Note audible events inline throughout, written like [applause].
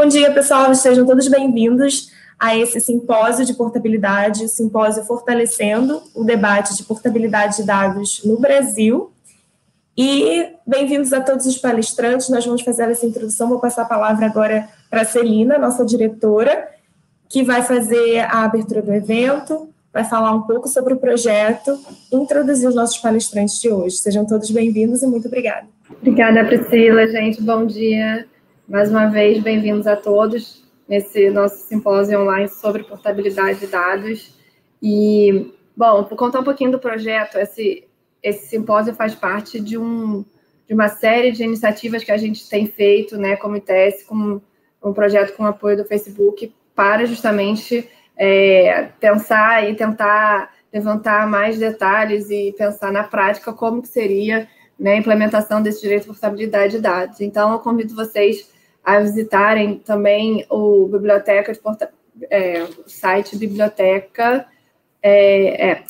Bom dia, pessoal. Sejam todos bem-vindos a esse simpósio de portabilidade, o simpósio fortalecendo o debate de portabilidade de dados no Brasil. E bem-vindos a todos os palestrantes. Nós vamos fazer essa introdução. Vou passar a palavra agora para a Celina, nossa diretora, que vai fazer a abertura do evento, vai falar um pouco sobre o projeto introduzir os nossos palestrantes de hoje. Sejam todos bem-vindos e muito obrigada. Obrigada, Priscila, gente. Bom dia. Mais uma vez, bem-vindos a todos nesse nosso simpósio online sobre portabilidade de dados. E, bom, vou contar um pouquinho do projeto. Esse, esse simpósio faz parte de, um, de uma série de iniciativas que a gente tem feito, né, como ITS, como um projeto com apoio do Facebook, para justamente é, pensar e tentar levantar mais detalhes e pensar na prática como que seria né, a implementação desse direito de portabilidade de dados. Então, eu convido vocês a visitarem também o biblioteca de porta, é, o site biblioteca é, é,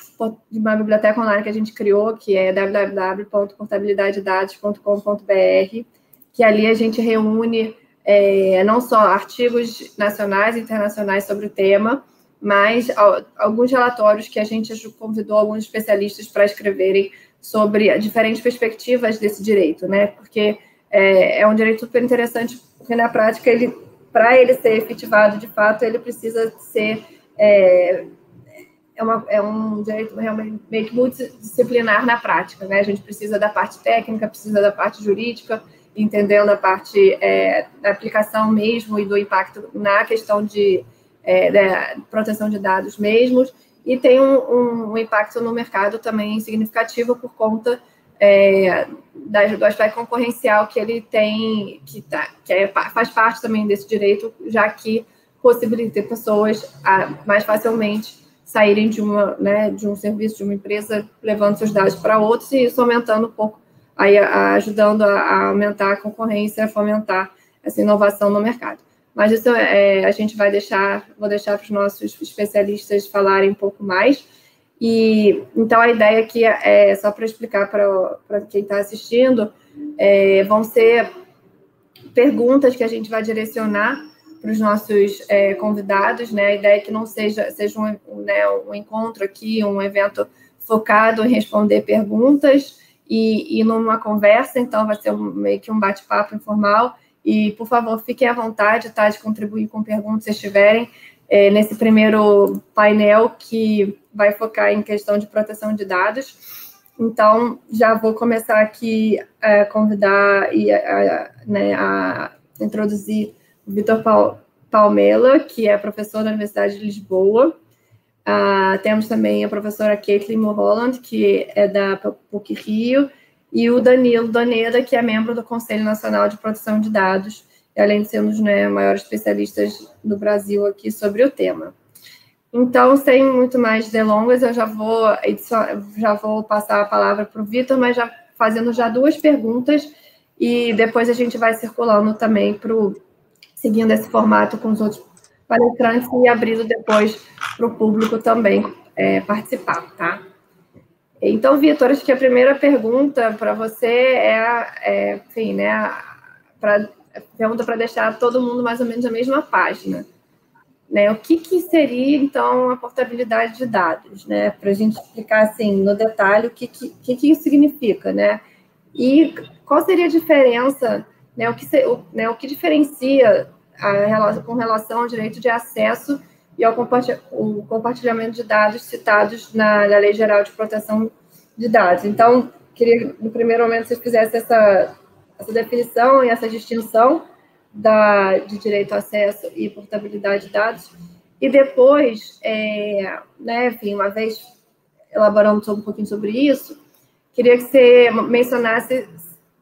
de uma biblioteca online que a gente criou, que é www.portabilidadedados.com.br, que ali a gente reúne é, não só artigos nacionais e internacionais sobre o tema, mas alguns relatórios que a gente convidou alguns especialistas para escreverem sobre diferentes perspectivas desse direito, né? Porque é, é um direito super interessante porque na prática ele para ele ser efetivado de fato ele precisa ser é, é, uma, é um direito realmente meio que multidisciplinar na prática, né? A gente precisa da parte técnica, precisa da parte jurídica, entendendo a parte é, da aplicação mesmo e do impacto na questão de é, da proteção de dados mesmos, e tem um, um, um impacto no mercado também significativo por conta é, do aspecto concorrencial que ele tem, que, tá, que é, faz parte também desse direito, já que possibilita pessoas a mais facilmente saírem de, uma, né, de um serviço, de uma empresa, levando seus dados para outros, e isso aumentando um pouco, aí, ajudando a, a aumentar a concorrência, a fomentar essa inovação no mercado. Mas isso é, a gente vai deixar, vou deixar para os nossos especialistas falarem um pouco mais. E então a ideia aqui é, só para explicar para quem está assistindo, é, vão ser perguntas que a gente vai direcionar para os nossos é, convidados, né? A ideia é que não seja, seja um, né, um encontro aqui, um evento focado em responder perguntas e, e numa conversa, então vai ser um, meio que um bate-papo informal. E, por favor, fiquem à vontade tá, de contribuir com perguntas se estiverem é, nesse primeiro painel que vai focar em questão de proteção de dados. Então, já vou começar aqui a convidar e a, né, a introduzir o Vitor Palmela, que é professor da Universidade de Lisboa. Uh, temos também a professora Caitlin Mulholland, que é da PUC Rio, e o Danilo Doneda, que é membro do Conselho Nacional de Proteção de Dados, além de ser dos né, maiores especialistas do Brasil aqui sobre o tema. Então, sem muito mais delongas, eu já vou, já vou passar a palavra para o Vitor, mas já fazendo já duas perguntas e depois a gente vai circulando também para seguindo esse formato com os outros palestrantes e abrindo depois para o público também é, participar, tá? Então, Vitor, acho que a primeira pergunta para você é, é, enfim, né, para pergunta para deixar todo mundo mais ou menos na mesma página. Né? O que, que seria, então, a portabilidade de dados? Né? Para a gente explicar, assim, no detalhe, o que, que, que, isso significa, né? E qual seria a diferença, né? o, que, o, né? o que diferencia a, com relação ao direito de acesso e ao compartilhamento de dados citados na, na Lei Geral de Proteção de Dados. Então, queria, no primeiro momento, vocês fizessem essa essa definição e essa distinção da, de direito ao acesso e portabilidade de dados. E depois, é, né, enfim, uma vez elaborando um pouquinho sobre isso, queria que você mencionasse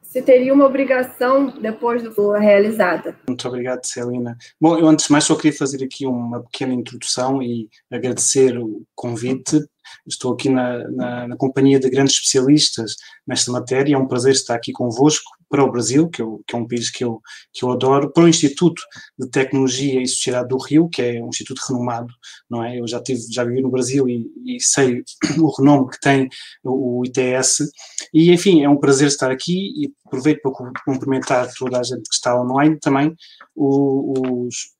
se teria uma obrigação depois do realizada. Muito obrigado, Celina. Bom, eu antes de mais só queria fazer aqui uma pequena introdução e agradecer o convite estou aqui na, na, na, companhia de grandes especialistas nesta matéria. É um prazer estar aqui convosco para o Brasil, que, eu, que é um país que eu, que eu adoro, para o Instituto de Tecnologia e Sociedade do Rio, que é um instituto renomado, não é? Eu já tive, já vivi no Brasil e, e sei [coughs] o renome que tem o, ITS. E, enfim, é um prazer estar aqui e aproveito para cumprimentar toda a gente que está online também, os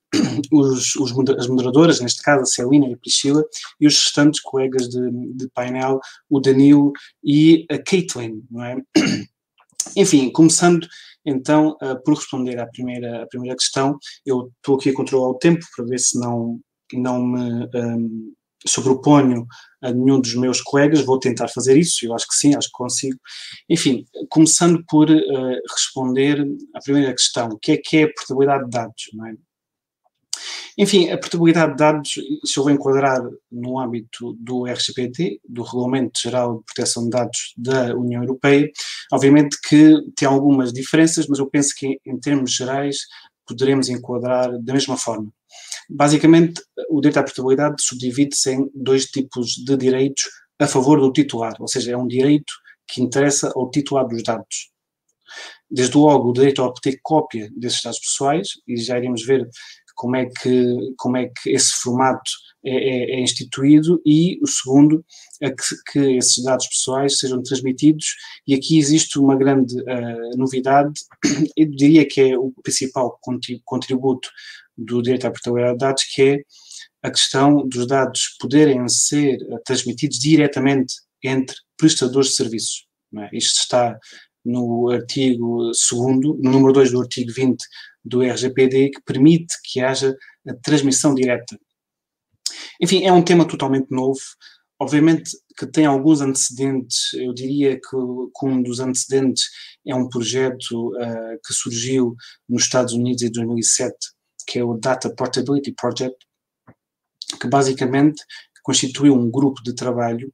os, os, as moderadoras, neste caso a Celina e a Priscila, e os restantes colegas de, de painel, o Danilo e a Caitlin, não é? [clears throat] Enfim, começando então por responder à primeira, à primeira questão, eu estou aqui a controlar o tempo para ver se não, não me um, sobreponho a nenhum dos meus colegas, vou tentar fazer isso, eu acho que sim, acho que consigo. Enfim, começando por uh, responder à primeira questão, o que é que é a portabilidade de dados, não é? Enfim, a portabilidade de dados, se eu vou enquadrar no âmbito do RGPD, do Regulamento Geral de Proteção de Dados da União Europeia, obviamente que tem algumas diferenças, mas eu penso que em termos gerais poderemos enquadrar da mesma forma. Basicamente, o direito à portabilidade subdivide-se em dois tipos de direitos a favor do titular, ou seja, é um direito que interessa ao titular dos dados. Desde logo, o direito a obter cópia desses dados pessoais, e já iremos ver como é que, como é que esse formato é, é, é instituído e o segundo é que, que, esses dados pessoais sejam transmitidos e aqui existe uma grande uh, novidade, [coughs] eu diria que é o principal contributo do direito à portabilidade de dados, que é a questão dos dados poderem ser transmitidos diretamente entre prestadores de serviços. É? Isto está no artigo 2 no número 2 do artigo 20 do RGPD que permite que haja a transmissão direta. Enfim, é um tema totalmente novo, obviamente que tem alguns antecedentes, eu diria que, que um dos antecedentes é um projeto uh, que surgiu nos Estados Unidos em 2007, que é o Data Portability Project, que basicamente constituiu um grupo de trabalho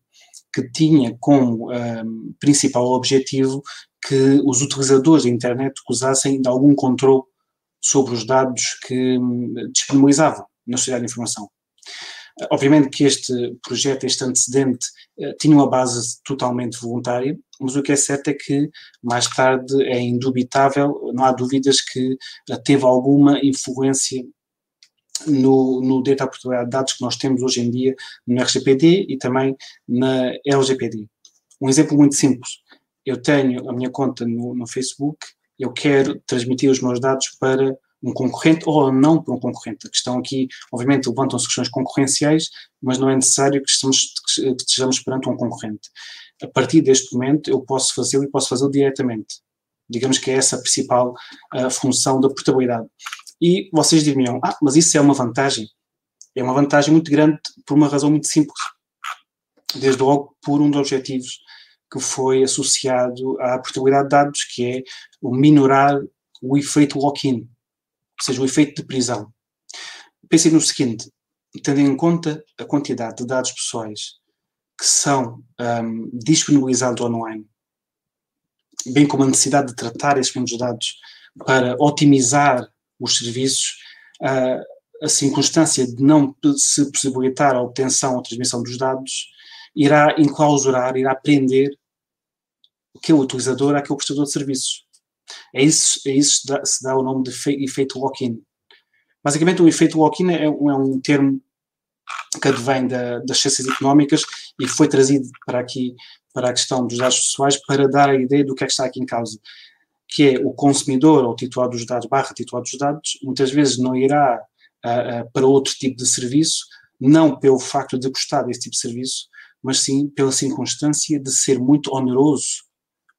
que tinha como eh, principal objetivo que os utilizadores da internet gozassem de algum controle sobre os dados que hum, disponibilizavam na sociedade de informação. Obviamente que este projeto, este antecedente, eh, tinha uma base totalmente voluntária, mas o que é certo é que mais tarde é indubitável, não há dúvidas que eh, teve alguma influência no, no direito à de dados que nós temos hoje em dia no RGPD e também na LGPD. Um exemplo muito simples, eu tenho a minha conta no, no Facebook eu quero transmitir os meus dados para um concorrente ou não para um concorrente. A questão aqui, obviamente, levantam-se questões concorrenciais, mas não é necessário que, estamos, que estejamos perante um concorrente. A partir deste momento, eu posso fazê-lo e posso fazê-lo diretamente. Digamos que é essa a principal função da portabilidade. E vocês diriam, ah, mas isso é uma vantagem. É uma vantagem muito grande por uma razão muito simples. Desde logo por um dos objetivos que foi associado à portabilidade de dados, que é o minorar o efeito lock-in, ou seja, o efeito de prisão. Pensem no seguinte, tendo em conta a quantidade de dados pessoais que são um, disponibilizados online, bem como a necessidade de tratar esses mesmos dados para otimizar os serviços, uh, a circunstância de não se possibilitar a obtenção ou transmissão dos dados irá enclausurar, irá prender aquele utilizador àquele prestador de serviços. É isso, é isso que se dá o nome de efeito lock-in. Basicamente, o efeito lock-in é, é um termo que advém da, das ciências económicas e foi trazido para aqui, para a questão dos dados pessoais, para dar a ideia do que é que está aqui em causa. Que é o consumidor ou titular dos dados, barra titular dos dados, muitas vezes não irá uh, uh, para outro tipo de serviço, não pelo facto de gostar desse tipo de serviço, mas sim pela circunstância de ser muito oneroso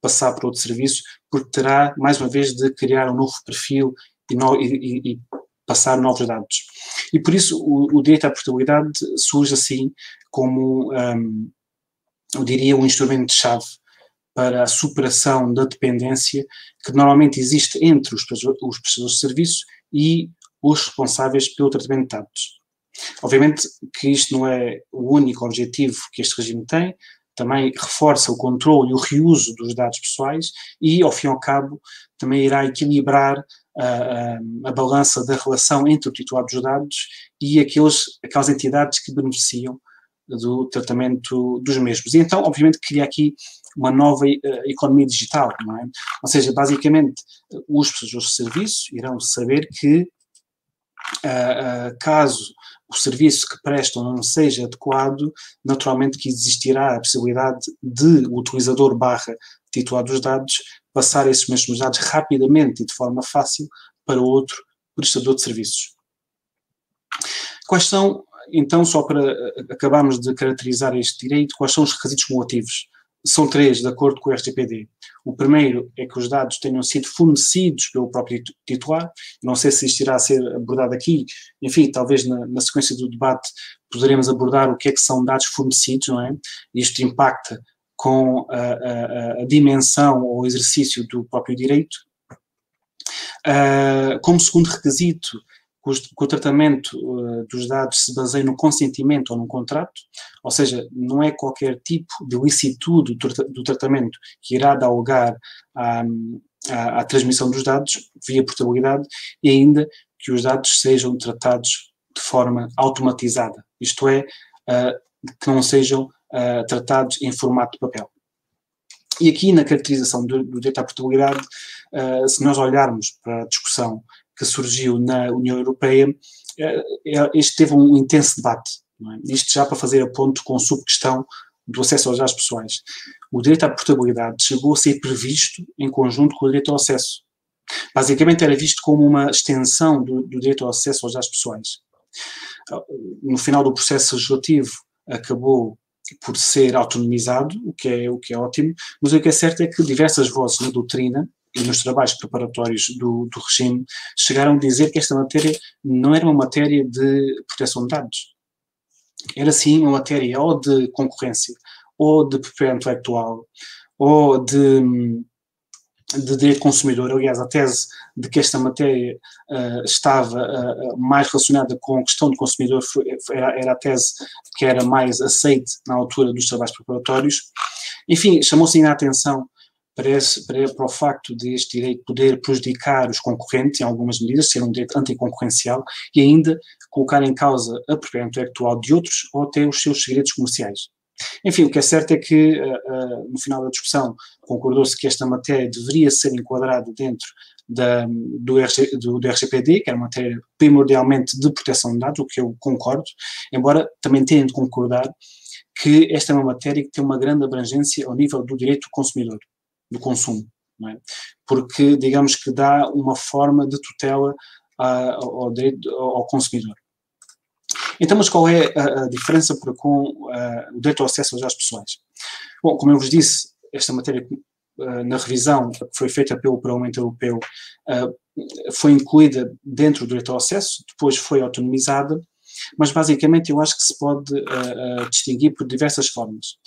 passar para outro serviço, porque terá, mais uma vez, de criar um novo perfil e, no, e, e passar novos dados. E por isso o, o, direito à portabilidade surge assim como, um, eu diria, um instrumento-chave para a superação da dependência que normalmente existe entre os, os prestadores de serviço e os responsáveis pelo tratamento de dados. Obviamente que isto não é o único objetivo que este regime tem, também reforça o controle e o reuso dos dados pessoais e, ao fim e ao cabo, também irá equilibrar a, a, a balança da relação entre o titular dos dados e aqueles, aquelas entidades que beneficiam do tratamento dos mesmos. E então, obviamente, cria aqui uma nova uh, economia digital, não é? Ou seja, basicamente, os prestadores de serviço irão saber que, uh, uh, caso o serviço que prestam não seja adequado, naturalmente que existirá a possibilidade de o utilizador barra titular dos dados passar esses mesmos dados rapidamente e de forma fácil para outro prestador de serviços. Quais são, então, só para acabarmos de caracterizar este direito, quais são os requisitos cumulativos? São três, de acordo com o RGPD. O primeiro é que os dados tenham sido fornecidos pelo próprio titular. Não sei se isto irá ser abordado aqui. Enfim, talvez na, na sequência do debate poderemos abordar o que é que são dados fornecidos, não é? Isto impacta com a, a, a dimensão ou exercício do próprio direito. Uh, como segundo requisito, que o tratamento uh, dos dados se baseie no consentimento ou no contrato, ou seja, não é qualquer tipo de licitude do, tratamento que irá dar lugar à, à, à, transmissão dos dados via portabilidade e ainda que os dados sejam tratados de forma automatizada, isto é, uh, que não sejam uh, tratados em formato de papel. E aqui na caracterização do, do direito à portabilidade, se nós olharmos para a discussão que surgiu na União Europeia, eh, eh, este teve um intenso debate. É? Isto já para fazer a ponto com subquestão do acesso aos dados pessoais. O direito à portabilidade chegou a ser previsto em conjunto com o direito ao acesso. Basicamente era visto como uma extensão do, do direito ao acesso aos dados pessoais. No final do processo legislativo acabou por ser autonomizado, o que é, o que é ótimo, mas o que é certo é que diversas vozes na doutrina e nos trabalhos preparatórios do, do regime, chegaram a dizer que esta matéria não era uma matéria de proteção de dados. Era sim uma matéria ou de concorrência, ou de propriedade intelectual, ou de, de direito consumidor. Aliás, a tese de que esta matéria uh, estava uh, mais relacionada com a questão do consumidor foi, era, era, a tese que era mais aceite na altura dos trabalhos preparatórios. Enfim, chamou-se a atenção para, esse, para, para, o facto de este direito poder prejudicar os concorrentes em algumas medidas, ser um direito anticoncorrencial e ainda colocar em causa a propriedade intelectual de outros ou até os seus segredos comerciais. Enfim, o que é certo é que uh, uh, no final da discussão concordou-se que esta matéria deveria ser enquadrada dentro da, do, RG, do, do, RGPD, que era uma matéria primordialmente de proteção de dados, o que eu concordo, embora também tenha de concordar que esta é uma matéria que tem uma grande abrangência ao nível do direito do consumidor do consumo, é? porque digamos que dá uma forma de tutela ao, direito, ao consumidor. Então, mas qual é a, a diferença para com uh, o direito ao acesso aos dados pessoais? Bom, como eu vos disse, esta matéria uh, na revisão que foi feita pelo Parlamento Europeu foi incluída dentro do direito ao acesso, depois foi autonomizada, mas basicamente eu acho que se pode distinguir por diversas formas.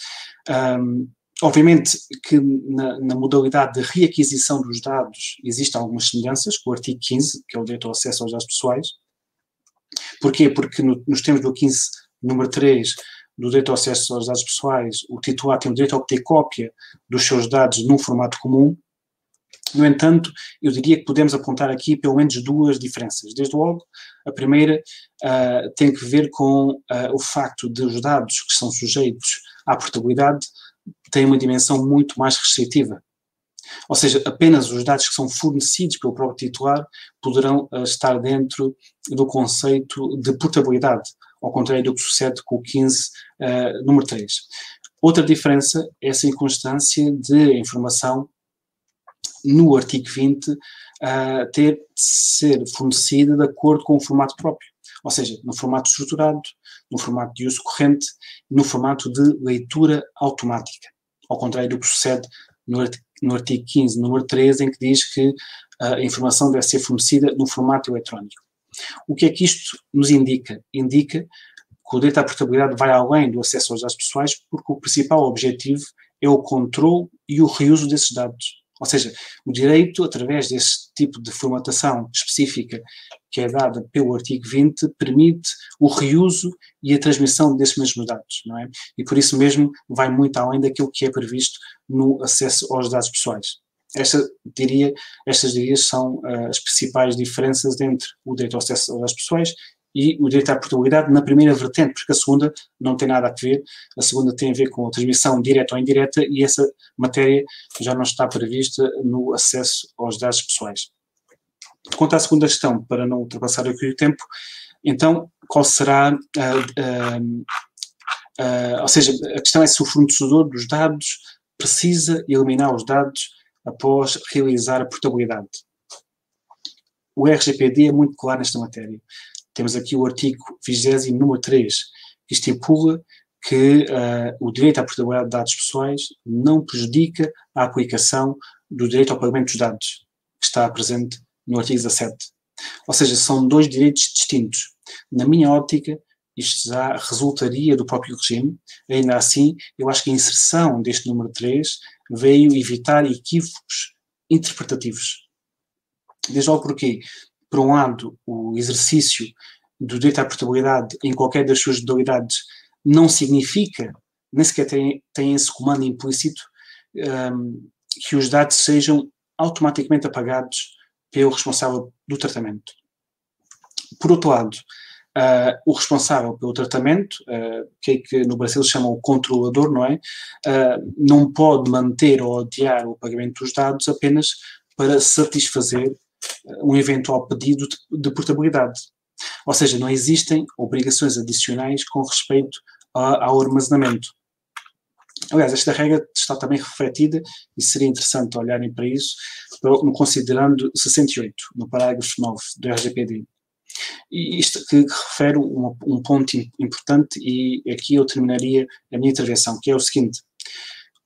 Obviamente que na, na, modalidade de reaquisição dos dados existem algumas semelhanças com o artigo 15, que é o direito ao acesso aos dados pessoais. Porquê? Porque no, nos termos do 15, número 3, do direito ao acesso aos dados pessoais, o titular tem o direito a obter cópia dos seus dados num formato comum. No entanto, eu diria que podemos apontar aqui pelo menos duas diferenças. Desde logo, a primeira uh, tem que ver com uh, o facto de os dados que são sujeitos à portabilidade tem uma dimensão muito mais restritiva. Ou seja, apenas os dados que são fornecidos pelo próprio titular poderão uh, estar dentro do conceito de portabilidade, ao contrário do que sucede com o 15, uh, eh, número 3. Outra diferença é a circunstância de informação no artigo 20 uh, eh, ter de ser fornecida de acordo com o formato próprio, ou seja, no formato estruturado, no formato de uso corrente, no formato de leitura automática ao contrário do que sucede no, no artigo 15, número 13, em que diz que a informação deve ser fornecida no formato eletrónico. O que é que isto nos indica? Indica que o direito à portabilidade vai além do acesso aos dados pessoais, porque o principal objetivo é o controle e o reuso desses dados. Ou seja, o direito, através desse tipo de formatação específica que é dada pelo artigo 20, permite o reuso e a transmissão desses mesmos dados, não é? E por isso mesmo vai muito além daquilo que é previsto no acesso aos dados pessoais. Esta, diria, estas diria são uh, as principais diferenças entre o direito ao acesso aos dados pessoais e o direito à portabilidade na primeira vertente, porque a segunda não tem nada a ver, a segunda tem a ver com a transmissão direta ou indireta e essa matéria já não está prevista no acesso aos dados pessoais. Quanto à segunda questão, para não ultrapassar aqui o tempo, então qual será a, a, ou seja, a questão é se o fornecedor dos dados precisa eliminar os dados após realizar a portabilidade. O RGPD é muito claro nesta matéria. Temos aqui o artigo 20, número 3, que estipula que uh, o direito à portabilidade de dados pessoais não prejudica a aplicação do direito ao pagamento dos dados, que está presente no artigo 17. Ou seja, são dois direitos distintos. Na minha óptica, isto já resultaria do próprio regime, ainda assim, eu acho que a inserção deste número 3 veio evitar equívocos interpretativos. Desde logo porque, por um lado, o exercício do direito à portabilidade em qualquer das suas modalidades não significa, nem sequer tem, tem esse comando implícito, um, que os dados sejam automaticamente apagados pelo responsável do tratamento. Por outro lado, uh, o responsável pelo tratamento, uh, que é que no Brasil chamam o controlador, não é? Uh, não pode manter ou adiar o pagamento dos dados apenas para satisfazer um eventual pedido de, de portabilidade. Ou seja, não existem obrigações adicionais com respeito a, ao armazenamento. Aliás, esta regra está também refletida e seria interessante olharem para isso, considerando 68, no parágrafo 9 do RGPD. E isto que refere um, um ponto importante, e aqui eu terminaria a minha intervenção, que é o seguinte: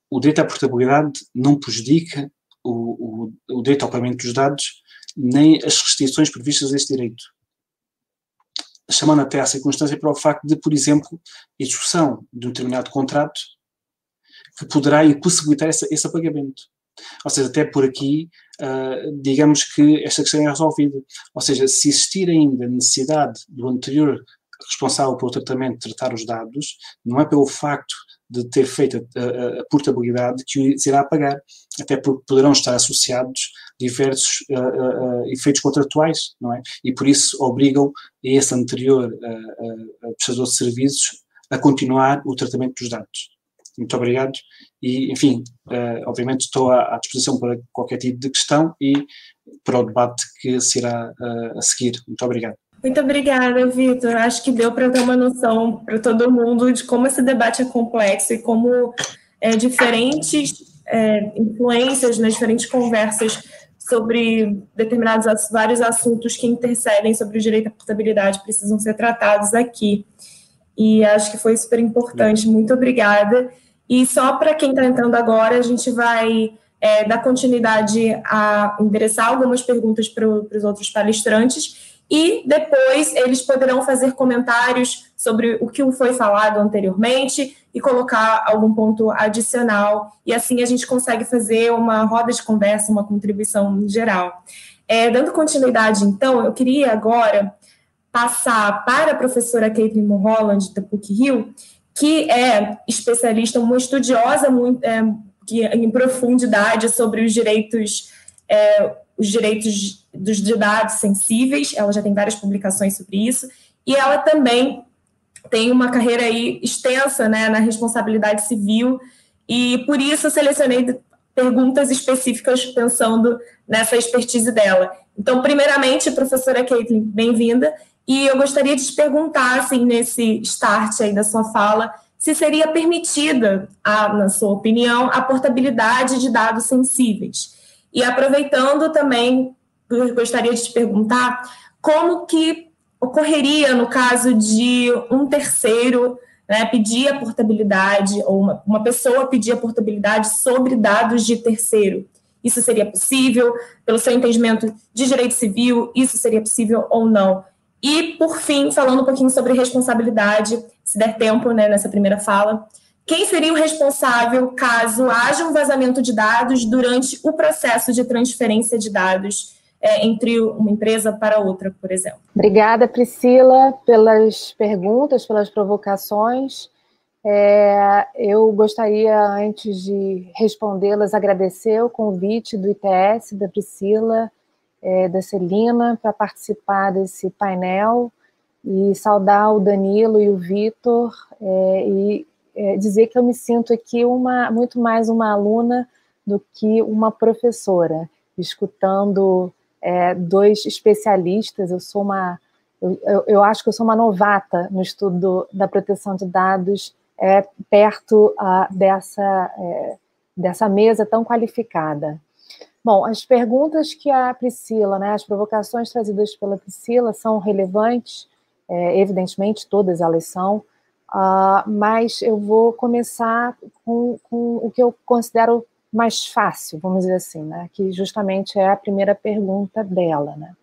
o direito à portabilidade não prejudica o, o, o direito ao pagamento dos dados, nem as restrições previstas neste direito. Chamando até a circunstância para o facto de, por exemplo, a execução de um determinado contrato que poderá impossibilitar esse, esse apagamento. Ou seja, até por aqui, uh, digamos que esta questão é resolvida. Ou seja, se existir ainda necessidade do anterior responsável pelo tratamento de tratar os dados, não é pelo facto de ter feito a, a, portabilidade que o irá pagar, até porque poderão estar associados diversos uh, uh, efeitos contratuais, não é? E por isso obrigam a esse anterior prestador de serviços a continuar o tratamento dos dados. Muito obrigado e, enfim, obviamente estou à, à, disposição para qualquer tipo de questão e para o debate que se irá a seguir. Muito obrigado. Muito obrigada, Vitor. Acho que deu para ter uma noção para todo mundo de como esse debate é complexo e como é, diferentes é, influências, né, diferentes conversas sobre determinados vários assuntos que intercedem sobre o direito à portabilidade precisam ser tratados aqui. E acho que foi super importante. Muito obrigada. E só para quem está entrando agora, a gente vai é, dar continuidade a endereçar algumas perguntas para os outros palestrantes e depois eles poderão fazer comentários sobre o que foi falado anteriormente e colocar algum ponto adicional, e assim a gente consegue fazer uma roda de conversa, uma contribuição geral. É, dando continuidade, então, eu queria agora passar para a professora Caitlin Mulholland, da PUC-Rio, que é especialista, uma estudiosa muito, é, em profundidade sobre os direitos é, os direitos dos dados sensíveis, ela já tem várias publicações sobre isso, e ela também tem uma carreira aí extensa né, na responsabilidade civil, e por isso eu selecionei perguntas específicas pensando nessa expertise dela. Então, primeiramente, professora Caitlin, bem-vinda, e eu gostaria de te perguntar, assim, nesse start aí da sua fala, se seria permitida, a, na sua opinião, a portabilidade de dados sensíveis. E aproveitando também, gostaria de te perguntar como que ocorreria no caso de um terceiro né, pedir a portabilidade, ou uma, uma pessoa pedir a portabilidade sobre dados de terceiro. Isso seria possível? Pelo seu entendimento de direito civil, isso seria possível ou não? E, por fim, falando um pouquinho sobre responsabilidade, se der tempo né, nessa primeira fala, quem seria o responsável caso haja um vazamento de dados durante o processo de transferência de dados é, entre uma empresa para outra, por exemplo? Obrigada, Priscila, pelas perguntas, pelas provocações. É, eu gostaria, antes de respondê-las, agradecer o convite do ITS, da Priscila, é, da Celina, para participar desse painel e saudar o Danilo e o Vitor é, e é, dizer que eu me sinto aqui uma, muito mais uma aluna do que uma professora, escutando é, dois especialistas. Eu sou uma, eu, eu, acho que eu sou uma novata no estudo da proteção de dados é, perto uh, dessa, é, dessa mesa tão qualificada. Bom, as perguntas que a Priscila, né, as provocações trazidas pela Priscila são relevantes, é, evidentemente, todas elas são, uh, mas eu vou começar com, com, o que eu considero mais fácil, vamos dizer assim, né, que justamente é a primeira pergunta dela. Né?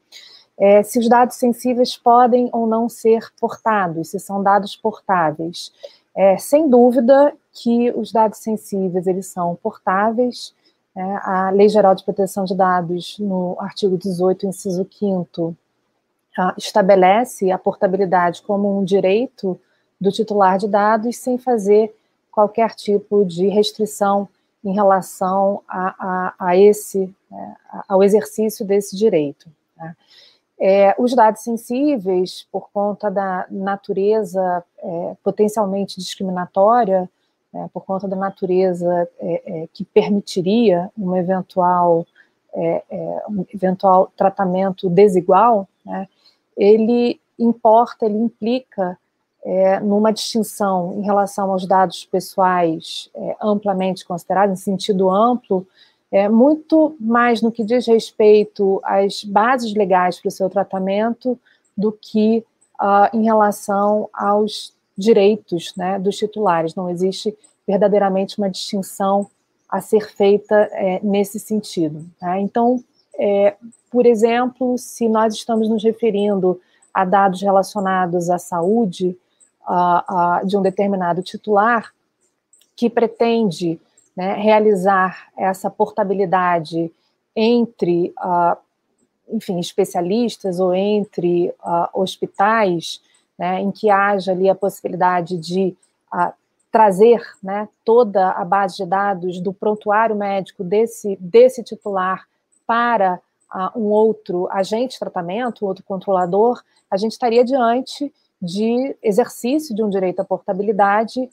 É, se os dados sensíveis podem ou não ser portados, se são dados portáveis. É, sem dúvida que os dados sensíveis eles são portáveis, é, a Lei Geral de Proteção de Dados, no artigo 18, inciso 5 estabelece a portabilidade como um direito do titular de dados sem fazer qualquer tipo de restrição em relação a, a, a esse, né, ao exercício desse direito. Né? É, os dados sensíveis, por conta da natureza é, potencialmente discriminatória é, por conta da natureza é, é, que permitiria um eventual, é, é, um eventual tratamento desigual, né, ele importa, ele implica numa distinção em relação aos dados pessoais amplamente considerados, em sentido amplo, é, muito mais no que diz respeito às bases legais para o seu tratamento do que uh, em relação aos direitos né, dos titulares. Não existe verdadeiramente uma distinção a ser feita é, nesse sentido. Tá? Então, é, por exemplo, se nós estamos nos referindo a dados relacionados à saúde a, a, de um determinado titular, que pretende né, realizar essa portabilidade entre, uh, enfim, especialistas ou entre uh, hospitais, né, em que haja ali a possibilidade de uh, trazer né, toda a base de dados do prontuário médico desse, desse titular para uh, um outro agente de tratamento, outro controlador, a gente estaria diante de exercício de um direito à portabilidade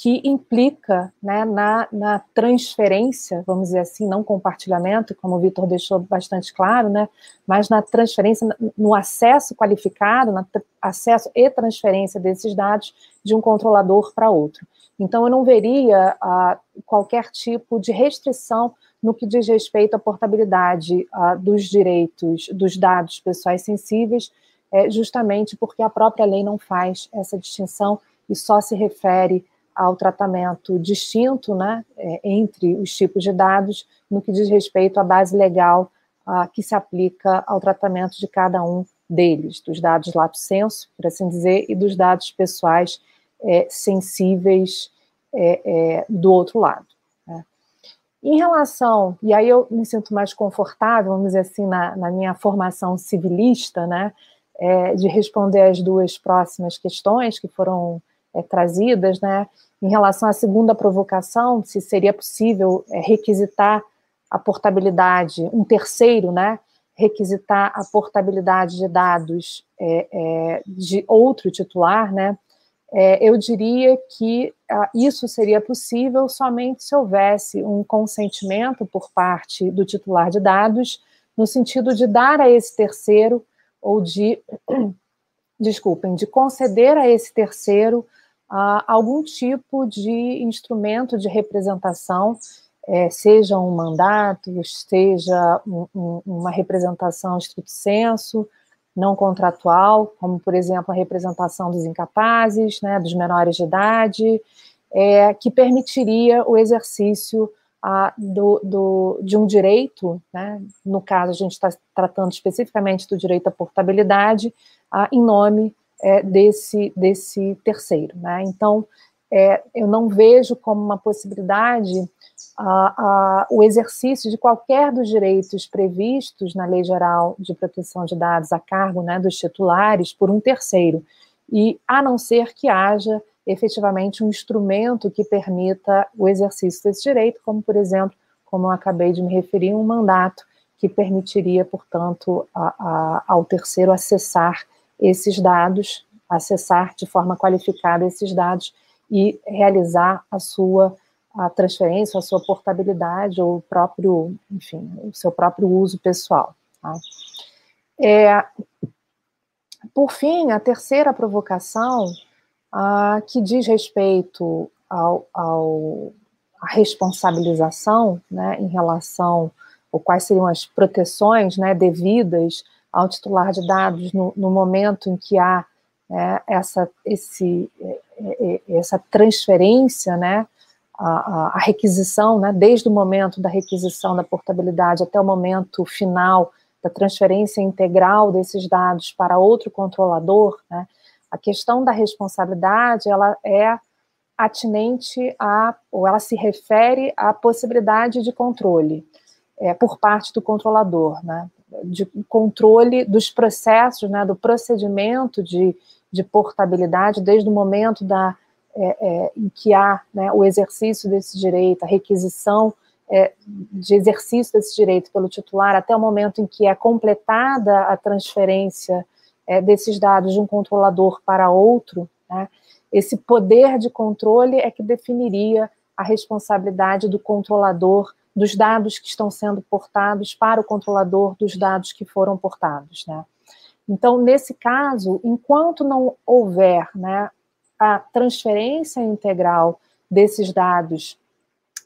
que implica né, na, na, transferência, vamos dizer assim, não compartilhamento, como o Vitor deixou bastante claro, né, mas na transferência, no acesso qualificado, no acesso e transferência desses dados de um controlador para outro. Então, eu não veria ah, qualquer tipo de restrição no que diz respeito à portabilidade ah, dos direitos dos dados pessoais sensíveis, é, justamente porque a própria lei não faz essa distinção e só se refere ao tratamento distinto né, é, entre os tipos de dados no que diz respeito à base legal uh, que se aplica ao tratamento de cada um deles, dos dados lato senso, por assim dizer, e dos dados pessoais é, sensíveis é, é, do outro lado. Né. Em relação, e aí eu me sinto mais confortável, vamos dizer assim, na, na minha formação civilista, né, é, de responder as duas próximas questões que foram é, trazidas, né, em relação à segunda provocação, se seria possível é, requisitar a portabilidade, um terceiro, né, requisitar a portabilidade de dados é, é, de outro titular, né, é, eu diria que ah, isso seria possível somente se houvesse um consentimento por parte do titular de dados, no sentido de dar a esse terceiro, ou de, [clears throat] desculpem, de conceder a esse terceiro uh, algum tipo de instrumento de representação, é, seja um mandato, seja um, um, uma representação estrito senso, não contratual, como, por exemplo, a representação dos incapazes, né, dos menores de idade, é, que permitiria o exercício ah, do, do, de um direito, né, no caso a gente está tratando especificamente do direito à portabilidade, ah, em nome é, desse, desse terceiro. Né? Então, é, eu não vejo como uma possibilidade o exercício de qualquer dos direitos previstos na Lei Geral de Proteção de Dados a cargo né, dos titulares por um terceiro, e a não ser que haja efetivamente um instrumento que permita o exercício desse direito, como, por exemplo, como eu acabei de me referir, um mandato que permitiria, portanto, a, a, ao terceiro acessar esses dados, acessar de forma qualificada esses dados e realizar a sua a transferência, a sua portabilidade ou o próprio, enfim, o seu próprio uso pessoal. Tá? É, por fim, a terceira provocação, a, que diz respeito ao, ao a responsabilização, né, em relação ou quais seriam as proteções, né, devidas ao titular de dados no, no momento em que há né, essa, esse, é, é, essa transferência, né, a, a, requisição, né, desde o momento da requisição da portabilidade até o momento final da transferência integral desses dados para outro controlador, né, a questão da responsabilidade ela é atinente a, ou ela se refere à possibilidade de controle é, por parte do controlador, né, de controle dos processos, né, do procedimento de, de portabilidade desde o momento da é, é, em que há né, o exercício desse direito, a requisição é, de exercício desse direito pelo titular, até o momento em que é completada a transferência é, desses dados de um controlador para outro, né, esse poder de controle é que definiria a responsabilidade do controlador dos dados que estão sendo portados para o controlador dos dados que foram portados, né? Então, nesse caso, enquanto não houver né, a transferência integral desses dados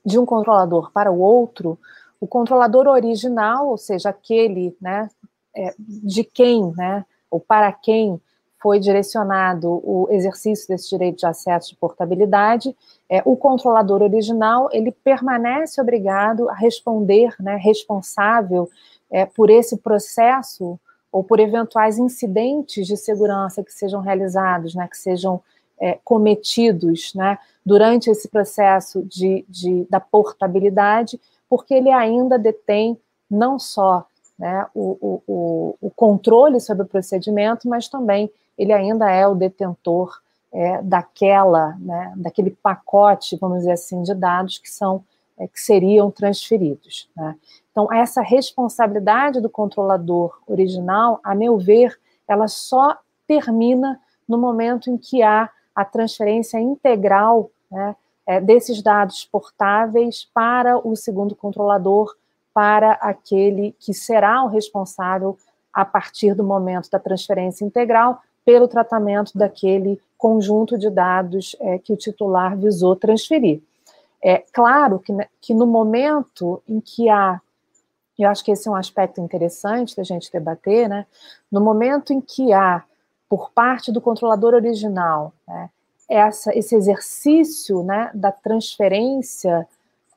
de um controlador para o outro, o controlador original, ou seja, aquele né, é, de quem, né, ou para quem foi direcionado o exercício desse direito de acesso de portabilidade, é, o controlador original ele permanece obrigado a responder, né, responsável é, por esse processo ou por eventuais incidentes de segurança que sejam realizados, né, que sejam é, cometidos né, durante esse processo de, de, da portabilidade, porque ele ainda detém não só né, o, o, o, controle sobre o procedimento, mas também ele ainda é o detentor é, daquela, né, daquele pacote, vamos dizer assim, de dados que são é, que seriam transferidos. Né? Então, essa responsabilidade do controlador original, a meu ver, ela só termina no momento em que há a transferência integral né, é, desses dados portáveis para o segundo controlador, para aquele que será o responsável a partir do momento da transferência integral pelo tratamento daquele conjunto de dados é, que o titular visou transferir. É claro que, né, que no momento em que há, eu acho que esse é um aspecto interessante da gente debater, né? No momento em que há por parte do controlador original, né, essa, esse exercício né, da transferência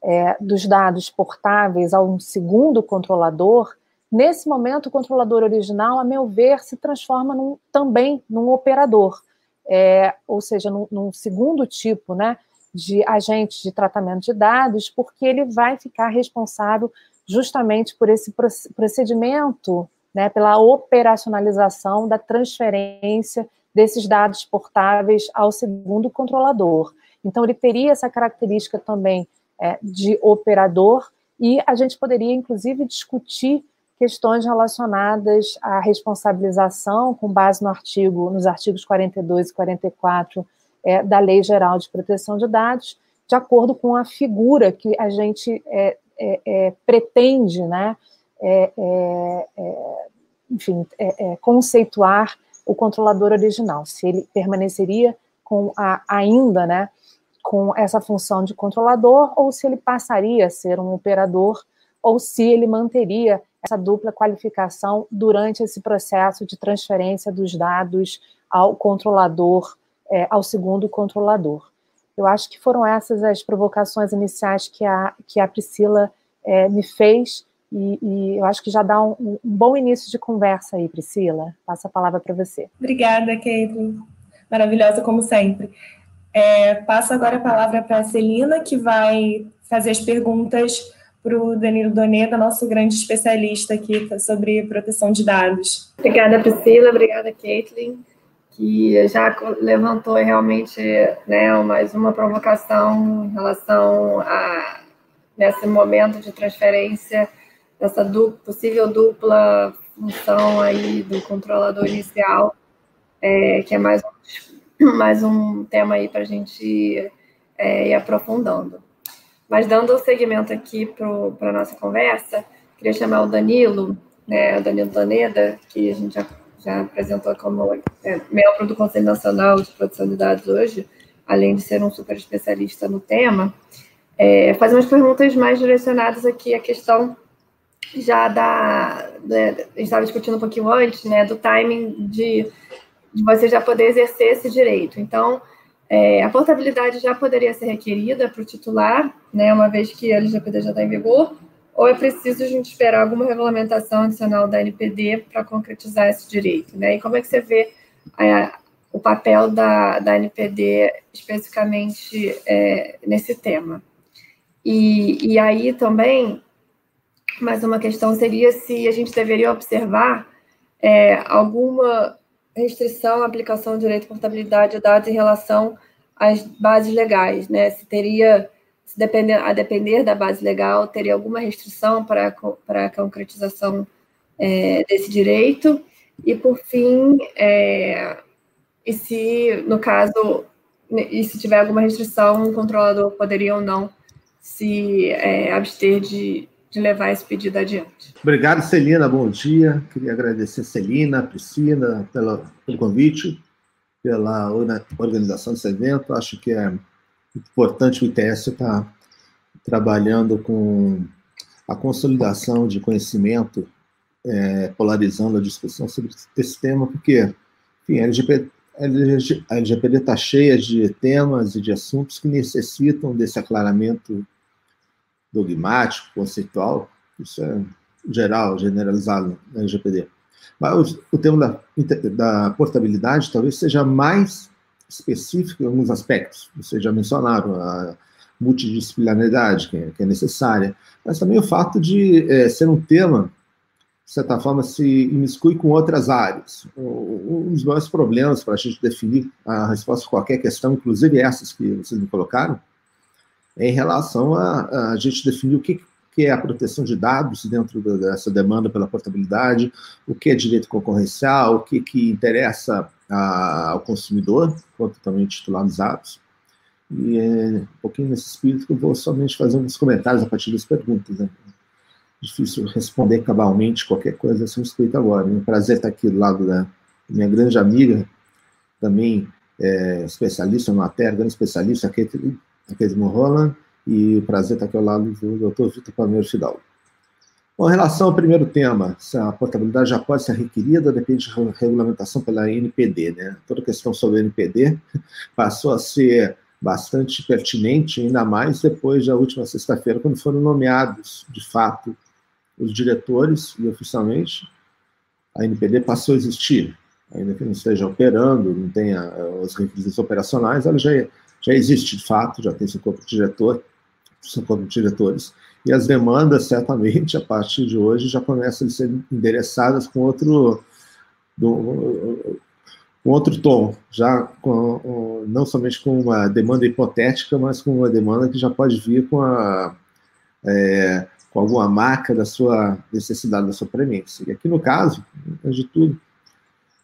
é, dos dados portáveis a um segundo controlador, nesse momento o controlador original, a meu ver, se transforma num, também num operador, é, ou seja, num, num, segundo tipo né, de agente de tratamento de dados, porque ele vai ficar responsável justamente por esse procedimento né, pela operacionalização da transferência desses dados portáveis ao segundo controlador. Então, ele teria essa característica também é, de operador, e a gente poderia, inclusive, discutir questões relacionadas à responsabilização com base no artigo, nos artigos 42 e 44 é, da Lei Geral de Proteção de Dados, de acordo com a figura que a gente é, é, é pretende, né, é, é, enfim, conceituar o controlador original, se ele permaneceria com a, ainda, né, com essa função de controlador, ou se ele passaria a ser um operador, ou se ele manteria essa dupla qualificação durante esse processo de transferência dos dados ao controlador, é, ao segundo controlador. Eu acho que foram essas as provocações iniciais que a, que a Priscila é, me fez, e, e, eu acho que já dá um, um, bom início de conversa aí, Priscila. Passo a palavra para você. Obrigada, Caitlin. Maravilhosa, como sempre. É, passo agora a palavra para a Celina, que vai fazer as perguntas para o Danilo Doneda, nosso grande especialista aqui sobre proteção de dados. Obrigada, Priscila. Obrigada, Caitlin, que já levantou realmente né, mais uma provocação em relação a nesse momento de transferência dessa possível dupla função aí do controlador inicial é, que é mais, mais um tema aí para a gente é, ir aprofundando. Mas dando seguimento aqui para a nossa conversa, queria chamar o Danilo, né, o Danilo Daneda, que a gente já, já apresentou como é, membro do Conselho Nacional de Proteção de Dados hoje, além de ser um super especialista no tema, é, fazer umas perguntas mais direcionadas aqui à questão já da, da, a gente estava discutindo um pouquinho antes, né, do timing de, de você já poder exercer esse direito. Então, é, a portabilidade já poderia ser requerida para o titular, né, uma vez que a LGPD já está em vigor, ou é preciso a gente esperar alguma regulamentação adicional da NPD para concretizar esse direito, né? E como é que você vê é, o papel da, da NPD especificamente é, nesse tema? E, e aí também, mais uma questão seria se a gente deveria observar é, alguma restrição à aplicação do direito de portabilidade de dados em relação às bases legais, né? Se teria, se depender, a depender da base legal, teria alguma restrição para, para a concretização é, desse direito. E, por fim, é, e se, no caso, e se tiver alguma restrição, o controlador poderia ou não se é, abster de, de levar esse pedido adiante. Obrigado, Celina. Bom dia. Queria agradecer a Celina, a Priscila, pelo convite, pela organização desse evento. Acho que é importante o ITS estar tá trabalhando com a consolidação de conhecimento, é, polarizando a discussão sobre esse tema, porque, enfim, a LGPD está cheia de temas e de assuntos que necessitam desse aclaramento dogmático, conceitual, isso é geral, generalizado na LGPD. Mas o, tema da, da, portabilidade talvez seja mais específico em alguns aspectos. Vocês já mencionaram a multidisciplinaridade, que é, que é necessária, mas também o fato de é, ser um tema, de certa forma, se imiscui com outras áreas. Um dos maiores problemas para a gente definir a resposta a qualquer questão, inclusive essas que vocês me colocaram, em relação a, a gente definir o que, que é a proteção de dados dentro dessa demanda pela portabilidade, o que é direito concorrencial, o que, que interessa a, ao consumidor, quanto também titular dos dados. E é um pouquinho nesse espírito que eu vou somente fazer uns comentários a partir das perguntas. Né? Difícil responder cabalmente qualquer coisa assim escrito agora. É um prazer estar aqui do lado da minha grande amiga, também é, especialista na matéria, grande especialista, Kate aqui Roland, e prazer estar aqui ao lado do Dr. Vitor Palmeiro Fidalgo. Bom, em relação ao primeiro tema, se a portabilidade já pode ser requerida, depende de regulamentação pela NPD. Né? Toda questão sobre a NPD [laughs] passou a ser bastante pertinente, ainda mais depois da última sexta-feira, quando foram nomeados, de fato, os diretores, e oficialmente a NPD passou a existir. Ainda que não esteja operando, não tenha os requisitos operacionais, ela já é já existe de fato, já tem seu corpo diretor, seu corpo de diretores, e as demandas, certamente, a partir de hoje, já começam a ser endereçadas com outro, do, com outro tom, já com, não somente com uma demanda hipotética, mas com uma demanda que já pode vir com, a, é, com alguma marca da sua necessidade, da sua premência. E aqui no caso, antes de tudo,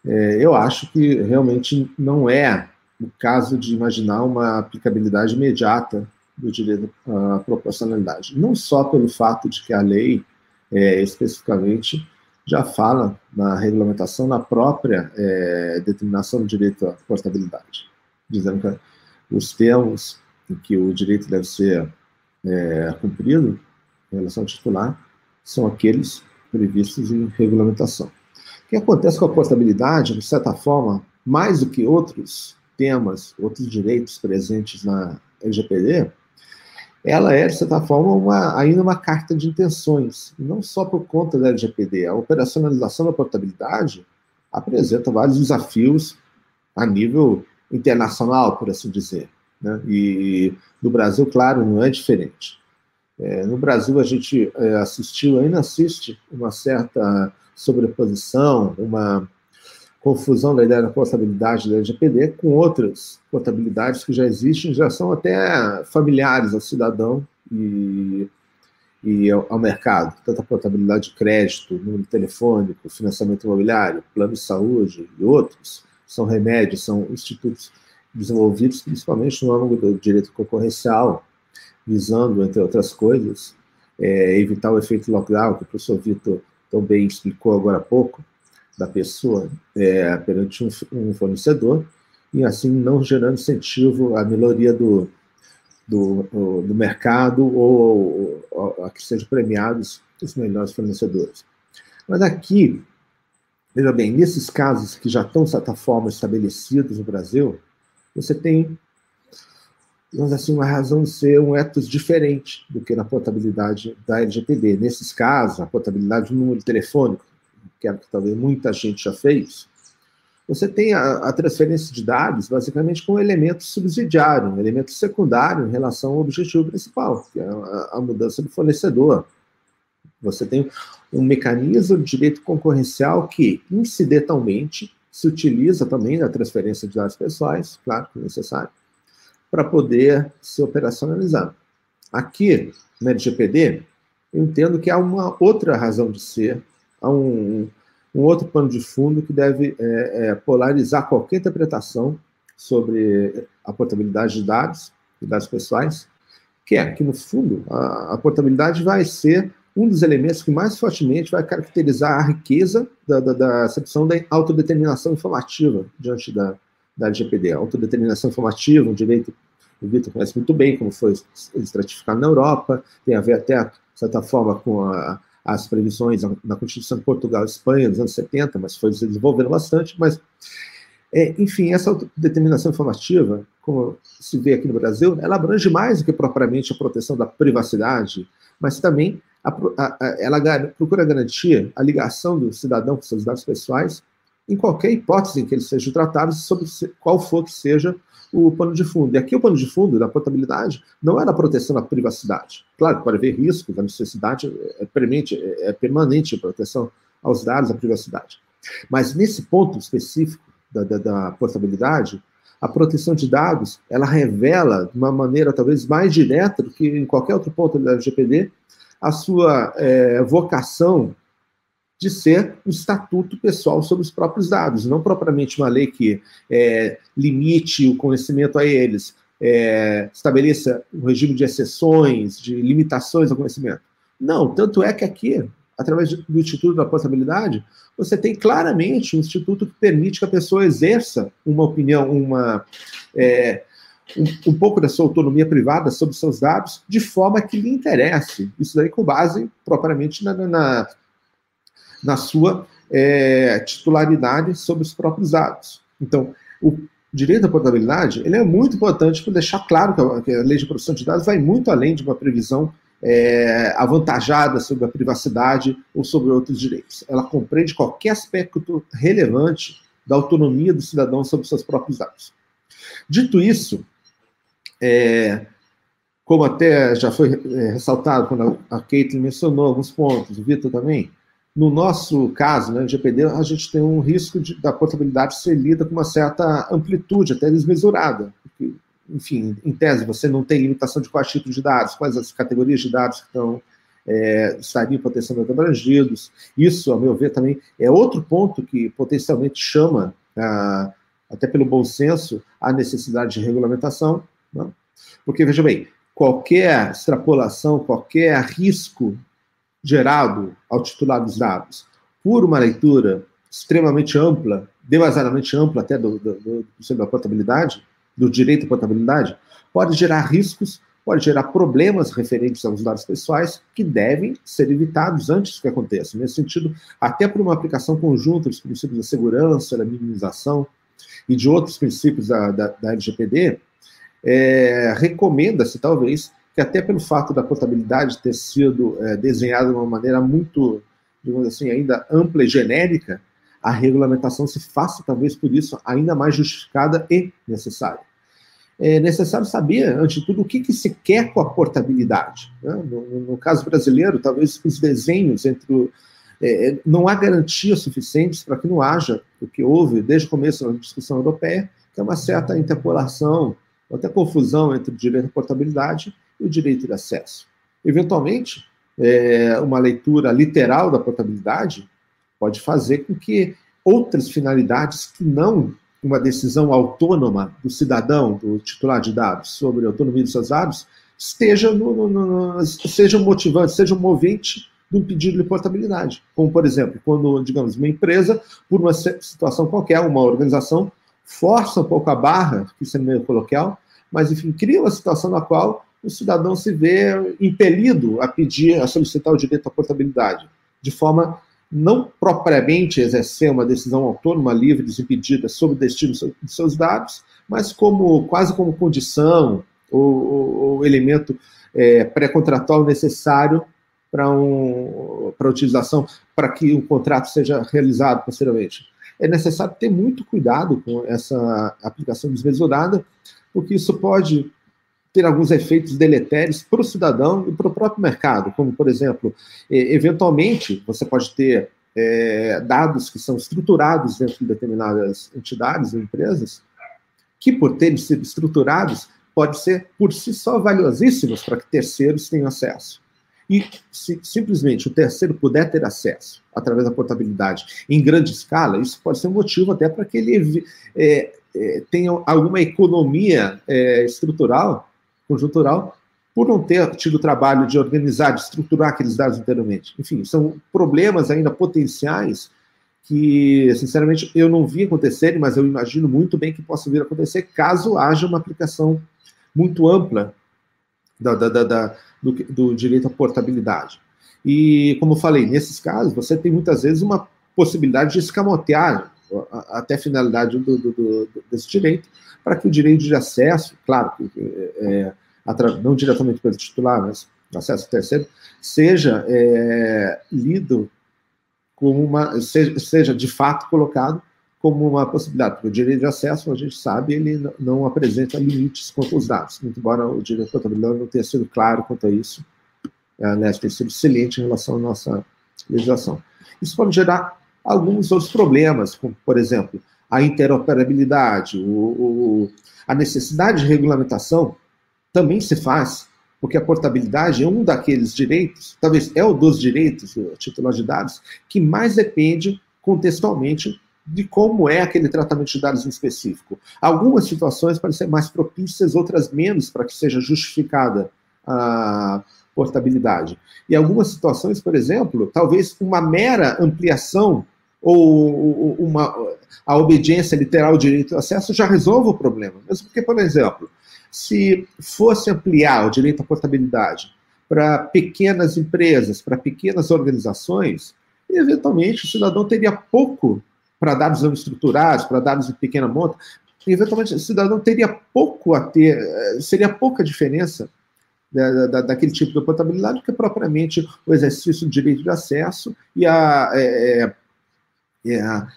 é, eu acho que realmente não é no caso de imaginar uma aplicabilidade imediata do direito à proporcionalidade. Não só pelo fato de que a lei, é, especificamente, já fala na regulamentação, na própria é, determinação do direito à portabilidade, dizendo que os termos em que o direito deve ser é, cumprido em relação ao titular são aqueles previstos em regulamentação. O que acontece com a portabilidade, de certa forma, mais do que outros temas, outros direitos presentes na LGPD, ela é, de certa forma, uma, ainda uma carta de intenções, não só por conta da LGPD. A operacionalização da portabilidade apresenta vários desafios a nível internacional, por assim dizer. Né? E no Brasil, claro, não é diferente. É, no Brasil, a gente é, assistiu, ainda assiste, uma certa sobreposição, uma confusão da ideia da portabilidade da LGPD com outras portabilidades que já existem, já são até familiares ao cidadão e, e ao, ao, mercado. Tanto a portabilidade de crédito, número telefônico, financiamento imobiliário, plano de saúde e outros são remédios, são institutos desenvolvidos principalmente no âmbito do direito concorrencial, visando, entre outras coisas, é, evitar o efeito lockdown, que o professor Vitor também explicou agora há pouco, da pessoa é, perante um, um, fornecedor, e assim não gerando incentivo à melhoria do, do, do mercado ou, ou, a que sejam premiados os melhores fornecedores. Mas aqui, veja bem, nesses casos que já estão, de certa forma, estabelecidos no Brasil, você tem digamos assim, uma razão de ser um ethos diferente do que na portabilidade da LGPD. Nesses casos, a portabilidade do número telefônico, que é que talvez muita gente já fez, você tem a, a, transferência de dados basicamente com um elemento subsidiário, um elemento secundário em relação ao objetivo principal, que é a, a mudança do fornecedor. Você tem um mecanismo de direito concorrencial que, incidentalmente, se utiliza também na transferência de dados pessoais, claro que é necessário, para poder se operacionalizar. Aqui, na LGPD, eu entendo que há uma outra razão de ser, há um, um outro pano de fundo que deve é, é, polarizar qualquer interpretação sobre a portabilidade de dados, de dados pessoais, que é que, no fundo, a, a portabilidade vai ser um dos elementos que mais fortemente vai caracterizar a riqueza da, da, da acepção da autodeterminação informativa diante da, da LGPD. A autodeterminação informativa, um direito o Vitor conhece muito bem, como foi estratificado na Europa, tem a ver até, de certa forma, com a, as previsões na Constituição de Portugal e Espanha nos anos 70, mas foi se desenvolvendo bastante, mas, é, enfim, essa autodeterminação informativa, como se vê aqui no Brasil, ela abrange mais do que propriamente a proteção da privacidade, mas também a, a, a, ela procura garantir a ligação do cidadão com seus dados pessoais em qualquer hipótese em que eles sejam tratados, sobre qual for que seja o pano de fundo. E aqui o pano de fundo da portabilidade não é da proteção da privacidade. Claro, pode haver risco, a necessidade é permanente, é permanente a proteção aos dados, à privacidade. Mas nesse ponto específico da, da, da portabilidade, a proteção de dados, ela revela de uma maneira talvez mais direta do que em qualquer outro ponto da LGPD, a sua é, vocação de ser um estatuto pessoal sobre os próprios dados, não propriamente uma lei que é, limite o conhecimento a eles, é, estabeleça um regime de exceções, de limitações ao conhecimento. Não, tanto é que aqui, através do Instituto da Portabilidade, você tem claramente um instituto que permite que a pessoa exerça uma opinião, uma, é, um, um, pouco da sua autonomia privada sobre seus dados, de forma que lhe interesse. Isso daí com base propriamente na, na, na sua é, titularidade sobre os próprios dados. Então, o direito à portabilidade ele é muito importante para deixar claro que a, que a, lei de proteção de dados vai muito além de uma previsão é, avantajada sobre a privacidade ou sobre outros direitos. Ela compreende qualquer aspecto relevante da autonomia do cidadão sobre seus próprios dados. Dito isso, é, como até já foi é, ressaltado quando a Caitlin mencionou alguns pontos, o Vitor também, no nosso caso, né, GPD, a gente tem um risco de, da portabilidade ser lida com uma certa amplitude, até desmesurada. Porque, enfim, em tese, você não tem limitação de quais tipos de dados, quais as categorias de dados que estão, é, estariam potencialmente abrangidos. Isso, a meu ver, também é outro ponto que potencialmente chama, até pelo bom senso, a necessidade de regulamentação. Né? Porque, veja bem, qualquer extrapolação, qualquer risco gerado ao titular dos dados por uma leitura extremamente ampla, demasiadamente ampla até do, do, do, do da portabilidade, do direito à portabilidade, pode gerar riscos, pode gerar problemas referentes aos dados pessoais que devem ser evitados antes que aconteça. Nesse sentido, até por uma aplicação conjunta dos princípios da segurança, da minimização e de outros princípios da, da, da LGPD, é, recomenda-se, talvez, que até pelo fato da portabilidade ter sido é, desenhada de uma maneira muito, digamos assim, ainda ampla e genérica, a regulamentação se faça, talvez por isso, ainda mais justificada e necessária. É necessário saber, antes de tudo, o que, que se quer com a portabilidade. Né? No, no, caso brasileiro, talvez os desenhos entre o, é, não há garantias suficientes para que não haja o que houve desde o começo da discussão europeia, que é uma certa interpolação, ou até confusão entre o direito à portabilidade o direito de acesso. Eventualmente, é, uma leitura literal da portabilidade pode fazer com que outras finalidades que não uma decisão autônoma do cidadão, do titular de dados, sobre a autonomia dos seus dados, esteja no, no, no, seja motivante, seja um movente de um pedido de portabilidade. Como, por exemplo, quando, digamos, uma empresa, por uma situação qualquer, uma organização, força um pouco a barra, que isso é meio coloquial, mas, enfim, cria uma situação na qual o cidadão se vê impelido a pedir, a solicitar o direito à portabilidade, de forma não propriamente exercer uma decisão autônoma, livre, desimpedida sobre o destino de seus dados, mas como quase como condição ou, ou elemento é, pré-contratual necessário para um, a utilização, para que o contrato seja realizado posteriormente. É necessário ter muito cuidado com essa aplicação desmesurada, porque isso pode ter alguns efeitos deletérios para o cidadão e para o próprio mercado, como, por exemplo, eventualmente você pode ter é, dados que são estruturados dentro de determinadas entidades ou empresas, que, por terem sido estruturados, pode ser por si só valiosíssimos para que terceiros tenham acesso. E se simplesmente o terceiro puder ter acesso através da portabilidade em grande escala, isso pode ser um motivo até para que ele é, é, tenha alguma economia é, estrutural conjuntural por não ter tido o trabalho de organizar, de estruturar aqueles dados anteriormente. Enfim, são problemas ainda potenciais que, sinceramente, eu não vi acontecerem, mas eu imagino muito bem que possa vir a acontecer caso haja uma aplicação muito ampla da, da, da, do, do, direito à portabilidade. E, como falei, nesses casos, você tem muitas vezes uma possibilidade de escamotear até a finalidade do, do, desse direito, para que o direito de acesso, claro, é, não diretamente pelo titular, mas acesso terceiro, seja é, lido como uma, seja, seja, de fato colocado como uma possibilidade, porque o direito de acesso, a gente sabe, ele não apresenta limites quanto aos dados, muito embora o direito de contabilidade não tenha sido claro quanto a isso, é, aliás, tem sido excelente em relação à nossa legislação. Isso pode gerar alguns outros problemas, como, por exemplo, a interoperabilidade, o, o, a necessidade de regulamentação também se faz, porque a portabilidade é um daqueles direitos, talvez é o dos direitos, o titular de dados, que mais depende contextualmente de como é aquele tratamento de dados em específico. Algumas situações ser mais propícias, outras menos, para que seja justificada a portabilidade. E algumas situações, por exemplo, talvez uma mera ampliação ou uma, a obediência literal ao direito ao acesso já resolva o problema. Mesmo porque, por exemplo, se fosse ampliar o direito à portabilidade para pequenas empresas, para pequenas organizações, eventualmente o cidadão teria pouco para dados não estruturados, para dados de pequena monta, eventualmente o cidadão teria pouco a ter, eh, seria pouca diferença da, da, daquele tipo de portabilidade que propriamente o exercício do direito de acesso e a, é, é, a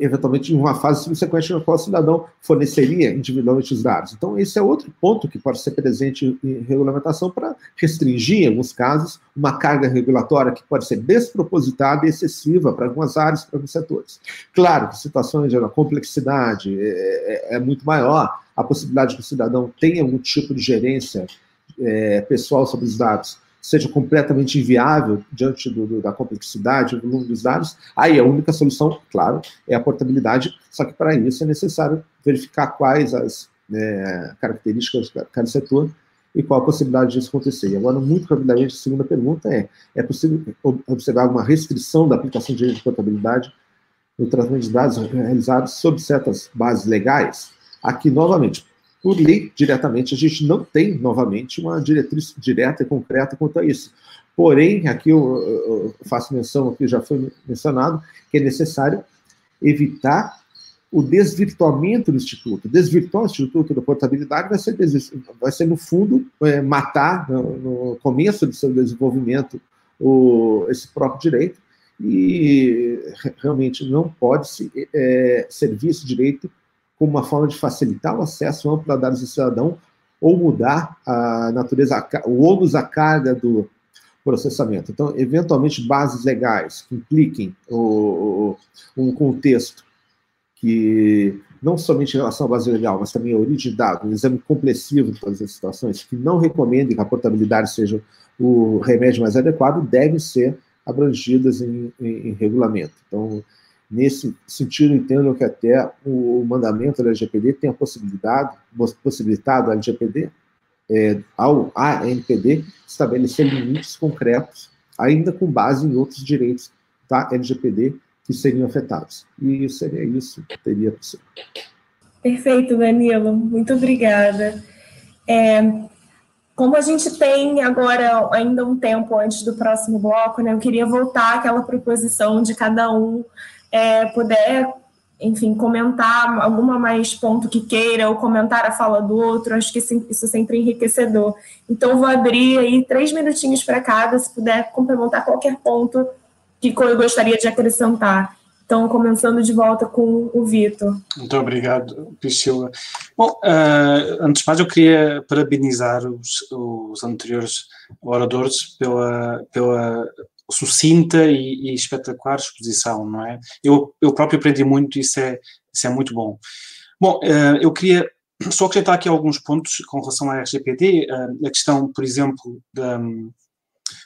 eventualmente, em uma fase subsequente na qual o cidadão forneceria individualmente os dados. Então, esse é outro ponto que pode ser presente em regulamentação para restringir, em alguns casos, uma carga regulatória que pode ser despropositada e excessiva para algumas áreas, para alguns setores. Claro que situações de complexidade é, é, é muito maior, a possibilidade que o cidadão tenha algum tipo de gerência é, pessoal sobre os dados seja completamente inviável diante do, do, da complexidade, do volume dos dados, aí a única solução, claro, é a portabilidade, só que para isso é necessário verificar quais as né, características de cada setor e qual a possibilidade disso acontecer. E agora, muito rapidamente, a segunda pergunta é, é possível observar alguma restrição da aplicação de de portabilidade no tratamento de dados realizados sob certas bases legais? Aqui, novamente, por lei, diretamente, a gente não tem, novamente, uma diretriz direta e concreta quanto a isso. Porém, aqui eu, faço menção, aqui já foi mencionado, que é necessário evitar o desvirtuamento do Instituto. Desvirtuar o Instituto da Portabilidade vai ser, vai ser no fundo, é, matar, no, no, começo do seu desenvolvimento, o, esse próprio direito, e realmente não pode se, é, ser visto direito como uma forma de facilitar o acesso amplo a dados do cidadão ou mudar a natureza, o ônus, a carga do processamento. Então, eventualmente, bases legais que impliquem o, um contexto que, não somente em relação à base legal, mas também a origem de dados, um exame complessivo de todas as situações, que não recomendem que a portabilidade seja o remédio mais adequado, devem ser abrangidas em, em, em regulamento. Então, Nesse sentido, entendo que até o mandamento da LGPD tem a possibilidade, possibilitado a LGPD, é, ao ANPD, estabelecer limites concretos, ainda com base em outros direitos da LGPD que seriam afetados. E seria isso que teria possível. Perfeito, Danilo. Muito obrigada. É, como a gente tem agora ainda um tempo antes do próximo bloco, né, eu queria voltar àquela proposição de cada um é, puder, enfim, comentar alguma mais ponto que queira ou comentar a fala do outro, acho que isso é sempre enriquecedor. Então, vou abrir aí três minutinhos para cada, se puder complementar qualquer ponto que eu gostaria de acrescentar. Então, começando de volta com o Vitor. Muito obrigado, Priscila. Bom, uh, antes de mais, eu queria parabenizar os, os anteriores oradores pela, pela sucinta e, e, espetacular exposição, não é? Eu, eu próprio aprendi muito, isso é, isso é muito bom. Bom, uh, eu queria só acrescentar aqui alguns pontos com relação à RGPD, uh, a questão, por exemplo, da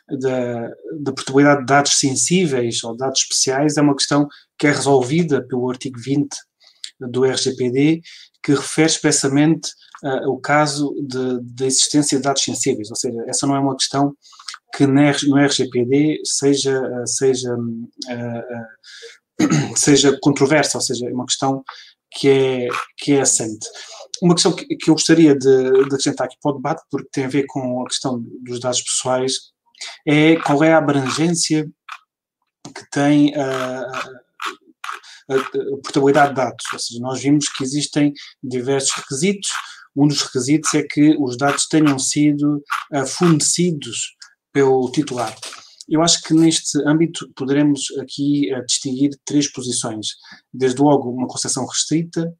da, da portabilidade de dados sensíveis ou dados especiais é uma questão que é resolvida pelo artigo 20 do RGPD, que refere expressamente uh, o caso da existência de dados sensíveis, ou seja, essa não é uma questão que no RGPD seja, uh, seja, uh, [clears throat] seja controversa, ou seja, é uma questão que é, que é assente. Uma questão que, que eu gostaria de, de acrescentar aqui para o debate, porque tem a ver com a questão dos dados pessoais, é qual é a abrangência que tem a, a, a portabilidade de dados. Ou seja, nós vimos que existem diversos requisitos. Um dos requisitos é que os dados tenham sido fornecidos pelo titular. Eu acho que neste âmbito poderemos aqui uh, distinguir três posições. Desde logo, uma concessão restrita,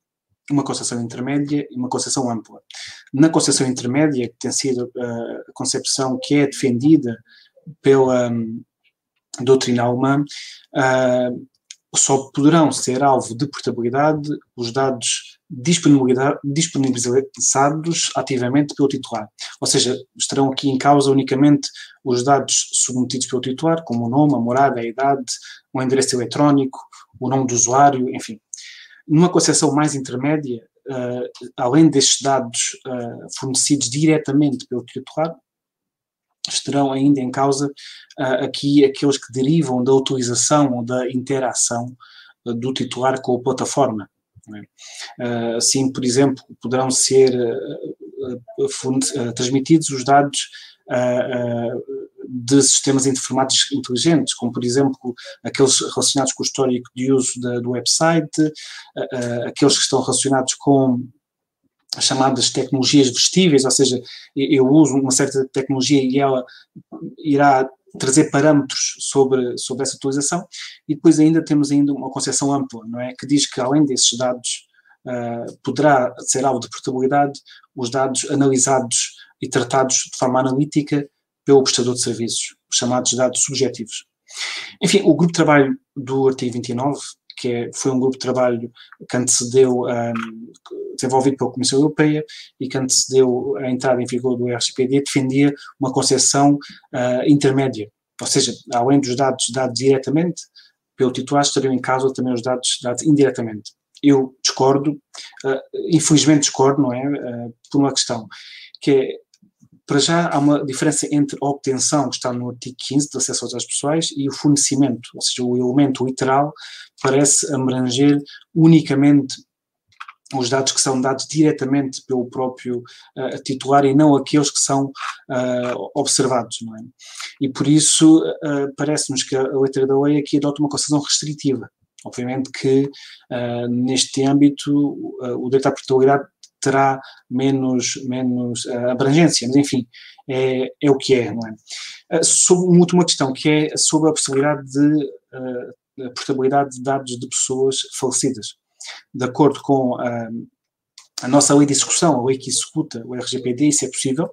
uma concessão intermédia e uma concessão ampla. Na concessão intermédia, que tem sido uh, a concepção que é defendida pela um, doutrina alemã, uh, só poderão ser alvo de portabilidade os dados disponibilizados ativamente pelo titular. Ou seja, estarão aqui em causa unicamente os dados submetidos pelo titular, como o nome, a morada, a idade, o endereço eletrónico, o nome do usuário, enfim. Numa concepção mais intermédia, uh, além destes dados uh, fornecidos diretamente pelo titular, estarão ainda em causa uh, aqui aqueles que derivam da utilização ou da interação do titular com a plataforma. É? assim, por exemplo, poderão ser transmitidos os dados de sistemas informáticos inteligentes, como por exemplo aqueles relacionados com o histórico de uso da, do website, aqueles que estão relacionados com as chamadas tecnologias vestíveis, ou seja, eu uso uma certa tecnologia e ela irá trazer parâmetros sobre, sobre essa atualização e depois ainda temos ainda uma concepção ampla, não é, que diz que além desses dados uh, poderá ser alvo de portabilidade os dados analisados e tratados de forma analítica pelo prestador de serviços, os chamados dados subjetivos. Enfim, o grupo de trabalho do artigo 29, que é, foi um grupo de trabalho que antecedeu, um, desenvolvido pela Comissão Europeia e que antecedeu a entrada em vigor do RGPD, defendia uma concepção uh, intermédia, ou seja, além dos dados dados diretamente pelo titular, estariam em causa também os dados dados indiretamente. Eu discordo, uh, infelizmente discordo, não é, uh, por uma questão, que é para já há uma diferença entre a obtenção, que está no artigo 15 do acesso aos dados pessoais, e o fornecimento, ou seja, o elemento literal parece abranger unicamente os dados que são dados diretamente pelo próprio uh, titular e não aqueles que são uh, observados, não é? E por isso uh, parece-nos que a letra da lei aqui adota uma concepção restritiva. Obviamente que neste âmbito o direito à portabilidade terá menos, menos uh, abrangência, mas enfim, é, é o que é, não é? Uh, sobre uma última questão, que é sobre a possibilidade de uh, portabilidade de dados de pessoas falecidas. De acordo com a nossa lei de execução, a lei que executa o RGPD, isso é possível.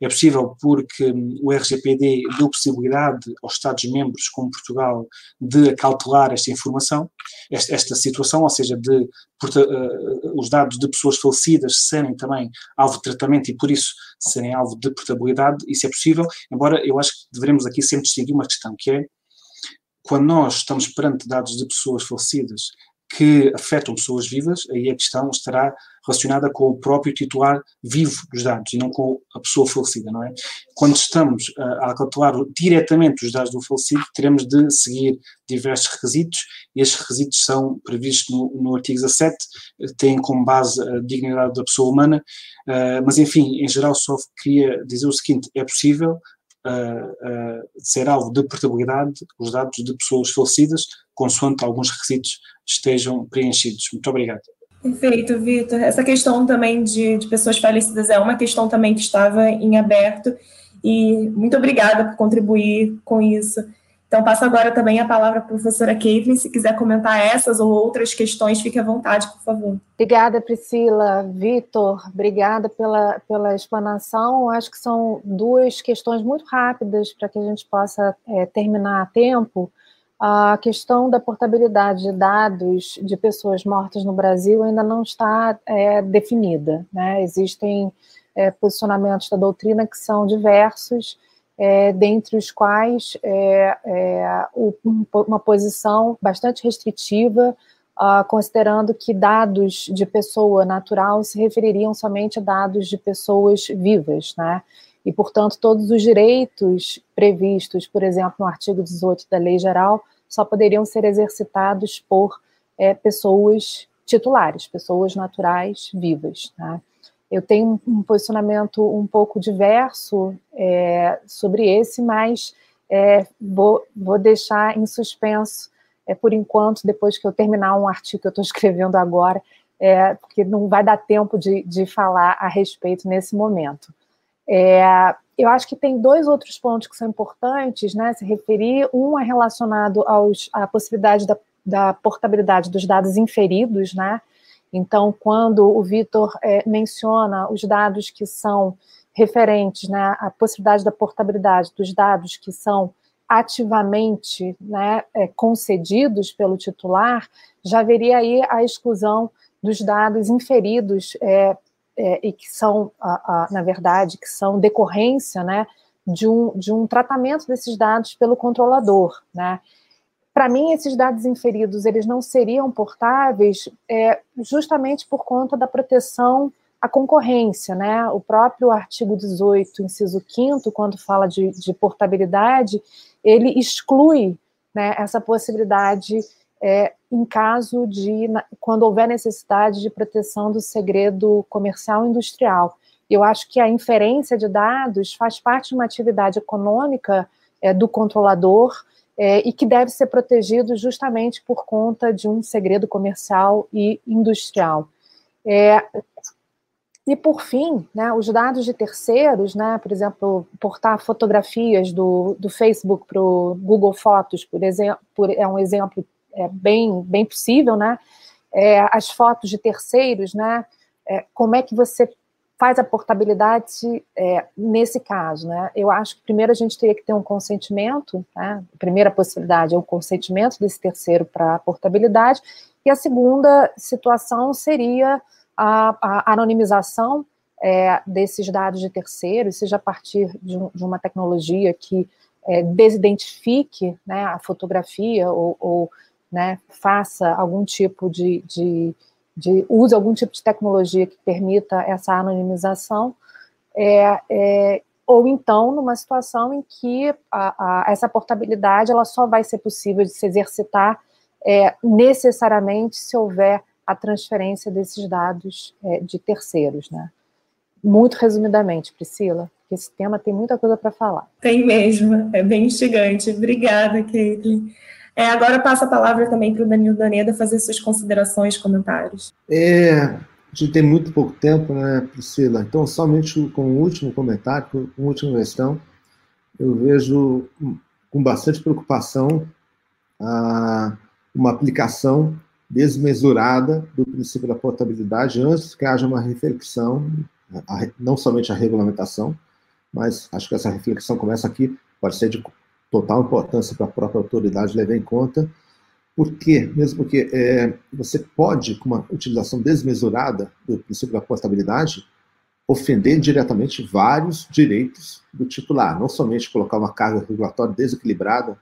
É possível porque hum, o RGPD deu possibilidade aos Estados-membros, como Portugal, de acautelar esta informação, esta, esta situação, ou seja, de uh, os dados de pessoas falecidas serem também alvo de tratamento e, por isso, serem alvo de portabilidade, isso é possível, embora eu acho que devemos aqui sempre distinguir uma questão, que é quando nós estamos perante dados de pessoas falecidas que afetam pessoas vivas, aí a questão estará relacionada com o próprio titular vivo dos dados e não com a pessoa falecida, não é? Quando estamos a, a calcular diretamente os dados do falecido, teremos de seguir diversos requisitos e estes requisitos são previstos no, no artigo 17, têm como base a dignidade da pessoa humana, uh, mas enfim, em geral só queria dizer o seguinte, é possível uh, uh, ser alvo de portabilidade os dados de pessoas falecidas, consoante alguns requisitos estejam preenchidos. Muito obrigado. Perfeito, Vitor. Essa questão também de, de pessoas falecidas é uma questão também que estava em aberto e muito obrigada por contribuir com isso. Então, passo agora também a palavra para a professora Caitlin. Se quiser comentar essas ou outras questões, fique à vontade, por favor. Obrigada, Priscila. Vitor, obrigada pela, pela explanação. Acho que são duas questões muito rápidas para que a gente possa é, terminar a tempo. A questão da portabilidade de dados de pessoas mortas no Brasil ainda não está é, definida. Né? Existem é, posicionamentos da doutrina que são diversos, é, dentre os quais é, é, uma posição bastante restritiva, uh, considerando que dados de pessoa natural se refeririam somente a dados de pessoas vivas, né? E, portanto, todos os direitos previstos, por exemplo, no artigo 18 da Lei Geral, só poderiam ser exercitados por é, pessoas titulares, pessoas naturais vivas. Né? Eu tenho um posicionamento um pouco diverso é, sobre esse, mas é, vou, vou deixar em suspenso é, por enquanto, depois que eu terminar um artigo que eu estou [laughs] escrevendo agora, é, porque não vai dar tempo de, de falar a respeito nesse momento. É, eu acho que tem dois outros pontos que são importantes, né, se referir. Um é relacionado aos, à possibilidade da, da portabilidade dos dados inferidos, né, então, quando o Vitor é, menciona os dados que são referentes, né, a possibilidade da portabilidade dos dados que são ativamente né, é, concedidos pelo titular, já haveria aí a exclusão dos dados inferidos é, é, e que são, a, a, na verdade, que são decorrência né, de, um, de um tratamento desses dados pelo controlador. Né? Para mim, esses dados inferidos eles não seriam portáveis é, justamente por conta da proteção à concorrência. Né? O próprio artigo 18, inciso 5 quando fala de, de portabilidade, ele exclui né, essa possibilidade é, em caso de, quando houver necessidade de proteção do segredo comercial e industrial. Eu acho que a inferência de dados faz parte de uma atividade econômica é, do controlador é, e que deve ser protegido justamente por conta de um segredo comercial e industrial. É, e por fim, né, os dados de terceiros, né, por exemplo, portar fotografias do, do Facebook para o Google Fotos, por exemplo, é um exemplo é, bem, bem possível, né? É, as fotos de terceiros, né? É, como é que você faz a portabilidade é, nesse caso, né? Eu acho que primeiro a gente teria que ter um consentimento, né? A primeira possibilidade é o consentimento desse terceiro para a portabilidade, e a segunda situação seria a, a anonimização é, desses dados de terceiros, seja a partir de, um, de uma tecnologia que é, desidentifique né, a fotografia ou, ou né, faça algum tipo de, de, de, use algum tipo de tecnologia que permita essa anonimização, é, é, ou então numa situação em que a, a, essa portabilidade ela só vai ser possível de se exercitar é, necessariamente se houver a transferência desses dados é, de terceiros, né? Muito resumidamente, Priscila, porque esse tema tem muita coisa para falar. Tem mesmo, é bem instigante. Obrigada, Caitlin. É, agora passa a palavra também para o Danilo Daneda fazer suas considerações, comentários. É, a gente tem muito pouco tempo, né, Priscila? Então, somente com um último comentário, com uma última questão, eu vejo com bastante preocupação a, uma aplicação desmesurada do princípio da portabilidade antes que haja uma reflexão, não somente a regulamentação, mas acho que essa reflexão começa aqui, pode ser de total importância para a própria autoridade levar em conta. Por quê? Mesmo porque é, você pode, com uma utilização desmesurada do princípio da portabilidade, ofender diretamente vários direitos do titular, não somente colocar uma carga regulatória desequilibrada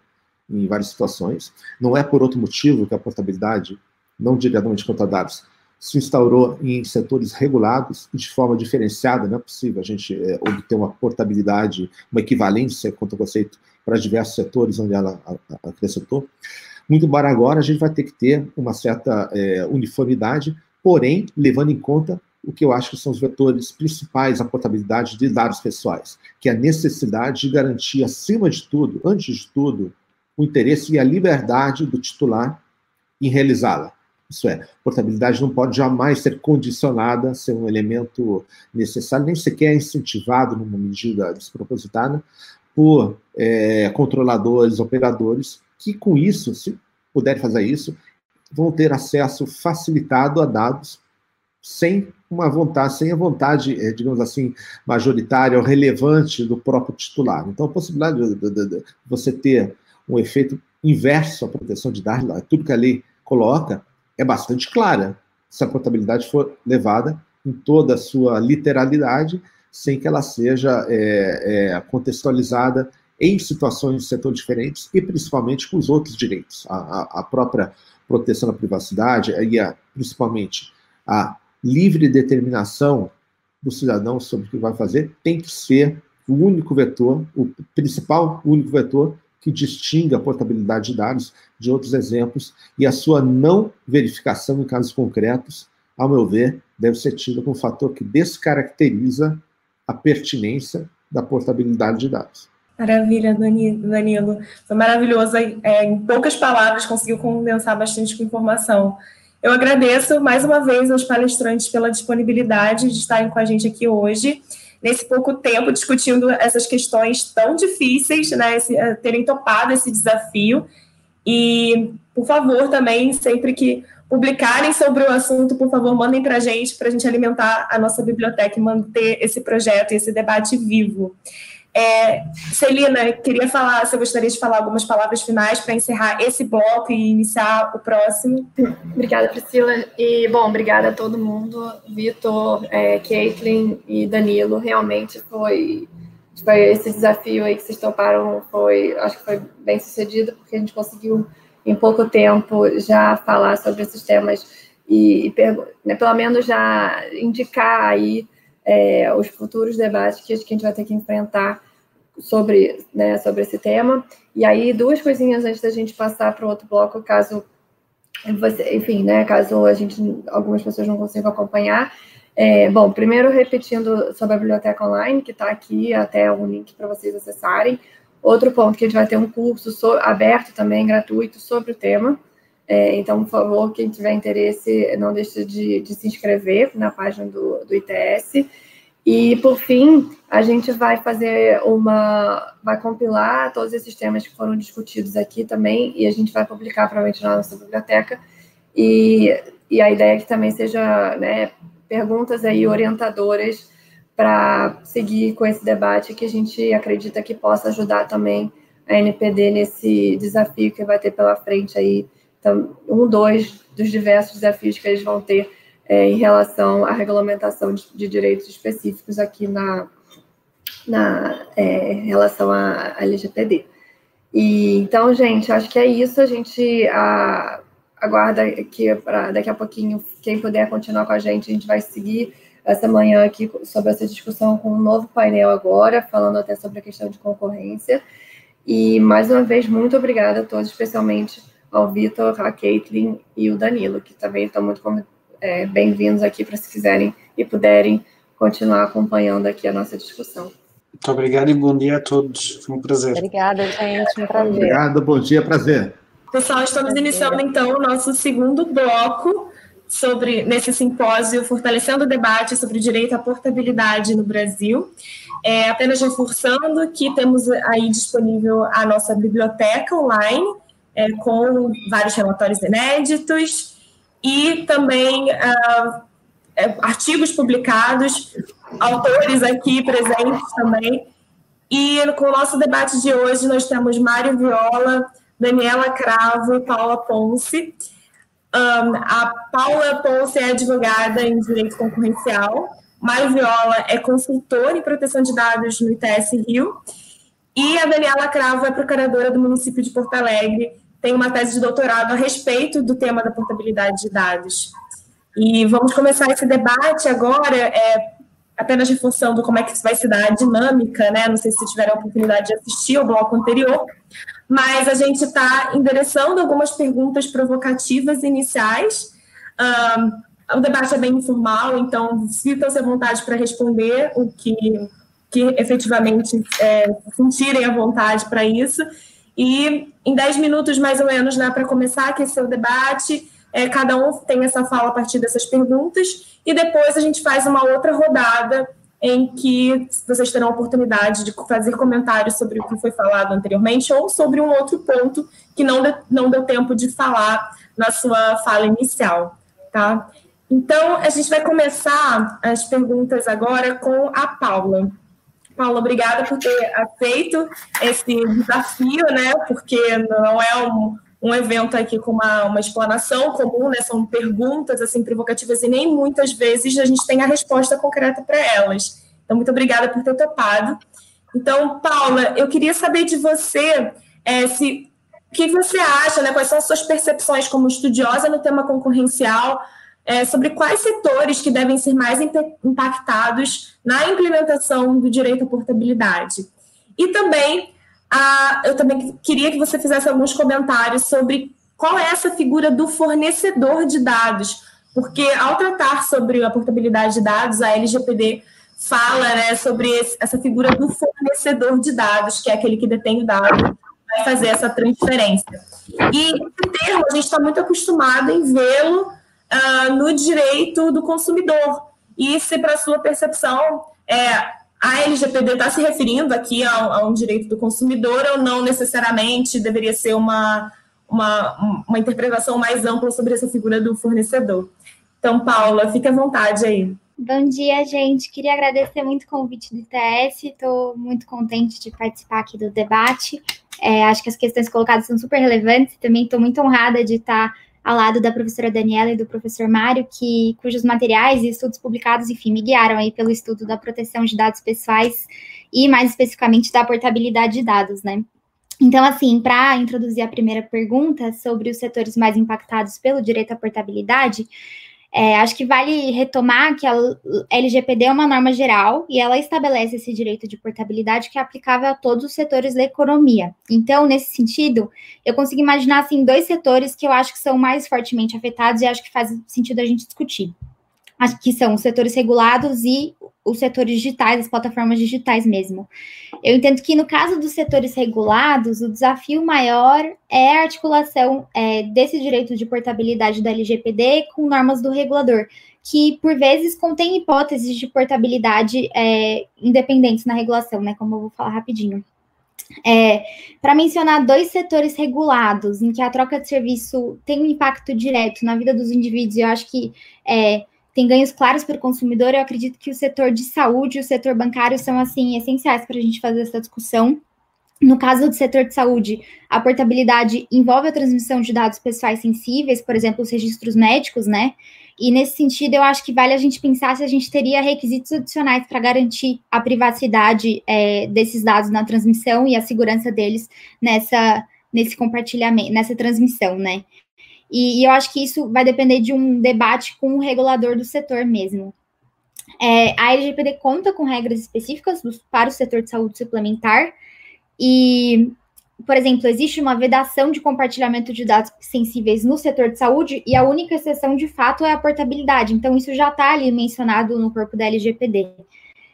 em várias situações. Não é por outro motivo que a portabilidade, não diretamente contra dados, se instaurou em setores regulados de forma diferenciada, não é possível a gente é, obter uma portabilidade, uma equivalência quanto ao conceito para diversos setores onde ela acrescentou. Muito embora agora a gente vai ter que ter uma certa é, uniformidade, porém levando em conta o que eu acho que são os vetores principais da portabilidade de dados pessoais, que é a necessidade de garantir, acima de tudo, antes de tudo, o interesse e a liberdade do titular em realizá-la. Isso é, portabilidade não pode jamais ser condicionada ser um elemento necessário, nem sequer incentivado numa medida despropositada por é, controladores, operadores, que com isso, se puderem fazer isso, vão ter acesso facilitado a dados sem uma vontade, sem a vontade, é, digamos assim, majoritária ou relevante do próprio titular. Então, a possibilidade de, de, de você ter um efeito inverso à proteção de dados, tudo que a lei coloca, é bastante clara, se a portabilidade for levada em toda a sua literalidade, sem que ela seja é, é, contextualizada em situações de setor diferentes e principalmente com os outros direitos. A, a, a própria proteção da privacidade e a, principalmente a livre determinação do cidadão sobre o que vai fazer tem que ser o único vetor, o principal único vetor que distinga a portabilidade de dados de outros exemplos e a sua não verificação em casos concretos, ao meu ver, deve ser tida como um fator que descaracteriza a pertinência da portabilidade de dados. Maravilha, Danilo. Foi maravilhoso. É, em poucas palavras, conseguiu condensar bastante informação. Eu agradeço mais uma vez aos palestrantes pela disponibilidade de estarem com a gente aqui hoje nesse pouco tempo discutindo essas questões tão difíceis, né, esse, eh, terem topado esse desafio. E, por favor, também, sempre que publicarem sobre o assunto, por favor, mandem para a gente, para a gente alimentar a nossa biblioteca e manter esse projeto e esse debate vivo. É, Celina, queria falar, você gostaria de falar algumas palavras finais para encerrar esse bloco e iniciar o próximo? Obrigada, Priscila. E, bom, obrigada a todo mundo, Vitor, é, Caitlin e Danilo. Realmente foi, foi esse desafio aí que vocês toparam, foi, acho que foi bem sucedido, porque a gente conseguiu, em pouco tempo, já falar sobre esses temas e, e né, pelo menos já indicar aí é, os futuros debates que a gente vai ter que enfrentar sobre, né, sobre esse tema. E aí, duas coisinhas antes da gente passar para o outro bloco, caso você, enfim, né, caso a gente, algumas pessoas não consigam acompanhar. É, bom, primeiro repetindo sobre a biblioteca online, que está aqui, até um link para vocês acessarem. Outro ponto que a gente vai ter um curso so, aberto também, gratuito, sobre o tema. É, então, por favor, quem tiver interesse, não deixe de, de se inscrever na página do, do ITS. E, por fim, a gente vai fazer uma. vai compilar todos esses temas que foram discutidos aqui também, e a gente vai publicar provavelmente na nossa biblioteca. E, e a ideia é que também seja né, perguntas aí orientadoras para seguir com esse debate que a gente acredita que possa ajudar também a NPD nesse desafio que vai ter pela frente aí então, um, dois dos diversos desafios que eles vão ter é, em relação à regulamentação de, de, direitos específicos aqui na, na é, relação à, LGPD. E, então, gente, acho que é isso. A gente a, aguarda que para daqui a pouquinho, quem puder continuar com a gente, a gente vai seguir essa manhã aqui sobre essa discussão com um novo painel agora, falando até sobre a questão de concorrência. E, mais uma vez, muito obrigada a todos, especialmente ao Vitor, a Caitlin e o Danilo, que também estão muito é, bem-vindos aqui para se quiserem e puderem continuar acompanhando aqui a nossa discussão. Muito obrigado e bom dia a todos. Foi um prazer. Obrigada, gente. Um prazer. Obrigado, bom dia, prazer. Pessoal, estamos iniciando então o nosso segundo bloco sobre nesse simpósio fortalecendo o debate sobre o direito à portabilidade no Brasil. É, apenas reforçando que temos aí disponível a nossa biblioteca online é, com vários relatórios inéditos e também uh, artigos publicados, autores aqui presentes também. E com o nosso debate de hoje, nós temos Mário Viola, Daniela Cravo e Paula Ponce. Um, a Paula Ponce é advogada em direito concorrencial, Mário Viola é consultor em proteção de dados no ITS Rio E a Daniela Cravo é procuradora do município de Porto Alegre, tem uma tese de doutorado a respeito do tema da portabilidade de dados. E vamos começar esse debate agora, é, apenas reforçando como é que vai se dar a dinâmica, né? Não sei se tiveram a oportunidade de assistir ao bloco anterior, mas a gente está endereçando algumas perguntas provocativas iniciais. Um, o debate é bem informal, então sintam-se à vontade para responder o que, que efetivamente é, sentirem vontade para isso. E em 10 minutos, mais ou menos, né, para começar aqui o debate, é, cada um tem essa fala a partir dessas perguntas, e depois a gente faz uma outra rodada em que vocês terão a oportunidade de fazer comentários sobre o que foi falado anteriormente ou sobre um outro ponto que não, de, não deu tempo de falar na sua fala inicial, tá? Então, a gente vai começar as perguntas agora com a Paula. Paula, obrigada por ter aceito esse desafio, né? Porque não é um, um evento aqui com uma, uma explanação comum, né? São perguntas assim provocativas e nem muitas vezes a gente tem a resposta concreta para elas. Então, muito obrigada por ter topado. Então, Paula, eu queria saber de você é, se o que você acha, né? Quais são as suas percepções como estudiosa no tema concorrencial é, sobre quais setores que devem ser mais impactados na implementação do direito à portabilidade. E também ah, eu também queria que você fizesse alguns comentários sobre qual é essa figura do fornecedor de dados, porque ao tratar sobre a portabilidade de dados, a LGPD fala né, sobre esse, essa figura do fornecedor de dados, que é aquele que detém o dado, vai fazer essa transferência. E esse termo a gente está muito acostumado em vê-lo uh, no direito do consumidor. E se para sua percepção é, a LGPD está se referindo aqui a, a, um direito do consumidor ou não necessariamente deveria ser uma, uma, uma interpretação mais ampla sobre essa figura do fornecedor. Então, Paula, fique à vontade aí. Bom dia, gente. Queria agradecer muito o convite do ITS. Estou muito contente de participar aqui do debate. É, acho que as questões colocadas são super relevantes. Também estou muito honrada de estar ao lado da professora Daniela e do professor Mário, que, cujos materiais e estudos publicados, enfim, me guiaram aí pelo estudo da proteção de dados pessoais e, mais especificamente, da portabilidade de dados, né? Então, assim, para introduzir a primeira pergunta sobre os setores mais impactados pelo direito à portabilidade, é, acho que vale retomar que a LGPD é uma norma geral e ela estabelece esse direito de portabilidade que é aplicável a todos os setores da economia. Então, nesse sentido, eu consigo imaginar assim dois setores que eu acho que são mais fortemente afetados e acho que faz sentido a gente discutir que são os setores regulados e os setores digitais, as plataformas digitais mesmo. Eu entendo que no caso dos setores regulados, o desafio maior é a articulação é, desse direito de portabilidade da LGPD com normas do regulador, que por vezes contém hipóteses de portabilidade é, independentes na regulação, né? Como eu vou falar rapidinho. É, para mencionar dois setores regulados, em que a troca de serviço tem um impacto direto na vida dos indivíduos, eu acho que é, tem ganhos claros para o consumidor. Eu acredito que o setor de saúde e o setor bancário são assim essenciais para a gente fazer essa discussão. No caso do setor de saúde, a portabilidade envolve a transmissão de dados pessoais sensíveis, por exemplo, os registros médicos, né? E nesse sentido, eu acho que vale a gente pensar se a gente teria requisitos adicionais para garantir a privacidade é, desses dados na transmissão e a segurança deles nessa nesse compartilhamento, nessa transmissão, né? E, e, eu acho que isso vai depender de um debate com o regulador do setor mesmo. É, a LGPD conta com regras específicas para o setor de saúde suplementar e, por exemplo, existe uma vedação de compartilhamento de dados sensíveis no setor de saúde e a única exceção de fato é a portabilidade. Então, isso já está ali mencionado no corpo da LGPD.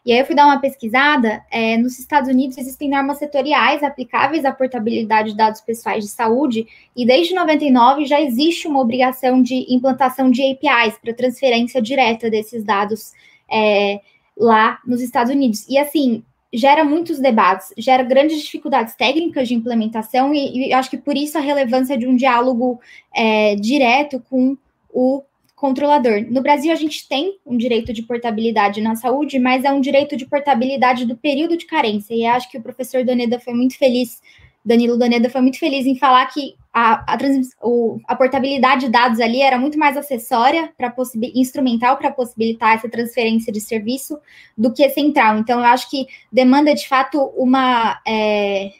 E aí eu fui dar uma pesquisada, é, nos Estados Unidos existem normas setoriais aplicáveis à portabilidade de dados pessoais de saúde, e desde 99 já existe uma obrigação de implantação de APIs para transferência direta desses dados é, lá nos Estados Unidos. E assim, gera muitos debates, gera grandes dificuldades técnicas de implementação, e, e acho que por isso a relevância de um diálogo é, direto com o controlador. No Brasil, a gente tem um direito de portabilidade na saúde, mas é um direito de portabilidade do período de carência. E acho que o professor Doneda foi muito feliz Danilo Daneda foi muito feliz em falar que a, a, o, a portabilidade de dados ali era muito mais acessória, para instrumental para possibilitar essa transferência de serviço do que central. Então, eu acho que demanda de fato uma. É,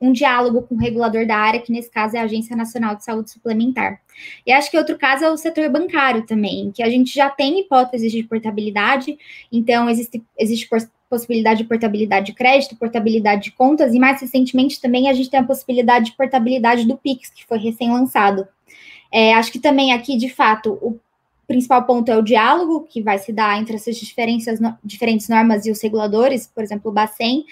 um diálogo com o regulador da área, que nesse caso é a Agência Nacional de Saúde Suplementar. E acho que outro caso é o setor bancário também, que a gente já tem hipóteses de portabilidade, então existe, existe possibilidade de portabilidade de crédito, portabilidade de contas, e mais recentemente também a gente tem a possibilidade de portabilidade do Pix, que foi recém-lançado. É, acho que também aqui, de fato, o principal ponto é o diálogo, que vai se dar entre essas diferenças, diferentes normas e os reguladores, por exemplo, o Bacen,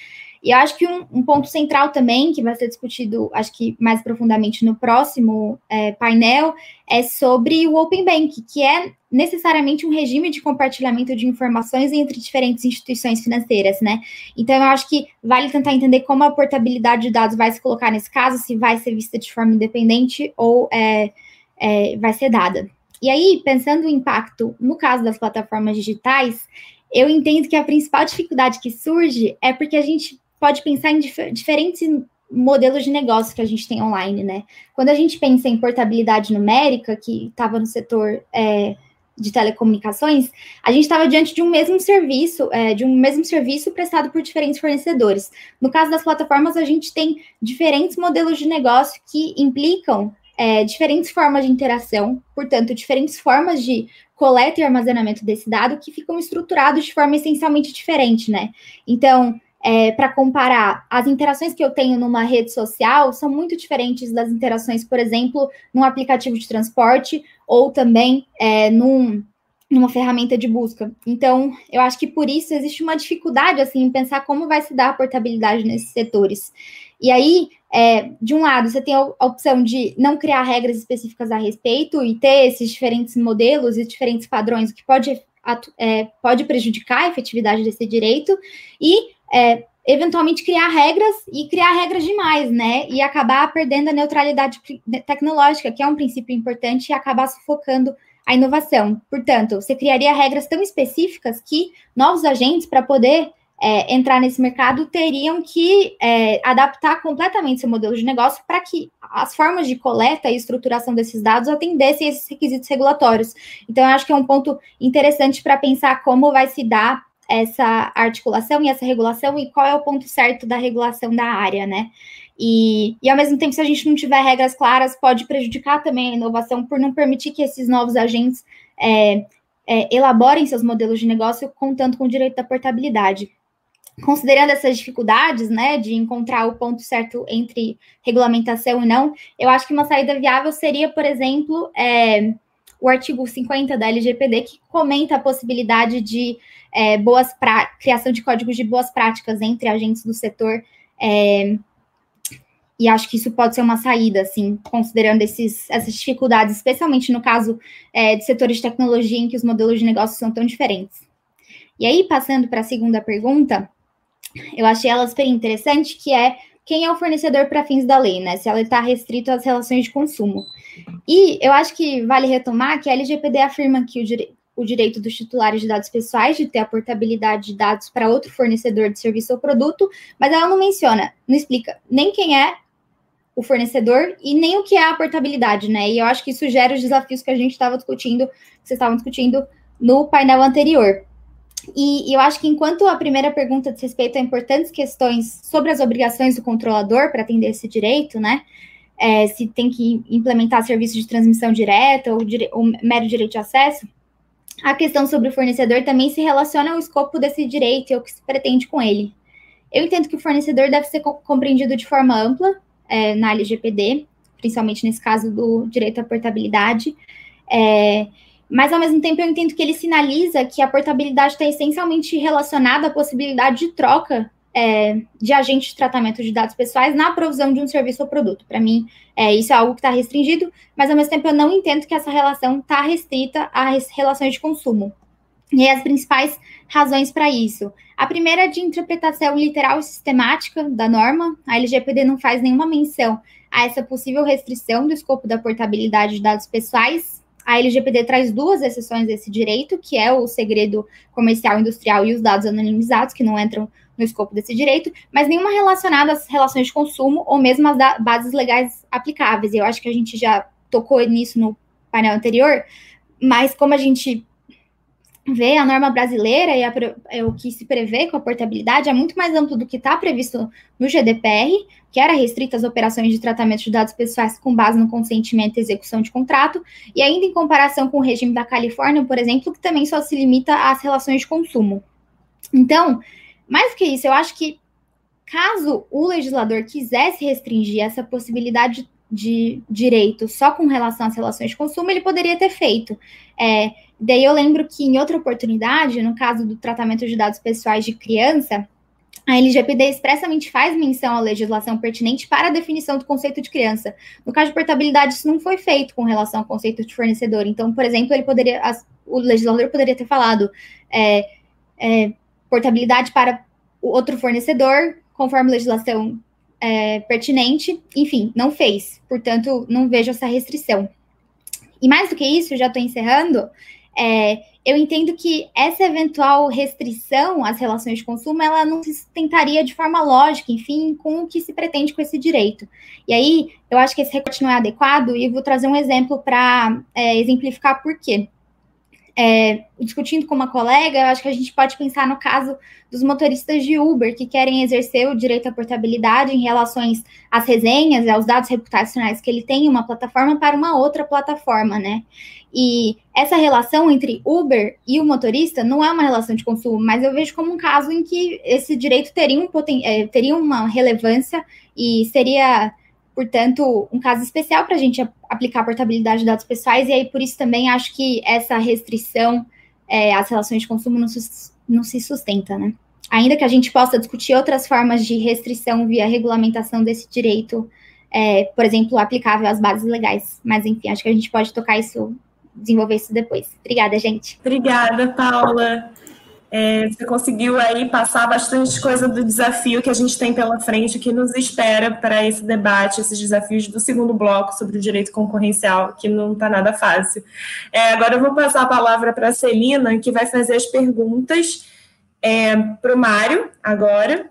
e eu acho que um, um, ponto central também, que vai ser discutido, acho que mais profundamente no próximo é, painel, é sobre o Open Bank, que é necessariamente um regime de compartilhamento de informações entre diferentes instituições financeiras, né? Então, eu acho que vale tentar entender como a portabilidade de dados vai se colocar nesse caso, se vai ser vista de forma independente ou é, é, vai ser dada. E aí, pensando o impacto no caso das plataformas digitais, eu entendo que a principal dificuldade que surge é porque a gente pode pensar em dif diferentes modelos de negócio que a gente tem online, né? Quando a gente pensa em portabilidade numérica, que estava no setor é, de telecomunicações, a gente estava diante de um mesmo serviço, é, de um mesmo serviço prestado por diferentes fornecedores. No caso das plataformas, a gente tem diferentes modelos de negócio que implicam é, diferentes formas de interação, portanto, diferentes formas de coleta e armazenamento desse dado que ficam estruturados de forma essencialmente diferente, né? Então, é, para comparar, as interações que eu tenho numa rede social são muito diferentes das interações, por exemplo, num aplicativo de transporte ou também é, num, numa ferramenta de busca. Então, eu acho que por isso existe uma dificuldade assim em pensar como vai se dar a portabilidade nesses setores. E aí, é, de um lado, você tem a opção de não criar regras específicas a respeito e ter esses diferentes modelos e diferentes padrões, que pode, é, pode prejudicar a efetividade desse direito, e é, eventualmente criar regras e criar regras demais, né? E acabar perdendo a neutralidade tecnológica, que é um princípio importante, e acabar sufocando a inovação. Portanto, você criaria regras tão específicas que novos agentes, para poder é, entrar nesse mercado, teriam que é, adaptar completamente seu modelo de negócio para que as formas de coleta e estruturação desses dados atendessem esses requisitos regulatórios. Então, eu acho que é um ponto interessante para pensar como vai se dar essa articulação e essa regulação e qual é o ponto certo da regulação da área, né? E, e ao mesmo tempo, se a gente não tiver regras claras, pode prejudicar também a inovação por não permitir que esses novos agentes é, é, elaborem seus modelos de negócio contando com o direito da portabilidade. Considerando essas dificuldades, né, de encontrar o ponto certo entre regulamentação e não, eu acho que uma saída viável seria, por exemplo, é, o artigo 50 da LGPD, que comenta a possibilidade de é, boas pra... criação de códigos de boas práticas entre agentes do setor. É... e acho que isso pode ser uma saída, assim, considerando esses, essas dificuldades, especialmente no caso é, de setores de tecnologia em que os modelos de negócio são tão diferentes. E aí, passando para a segunda pergunta, eu achei ela super interessante, que é quem é o fornecedor para fins da lei, né? Se ela está restrito às relações de consumo. E eu acho que vale retomar que a LGPD afirma que o, dire o direito dos titulares de dados pessoais de ter a portabilidade de dados para outro fornecedor de serviço ou produto, mas ela não menciona, não explica nem quem é o fornecedor e nem o que é a portabilidade, né? E eu acho que isso gera os desafios que a gente estava discutindo, que vocês estavam discutindo no painel anterior. E, eu acho que enquanto a primeira pergunta diz respeito a importantes questões sobre as obrigações do controlador para atender esse direito, né? É, se tem que implementar serviço de transmissão direta ou, dire ou mero direito de acesso, a questão sobre o fornecedor também se relaciona ao escopo desse direito e ao que se pretende com ele. Eu entendo que o fornecedor deve ser compreendido de forma ampla é, na LGPD, principalmente nesse caso do direito à portabilidade, é, mas ao mesmo tempo eu entendo que ele sinaliza que a portabilidade está essencialmente relacionada à possibilidade de troca é, de agentes de tratamento de dados pessoais na provisão de um serviço ou produto. Para mim, é, isso é algo que está restringido, mas ao mesmo tempo eu não entendo que essa relação está restrita às relações de consumo. E as principais razões para isso. A primeira é de interpretação literal e sistemática da norma. A LGPD não faz nenhuma menção a essa possível restrição do escopo da portabilidade de dados pessoais a LGPD traz duas exceções desse direito, que é o segredo comercial industrial e os dados anonimizados, que não entram no escopo desse direito, mas nenhuma relacionada às relações de consumo ou mesmo às bases legais aplicáveis. Eu acho que a gente já tocou nisso no painel anterior, mas como a gente vê a norma brasileira e a, é, o que se prevê com a portabilidade é muito mais amplo do que está previsto no GDPR, que era restrita às operações de tratamento de dados pessoais com base no consentimento e execução de contrato, e ainda em comparação com o regime da Califórnia, por exemplo, que também só se limita às relações de consumo. Então, mais que isso, eu acho que caso o legislador quisesse restringir essa possibilidade de direito só com relação às relações de consumo, ele poderia ter feito. É, daí eu lembro que em outra oportunidade, no caso do tratamento de dados pessoais de criança, a LGPD expressamente faz menção à legislação pertinente para a definição do conceito de criança. No caso de portabilidade, isso não foi feito com relação ao conceito de fornecedor. Então, por exemplo, ele poderia, as, o legislador poderia ter falado é, é, portabilidade para outro fornecedor, conforme legislação é, pertinente, enfim, não fez. Portanto, não vejo essa restrição. E mais do que isso, já estou encerrando, é, eu entendo que essa eventual restrição às relações de consumo, ela não se sustentaria de forma lógica, enfim, com o que se pretende com esse direito. E aí, eu acho que esse recorte não é adequado e vou trazer um exemplo para é, exemplificar por quê é, discutindo com uma colega, eu acho que a gente pode pensar no caso dos motoristas de Uber que querem exercer o direito à portabilidade em relações às resenhas aos dados reputacionais que ele tem em uma plataforma para uma outra plataforma, né? E essa relação entre Uber e o motorista não é uma relação de consumo, mas eu vejo como um caso em que esse direito teria, um poten é, teria uma relevância e seria portanto, um caso especial para a gente aplicar a portabilidade de dados pessoais, e aí por isso também acho que essa restrição é, às relações de consumo não, não se sustenta, né? Ainda que a gente possa discutir outras formas de restrição via regulamentação desse direito, é, por exemplo, aplicável às bases legais. Mas, enfim, acho que a gente pode tocar isso, desenvolver isso depois. Obrigada, gente. Obrigada, Paula. É, você conseguiu aí passar bastante coisa do desafio que a gente tem pela frente, que nos espera para esse debate, esses desafios do segundo bloco sobre o direito concorrencial, que não está nada fácil. É, agora eu vou passar a palavra para a Celina, que vai fazer as perguntas é, para o Mário agora.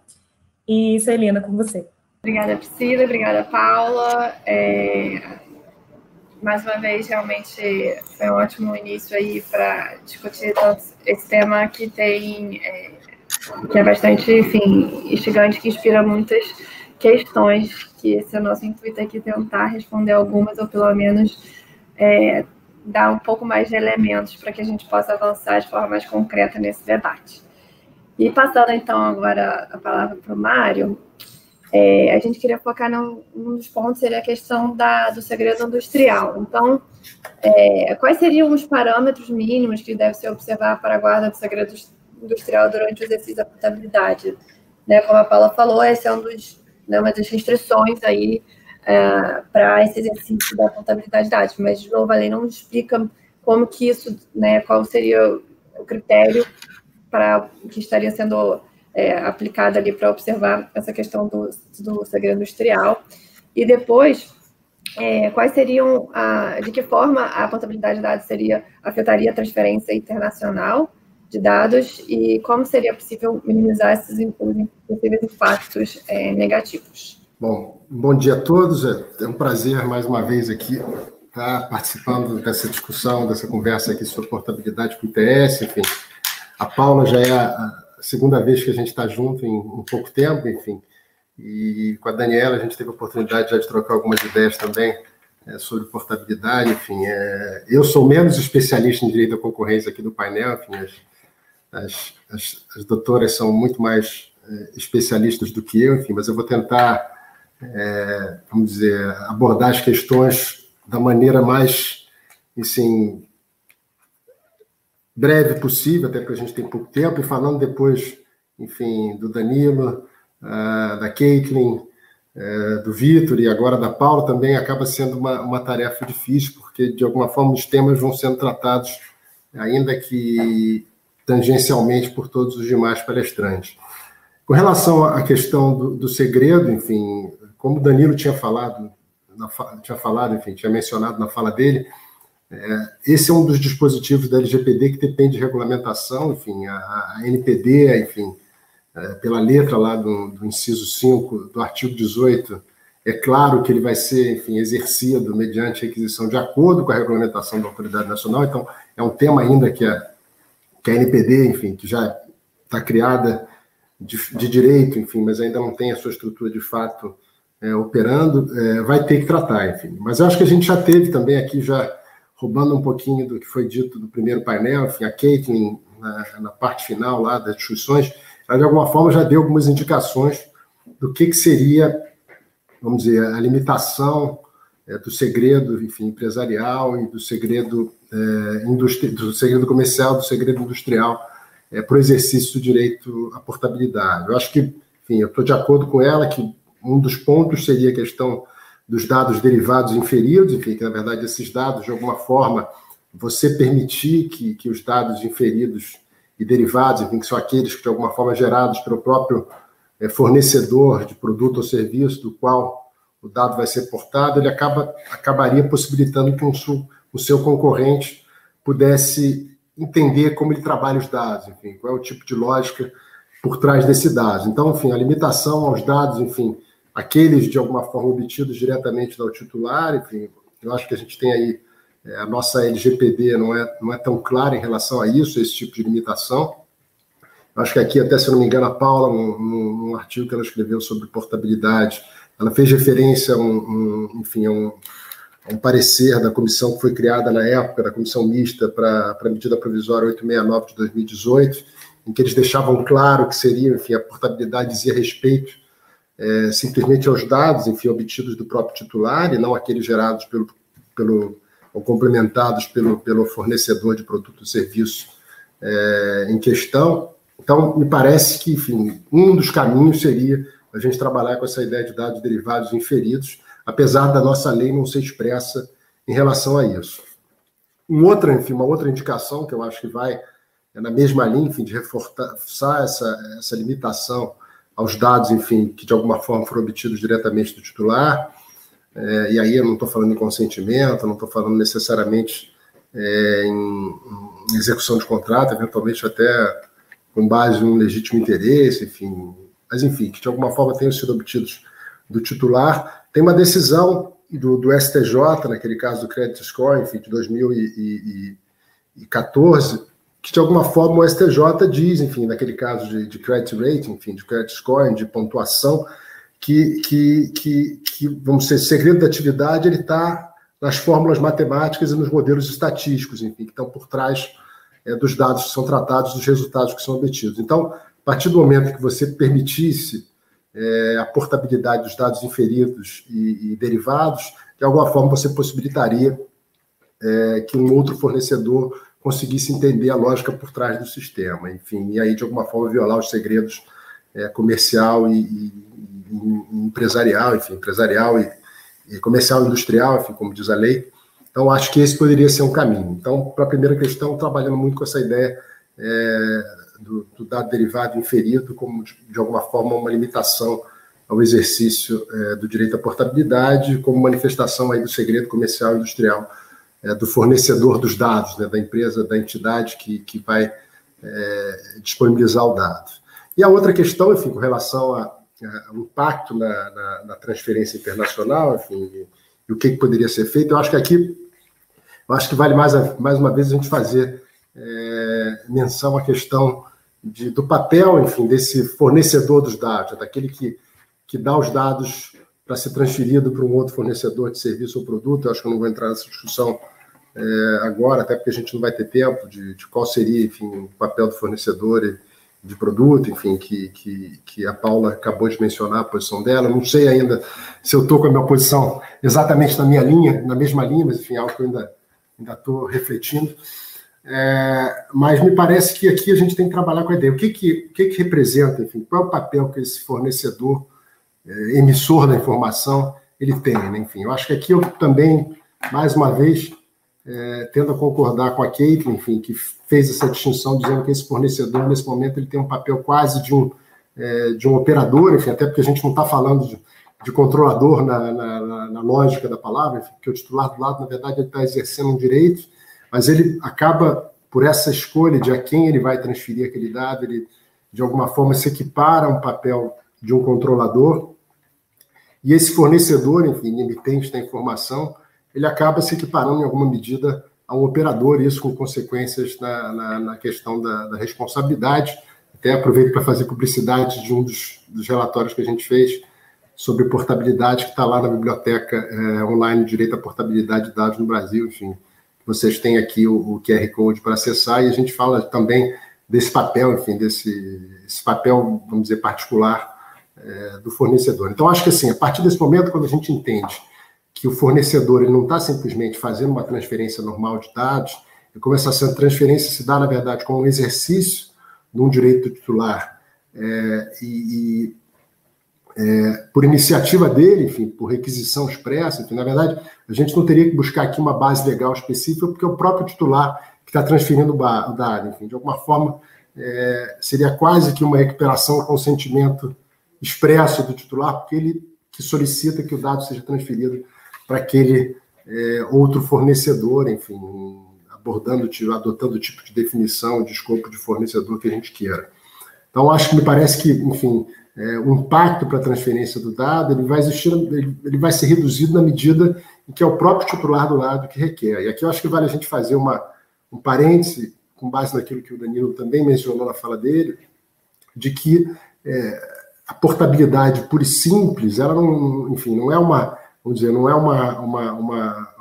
E Celina, com você. Obrigada, Priscila. Obrigada, Paula. É, mais uma vez, realmente foi um ótimo início aí para discutir esse tema que tem, é, que é bastante, enfim, instigante, que inspira muitas questões, que esse é o nosso intuito aqui, tentar responder algumas, ou pelo menos é, dar um pouco mais de elementos para que a gente possa avançar de forma mais concreta nesse debate. E passando então agora a palavra para o Mário, é, a gente queria focar num, num, dos pontos, seria a questão da, do segredo industrial. Então, é, quais seriam os parâmetros mínimos que deve ser observar para a guarda do segredo industrial durante o exercício da portabilidade? Né, como a Paula falou, essa é um dos, né, uma das restrições aí é, para esse exercício da contabilidade de dados, mas, de novo, a lei não explica como que isso, né, qual seria o critério para que estaria sendo é, aplicada ali para observar essa questão do, do segredo industrial. E depois, é, quais seriam, a, de que forma a portabilidade de dados seria, afetaria a transferência internacional de dados e como seria possível minimizar esses possíveis impactos é, negativos. Bom, bom dia a todos. É um prazer mais uma vez aqui estar participando dessa discussão, dessa conversa aqui sobre portabilidade com o ITS. Enfim, a Paula já é a, segunda vez que a gente está junto em, em, pouco tempo, enfim. E com a Daniela a gente teve a oportunidade já de trocar algumas ideias também é, sobre portabilidade, enfim. É, eu sou menos especialista em direito da concorrência aqui do painel, enfim, as, as, as, as doutoras são muito mais é, especialistas do que eu, enfim, mas eu vou tentar, vamos dizer, abordar as questões da maneira mais, assim, breve possível, até porque a gente tem pouco tempo, e falando depois, enfim, do Danilo, uh, da Caitlin, uh, do Vitor e agora da Paula, também acaba sendo uma, uma tarefa difícil, porque de alguma forma os temas vão sendo tratados, ainda que tangencialmente, por todos os demais palestrantes. Com relação à questão do, do segredo, enfim, como o Danilo tinha falado, na, tinha falado, enfim, tinha mencionado na fala dele, esse é um dos dispositivos da LGPD que depende de regulamentação, enfim, a, a NPD, enfim, é, pela letra lá do, do, inciso 5 do artigo 18, é claro que ele vai ser, enfim, exercido mediante requisição de acordo com a regulamentação da autoridade nacional, então é um tema ainda que a, que a NPD, enfim, que já está criada de, de, direito, enfim, mas ainda não tem a sua estrutura de fato é, operando, é, vai ter que tratar, enfim. Mas eu acho que a gente já teve também aqui, já roubando um pouquinho do que foi dito do primeiro painel, enfim, a Caitlin, na, na parte final lá das discussões, ela de alguma forma já deu algumas indicações do que, que seria, vamos dizer, a limitação é, do segredo, enfim, empresarial e do segredo, é, industri do segredo comercial, do segredo industrial é, para o exercício do direito à portabilidade. Eu acho que, enfim, eu estou de acordo com ela que um dos pontos seria a questão dos dados derivados inferidos, enfim, que na verdade esses dados, de alguma forma, você permitir que, que os dados inferidos e derivados, enfim, que são aqueles que de alguma forma gerados pelo próprio é, fornecedor de produto ou serviço do qual o dado vai ser portado, ele acaba, acabaria possibilitando que um, o seu concorrente pudesse entender como ele trabalha os dados, enfim, qual é o tipo de lógica por trás desse dado. Então, enfim, a limitação aos dados, enfim, aqueles de alguma forma obtidos diretamente do titular, enfim, eu acho que a gente tem aí é, a nossa LGPD não é, não é tão clara em relação a isso, esse tipo de limitação. Eu acho que aqui, até se não me engano, a Paula, num, num artigo que ela escreveu sobre portabilidade, ela fez referência a um, um enfim, a um, um parecer da comissão que foi criada na época, da comissão mista para a medida provisória 869 de 2018, em que eles deixavam claro que seria, enfim, a portabilidade dizia respeito é, simplesmente aos dados, enfim, obtidos do próprio titular e não aqueles gerados pelo, pelo ou complementados pelo, pelo fornecedor de produto ou serviço é, em questão. Então, me parece que, enfim, um dos caminhos seria a gente trabalhar com essa ideia de dados derivados inferidos, apesar da nossa lei não ser expressa em relação a isso. Um outra, enfim, uma outra indicação que eu acho que vai é na mesma linha, enfim, de reforçar essa, essa limitação aos dados, enfim, que de alguma forma foram obtidos diretamente do titular. É, e aí eu não estou falando em consentimento, não estou falando necessariamente é, em, em, execução de contrato, eventualmente até com base em um legítimo interesse, enfim. Mas, enfim, que de alguma forma tenham sido obtidos do titular. Tem uma decisão do, do STJ, naquele caso do Credit Score, enfim, de 2014, que de alguma forma o STJ diz, enfim, naquele caso de, de credit rating, enfim, de credit score, de pontuação, que, que, que, que vamos dizer, segredo da atividade ele está nas fórmulas matemáticas e nos modelos estatísticos, enfim, que estão por trás é, dos dados que são tratados, dos resultados que são obtidos. Então, a partir do momento que você permitisse é, a portabilidade dos dados inferidos e, e, derivados, de alguma forma você possibilitaria é, que um outro fornecedor conseguisse entender a lógica por trás do sistema, enfim, e aí de alguma forma violar os segredos é, comercial e, e, e, empresarial, enfim, empresarial e, e comercial industrial, enfim, como diz a lei. Então, acho que esse poderia ser um caminho. Então, para a primeira questão, trabalhando muito com essa ideia é, do, do, dado derivado inferido como, de, de, alguma forma, uma limitação ao exercício é, do direito à portabilidade, como manifestação aí do segredo comercial e industrial é, do fornecedor dos dados, né, da empresa, da entidade que, que vai é, disponibilizar o dado. E a outra questão, enfim, com relação ao impacto na, na, na, transferência internacional, enfim, e, e o que, que, poderia ser feito, eu acho que aqui, eu acho que vale mais, mais uma vez a gente fazer é, menção à questão de, do papel, enfim, desse fornecedor dos dados, daquele que, que dá os dados para ser transferido para um outro fornecedor de serviço ou produto. Eu acho que eu não vou entrar nessa discussão é, agora, até porque a gente não vai ter tempo de, de qual seria, enfim, o papel do fornecedor de produto, enfim, que, que, que, a Paula acabou de mencionar a posição dela. Não sei ainda se eu estou com a minha posição exatamente na minha linha, na mesma linha, mas enfim, algo que eu ainda estou refletindo. É, mas me parece que aqui a gente tem que trabalhar com a ideia. O que, que, o que, que representa, enfim, qual é o papel que esse fornecedor, é, emissor da informação, ele tem, né? Enfim, eu acho que aqui eu também, mais uma vez, é, tendo a concordar com a Kate, enfim, que fez essa distinção dizendo que esse fornecedor, nesse momento, ele tem um papel quase de um, é, de um operador, enfim, até porque a gente não está falando de, de controlador na, na, na, lógica da palavra, porque o titular do lado, na verdade, ele está exercendo um direito, mas ele acaba, por essa escolha de a quem ele vai transferir aquele dado, ele, de alguma forma, se equipara a um papel de um controlador, e esse fornecedor, enfim, emitente da informação, ele acaba se equiparando, em alguma medida, a um operador, isso com consequências na, na, na questão da, da, responsabilidade. Até aproveito para fazer publicidade de um dos, dos relatórios que a gente fez, sobre portabilidade, que está lá na biblioteca é, online Direito à Portabilidade de Dados no Brasil. Enfim, vocês têm aqui o, o, QR Code para acessar e a gente fala também desse papel, enfim, desse esse papel, vamos dizer, particular é, do fornecedor. Então, acho que assim, a partir desse momento, quando a gente entende que o fornecedor ele não está simplesmente fazendo uma transferência normal de dados, e como essa transferência se dá, na verdade, como um exercício de um direito titular é, e, é, por iniciativa dele, enfim, por requisição expressa, enfim, na verdade, a gente não teria que buscar aqui uma base legal específica, porque é o próprio titular que está transferindo o dado, enfim, de alguma forma, é, seria quase que uma recuperação ao consentimento expresso do titular, porque ele que solicita que o dado seja transferido para aquele é, outro fornecedor, enfim, abordando, adotando o tipo de definição, de escopo de fornecedor que a gente queira. Então, acho que me parece que, enfim, é, o impacto para a transferência do dado ele vai existir, ele, ele, vai ser reduzido na medida em que é o próprio titular do lado que requer. E aqui eu acho que vale a gente fazer uma, um parêntese, com base naquilo que o Danilo também mencionou na fala dele, de que é, a portabilidade pura e simples, ela não, enfim, não é uma, vamos dizer, não é uma, uma, uma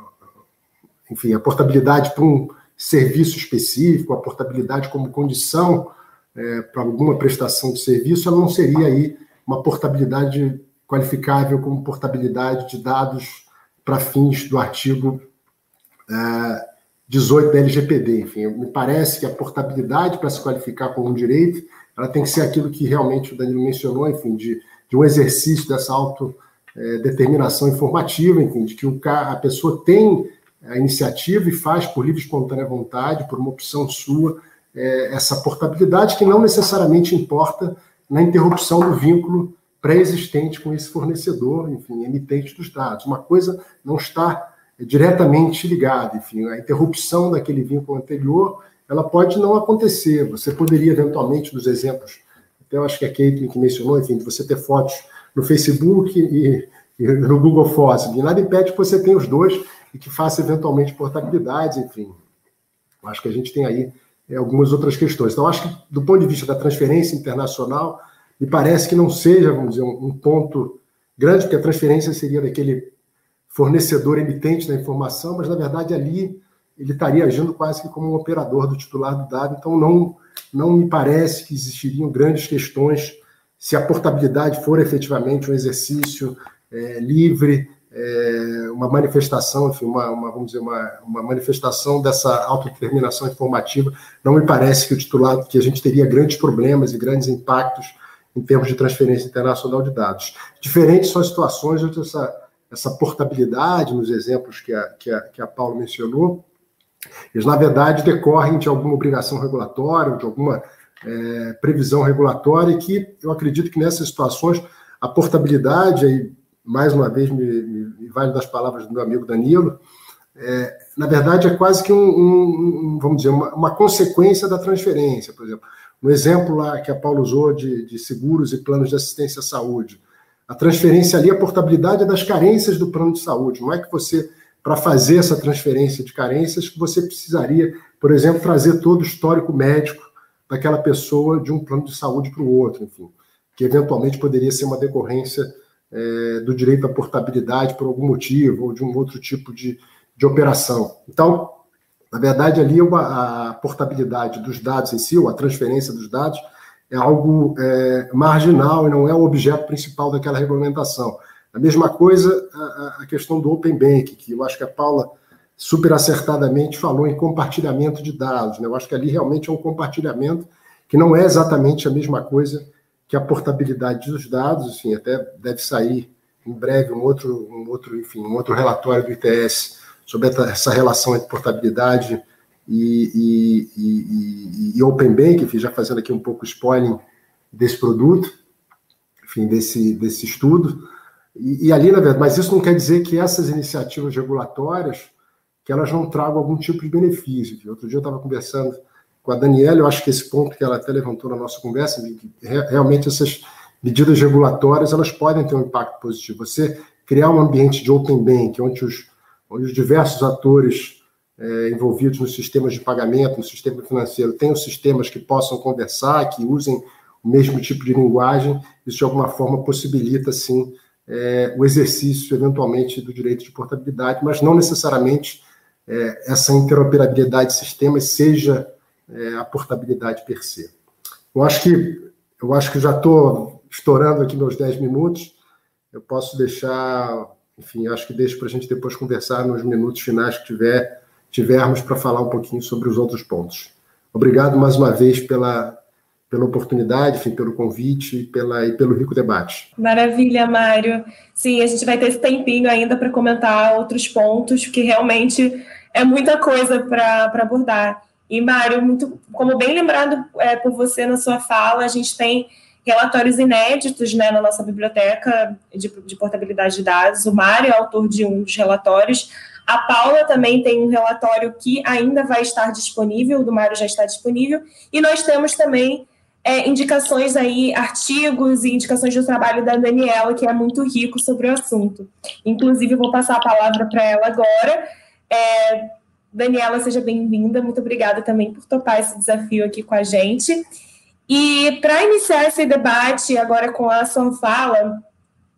enfim, a portabilidade para um serviço específico, a portabilidade como condição é, para alguma prestação de serviço, ela não seria aí uma portabilidade qualificável como portabilidade de dados para fins do artigo é, 18 da LGPD. Enfim, me parece que a portabilidade para se qualificar como um direito, ela tem que ser aquilo que realmente o Danilo mencionou, enfim, de, de um exercício dessa autodeterminação informativa, enfim, de que o, a pessoa tem a iniciativa e faz por livre e espontânea vontade, por uma opção sua, é, essa portabilidade que não necessariamente importa na interrupção do vínculo pré-existente com esse fornecedor, enfim, emitente dos dados. Uma coisa não está diretamente ligada, enfim, a interrupção daquele vínculo anterior, ela pode não acontecer. Você poderia, eventualmente, dos exemplos, até eu acho que a Kate que mencionou, enfim, de você ter fotos no Facebook e, e no Google Fotos, e nada impede que você tenha os dois e que faça, eventualmente, portabilidade, enfim. Acho que a gente tem aí é, algumas outras questões. Então, acho que, do ponto de vista da transferência internacional, me parece que não seja, vamos dizer, um, um ponto grande, porque a transferência seria daquele fornecedor emitente da informação, mas, na verdade, ali ele estaria agindo quase que como um operador do titular do dado. Então, não, não me parece que existiriam grandes questões se a portabilidade for efetivamente um exercício é, livre, é, uma manifestação, enfim, uma, uma, vamos dizer, uma, uma manifestação dessa autodeterminação informativa. Não me parece que o titular, que a gente teria grandes problemas e grandes impactos em termos de transferência internacional de dados. Diferentes são as situações onde essa, essa portabilidade, nos exemplos que a, que a, que a Paulo mencionou, eles, na verdade, decorrem de alguma obrigação regulatória, de alguma é, previsão regulatória, e que eu acredito que nessas situações a portabilidade, aí, mais uma vez me, me, me vale das palavras do meu amigo Danilo, é, na verdade é quase que um, um, um vamos dizer, uma, uma, consequência da transferência, por exemplo. No exemplo lá que a Paulo usou de, de seguros e planos de assistência à saúde, a transferência ali, a portabilidade é das carências do plano de saúde. Não é que você, para fazer essa transferência de carências, que você precisaria, por exemplo, trazer todo o histórico médico daquela pessoa de um plano de saúde para o outro, enfim, que eventualmente poderia ser uma decorrência é, do direito à portabilidade por algum motivo, ou de um outro tipo de, de operação. Então, na verdade, ali uma, a portabilidade dos dados em si, ou a transferência dos dados, é algo é, marginal e não é o objeto principal daquela regulamentação. A mesma coisa a, a, questão do Open Bank, que eu acho que a Paula super acertadamente falou em compartilhamento de dados. Né? Eu acho que ali realmente é um compartilhamento que não é exatamente a mesma coisa que a portabilidade dos dados, enfim, até deve sair em breve um outro, um outro, enfim, um outro relatório do ITS sobre essa relação entre portabilidade e, e, e, e Open Bank, enfim, já fazendo aqui um pouco spoiling desse produto, enfim, desse, desse estudo. E, e, ali, na verdade, mas isso não quer dizer que essas iniciativas regulatórias que elas não tragam algum tipo de benefício. Outro dia eu estava conversando com a Daniela, eu acho que esse ponto que ela até levantou na nossa conversa, realmente essas medidas regulatórias elas podem ter um impacto positivo. Você criar um ambiente de open bank, onde os, onde os diversos atores é, envolvidos nos sistemas de pagamento, no sistema financeiro, tenham sistemas que possam conversar, que usem o mesmo tipo de linguagem, isso de alguma forma possibilita, sim, é, o exercício, eventualmente, do direito de portabilidade, mas não necessariamente é, essa interoperabilidade de sistemas seja é, a portabilidade per se. Eu acho que, eu acho que já estou estourando aqui meus 10 minutos, eu posso deixar, enfim, acho que deixo para a gente depois conversar nos minutos finais que tiver, tivermos para falar um pouquinho sobre os outros pontos. Obrigado mais uma vez pela, pela oportunidade, enfim, pelo convite pela, e pelo rico debate. Maravilha, Mário. Sim, a gente vai ter esse tempinho ainda para comentar outros pontos, porque realmente é muita coisa para abordar. E, Mário, muito, como bem lembrado é, por você na sua fala, a gente tem relatórios inéditos né, na nossa biblioteca de, de portabilidade de dados. O Mário é autor de um dos relatórios. A Paula também tem um relatório que ainda vai estar disponível, o do Mário já está disponível. E nós temos também é, indicações aí, artigos e indicações do trabalho da Daniela, que é muito rico sobre o assunto. Inclusive, vou passar a palavra para ela agora. É, Daniela, seja bem-vinda. Muito obrigada também por topar esse desafio aqui com a gente. E para iniciar esse debate agora com a sua fala,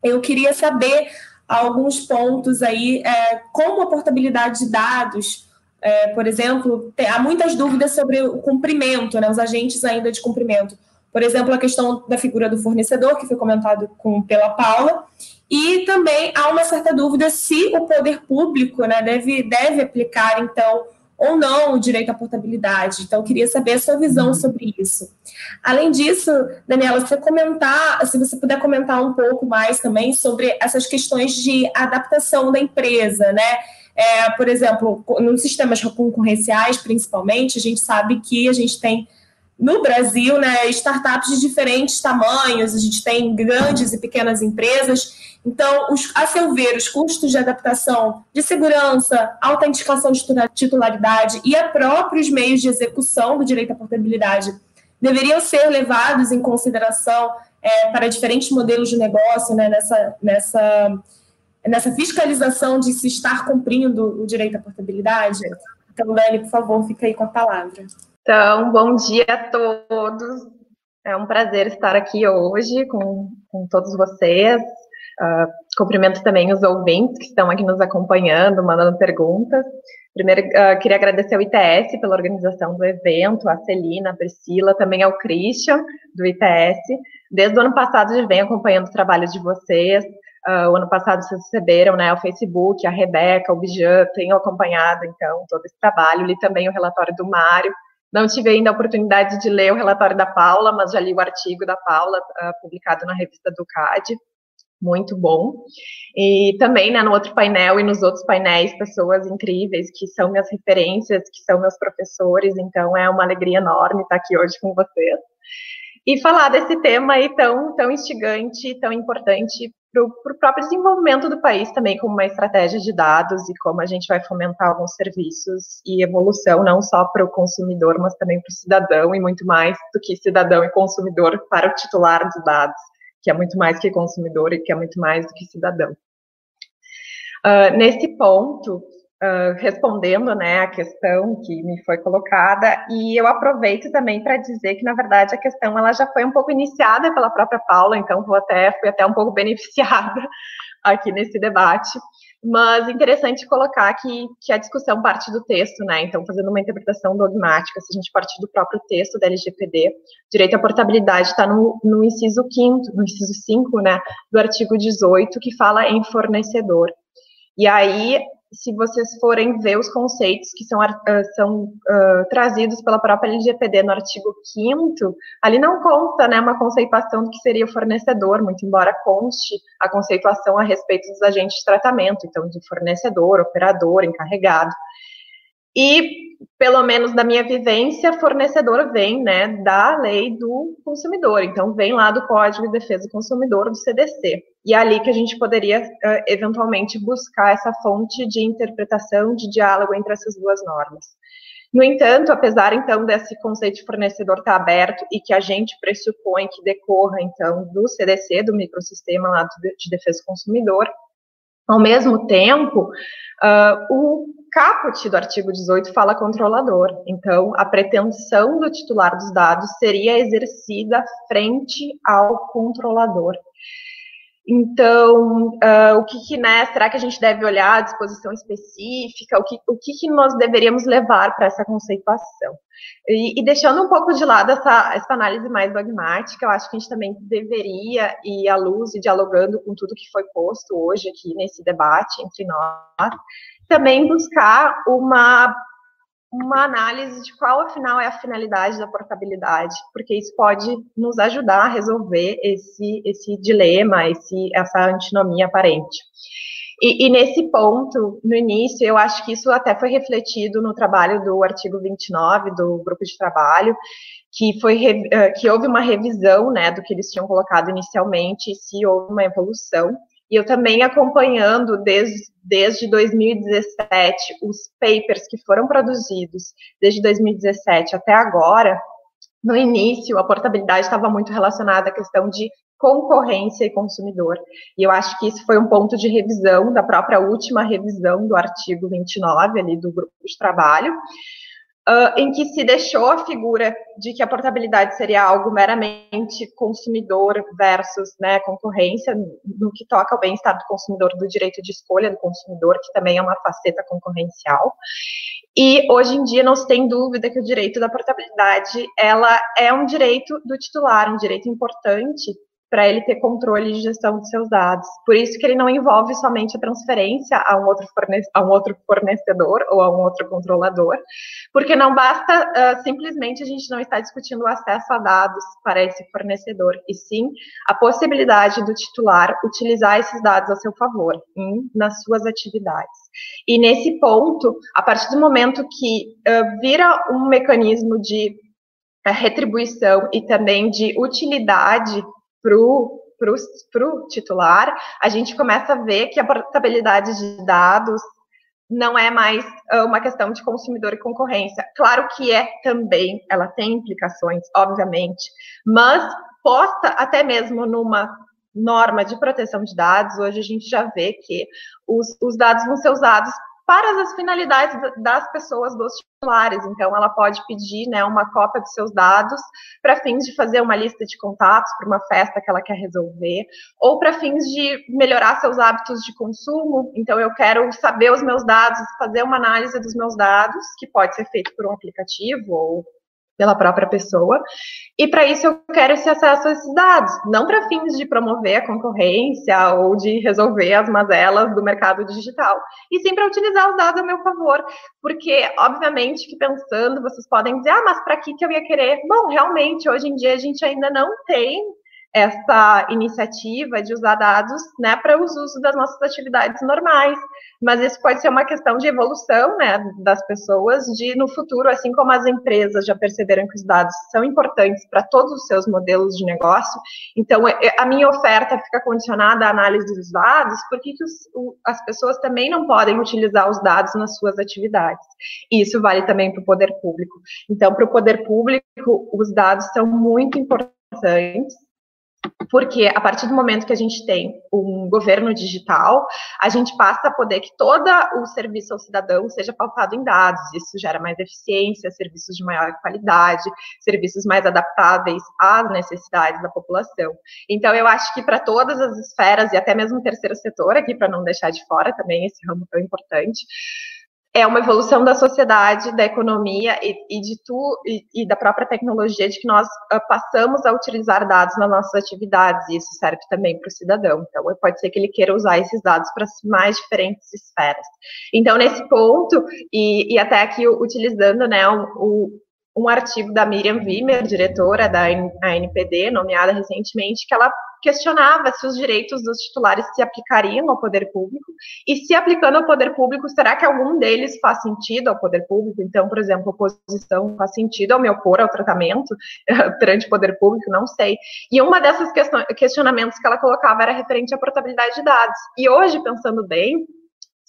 eu queria saber alguns pontos aí, é, como a portabilidade de dados é, por exemplo, tem, há muitas dúvidas sobre o cumprimento, né, os agentes ainda de cumprimento. Por exemplo, a questão da figura do fornecedor, que foi comentado com, pela Paula, e também há uma certa dúvida se o poder público né, deve, deve aplicar, então, ou não o direito à portabilidade. Então, eu queria saber a sua visão uhum. sobre isso. Além disso, Daniela, se você comentar, se você puder comentar um pouco mais também sobre essas questões de adaptação da empresa, né? É, por exemplo, nos sistemas concorrenciais, principalmente, a gente sabe que a gente tem no Brasil, né, startups de diferentes tamanhos, a gente tem grandes e pequenas empresas. Então, os, a seu ver, os custos de adaptação de segurança, autenticação de titularidade e a próprios meios de execução do direito à portabilidade deveriam ser levados em consideração é, para diferentes modelos de negócio né, nessa, nessa nessa fiscalização de se estar cumprindo o direito à portabilidade? Então, Dani, por favor, fica aí com a palavra. Então, bom dia a todos. É um prazer estar aqui hoje com, com todos vocês. Uh, cumprimento também os ouvintes que estão aqui nos acompanhando, mandando perguntas. Primeiro, uh, queria agradecer ao ITS pela organização do evento, a Celina, a Priscila, também ao Christian, do ITS. Desde o ano passado, já venho acompanhando o trabalho de vocês, Uh, o ano passado vocês receberam, né, o Facebook, a Rebeca, o Bijan, tenho acompanhado, então, todo esse trabalho, li também o relatório do Mário, não tive ainda a oportunidade de ler o relatório da Paula, mas já li o artigo da Paula, uh, publicado na revista do CAD, muito bom. E também, né, no outro painel e nos outros painéis, pessoas incríveis que são minhas referências, que são meus professores, então é uma alegria enorme estar aqui hoje com vocês. E falar desse tema aí tão, tão instigante, tão importante para o próprio desenvolvimento do país também, como uma estratégia de dados e como a gente vai fomentar alguns serviços e evolução, não só para o consumidor, mas também para o cidadão, e muito mais do que cidadão e consumidor para o titular dos dados, que é muito mais que consumidor e que é muito mais do que cidadão. Uh, nesse ponto, Respondendo né, a questão que me foi colocada, e eu aproveito também para dizer que, na verdade, a questão ela já foi um pouco iniciada pela própria Paula, então vou até, fui até um pouco [laughs] beneficiada aqui nesse debate, mas interessante colocar que, que a discussão parte do texto, né, então fazendo uma interpretação dogmática, se a gente partir do próprio texto da LGPD, direito à portabilidade está no, no inciso 5 no inciso 5, né, do artigo 18, que fala em fornecedor, e aí se vocês forem ver os conceitos que são, uh, são uh, trazidos pela própria LGPD no artigo 5 ali não consta né, uma conceituação do que seria o fornecedor, muito embora conste a conceituação a respeito dos agentes de tratamento, então de fornecedor, operador, encarregado. E pelo menos da minha vivência, fornecedor vem, né, da lei do consumidor. Então, vem lá do Código de Defesa do Consumidor, do CDC. E é ali que a gente poderia, uh, eventualmente, buscar essa fonte de interpretação, de diálogo entre essas duas normas. No entanto, apesar, então, desse conceito de fornecedor estar aberto e que a gente pressupõe que decorra, então, do CDC, do microsistema lá de defesa do consumidor, ao mesmo tempo, uh, o caput do artigo 18 fala controlador. Então, a pretensão do titular dos dados seria exercida frente ao controlador. Então, uh, o que, que, né, será que a gente deve olhar a disposição específica? O que, o que, que nós deveríamos levar para essa conceituação? E, e, deixando um pouco de lado essa, essa análise mais dogmática, eu acho que a gente também deveria ir à luz e dialogando com tudo que foi posto hoje aqui nesse debate entre nós, também buscar uma uma análise de qual, afinal, é a finalidade da portabilidade, porque isso pode nos ajudar a resolver esse, esse dilema, esse, essa antinomia aparente. E, e, nesse ponto, no início, eu acho que isso até foi refletido no trabalho do artigo 29 do grupo de trabalho, que foi eh, que houve uma revisão, né, do que eles tinham colocado inicialmente, se houve uma evolução. E eu também acompanhando desde, desde 2017 os papers que foram produzidos desde 2017 até agora. No início, a portabilidade estava muito relacionada à questão de concorrência e consumidor. E eu acho que isso foi um ponto de revisão da própria última revisão do artigo 29 ali do grupo de trabalho uh, em que se deixou a figura de que a portabilidade seria algo meramente consumidor versus né, concorrência, no que toca ao bem-estar do consumidor, do direito de escolha do consumidor, que também é uma faceta concorrencial. E hoje em dia não se tem dúvida que o direito da portabilidade ela é um direito do titular, um direito importante para ele ter controle de gestão de seus dados. Por isso que ele não envolve somente a transferência a um outro, a um outro fornecedor ou a um outro controlador, porque não basta uh, simplesmente a gente não estar discutindo o acesso a dados para esse fornecedor, e sim a possibilidade do titular utilizar esses dados a seu favor nas suas atividades. E nesse ponto, a partir do momento que uh, vira um mecanismo de uh, retribuição e também de utilidade para o titular, a gente começa a ver que a portabilidade de dados não é mais ah, uma questão de consumidor e concorrência. Claro que é também, ela tem implicações, obviamente, mas posta até mesmo numa norma de proteção de dados, hoje a gente já vê que os, os dados vão ser usados para as finalidades das pessoas, dos titulares. Então, ela pode pedir né, uma cópia dos seus dados para fins de fazer uma lista de contatos para uma festa que ela quer resolver, ou para fins de melhorar seus hábitos de consumo. Então, eu quero saber os meus dados, fazer uma análise dos meus dados, que pode ser feito por um aplicativo ou pela própria pessoa. E para isso eu quero esse acesso a esses dados, não para fins de promover a concorrência ou de resolver as mazelas do mercado digital, e sim para utilizar os dados a meu favor, porque obviamente que pensando, vocês podem dizer: "Ah, mas para que que eu ia querer?". Bom, realmente hoje em dia a gente ainda não tem essa iniciativa de usar dados né, para os usos das nossas atividades normais. Mas isso pode ser uma questão de evolução né, das pessoas, de no futuro, assim como as empresas já perceberam que os dados são importantes para todos os seus modelos de negócio, então é, é, a minha oferta fica condicionada à análise dos dados, por que, os, as pessoas também não podem utilizar os dados nas suas atividades? E isso vale também para o poder público. Então, para o poder público, os dados são muito importantes porque a partir do momento que a gente tem um governo digital, a gente passa a poder que todo o serviço ao cidadão seja pautado em dados. Isso gera mais eficiência, serviços de maior qualidade, serviços mais adaptáveis às necessidades da população. Então, eu acho que para todas as esferas, e até mesmo o terceiro setor aqui, para não deixar de fora também esse ramo tão importante, é uma evolução da sociedade, da economia e, e de tu e, e, da própria tecnologia de que nós uh, passamos a utilizar dados nas nossas atividades e isso serve também para o cidadão. Então, pode ser que ele queira usar esses dados para mais diferentes esferas. Então, nesse ponto e, e até aqui utilizando, né, o, um artigo da Miriam Wimmer, diretora da ANPD, nomeada recentemente, que ela questionava se os direitos dos titulares se aplicariam ao poder público e se aplicando ao poder público, será que algum deles faz sentido ao poder público? Então, por exemplo, oposição faz sentido ao me opor ao tratamento perante o poder público? Não sei. E uma dessas questionamentos que ela colocava era referente à portabilidade de dados. E hoje, pensando bem,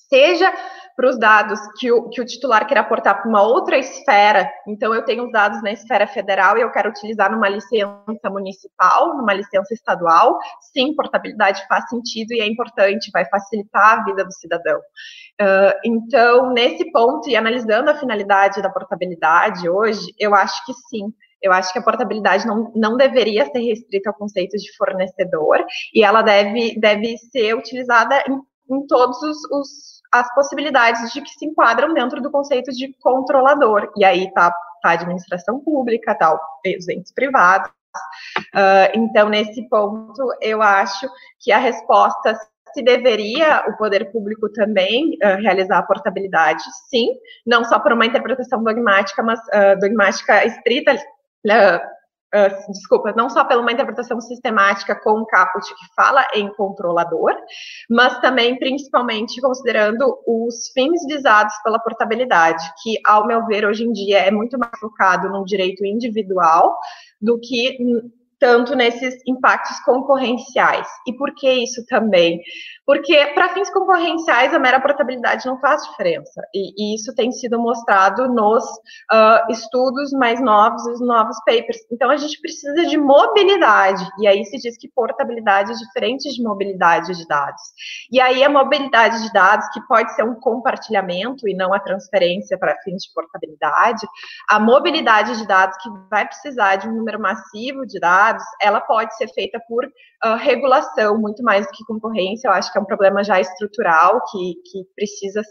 seja para os dados que o, que o titular quer aportar para uma outra esfera. Então, eu tenho os dados na esfera federal e eu quero utilizar numa licença municipal, numa licença estadual. Sim, portabilidade faz sentido e é importante, vai facilitar a vida do cidadão. Uh, então, nesse ponto, e analisando a finalidade da portabilidade hoje, eu acho que sim. Eu acho que a portabilidade não, não deveria ser restrita ao conceito de fornecedor e ela deve, deve ser utilizada em, em os as possibilidades de que se enquadram dentro do conceito de controlador. E aí tá, tá a administração pública, tá os entes privados. Uh, então, nesse ponto, eu acho que a resposta se deveria o poder público também uh, realizar a portabilidade, sim, não só por uma interpretação dogmática, mas uh, dogmática estrita, uh, desculpa, não só pela uma interpretação sistemática com o caput que fala em controlador, mas também principalmente considerando os fins visados pela portabilidade, que, ao meu ver, hoje em dia é muito mais focado no direito individual do que tanto nesses impactos concorrenciais. E por que isso também? Porque, para fins concorrenciais, a mera portabilidade não faz diferença. E, e isso tem sido mostrado nos uh, estudos mais novos, os novos papers. Então, a gente precisa de mobilidade. E aí se diz que portabilidade é diferente de mobilidade de dados. E aí, a mobilidade de dados, que pode ser um compartilhamento e não a transferência para fins de portabilidade, a mobilidade de dados, que vai precisar de um número massivo de dados, ela pode ser feita por uh, regulação, muito mais do que concorrência. Eu acho que é um problema já estrutural que, que precisa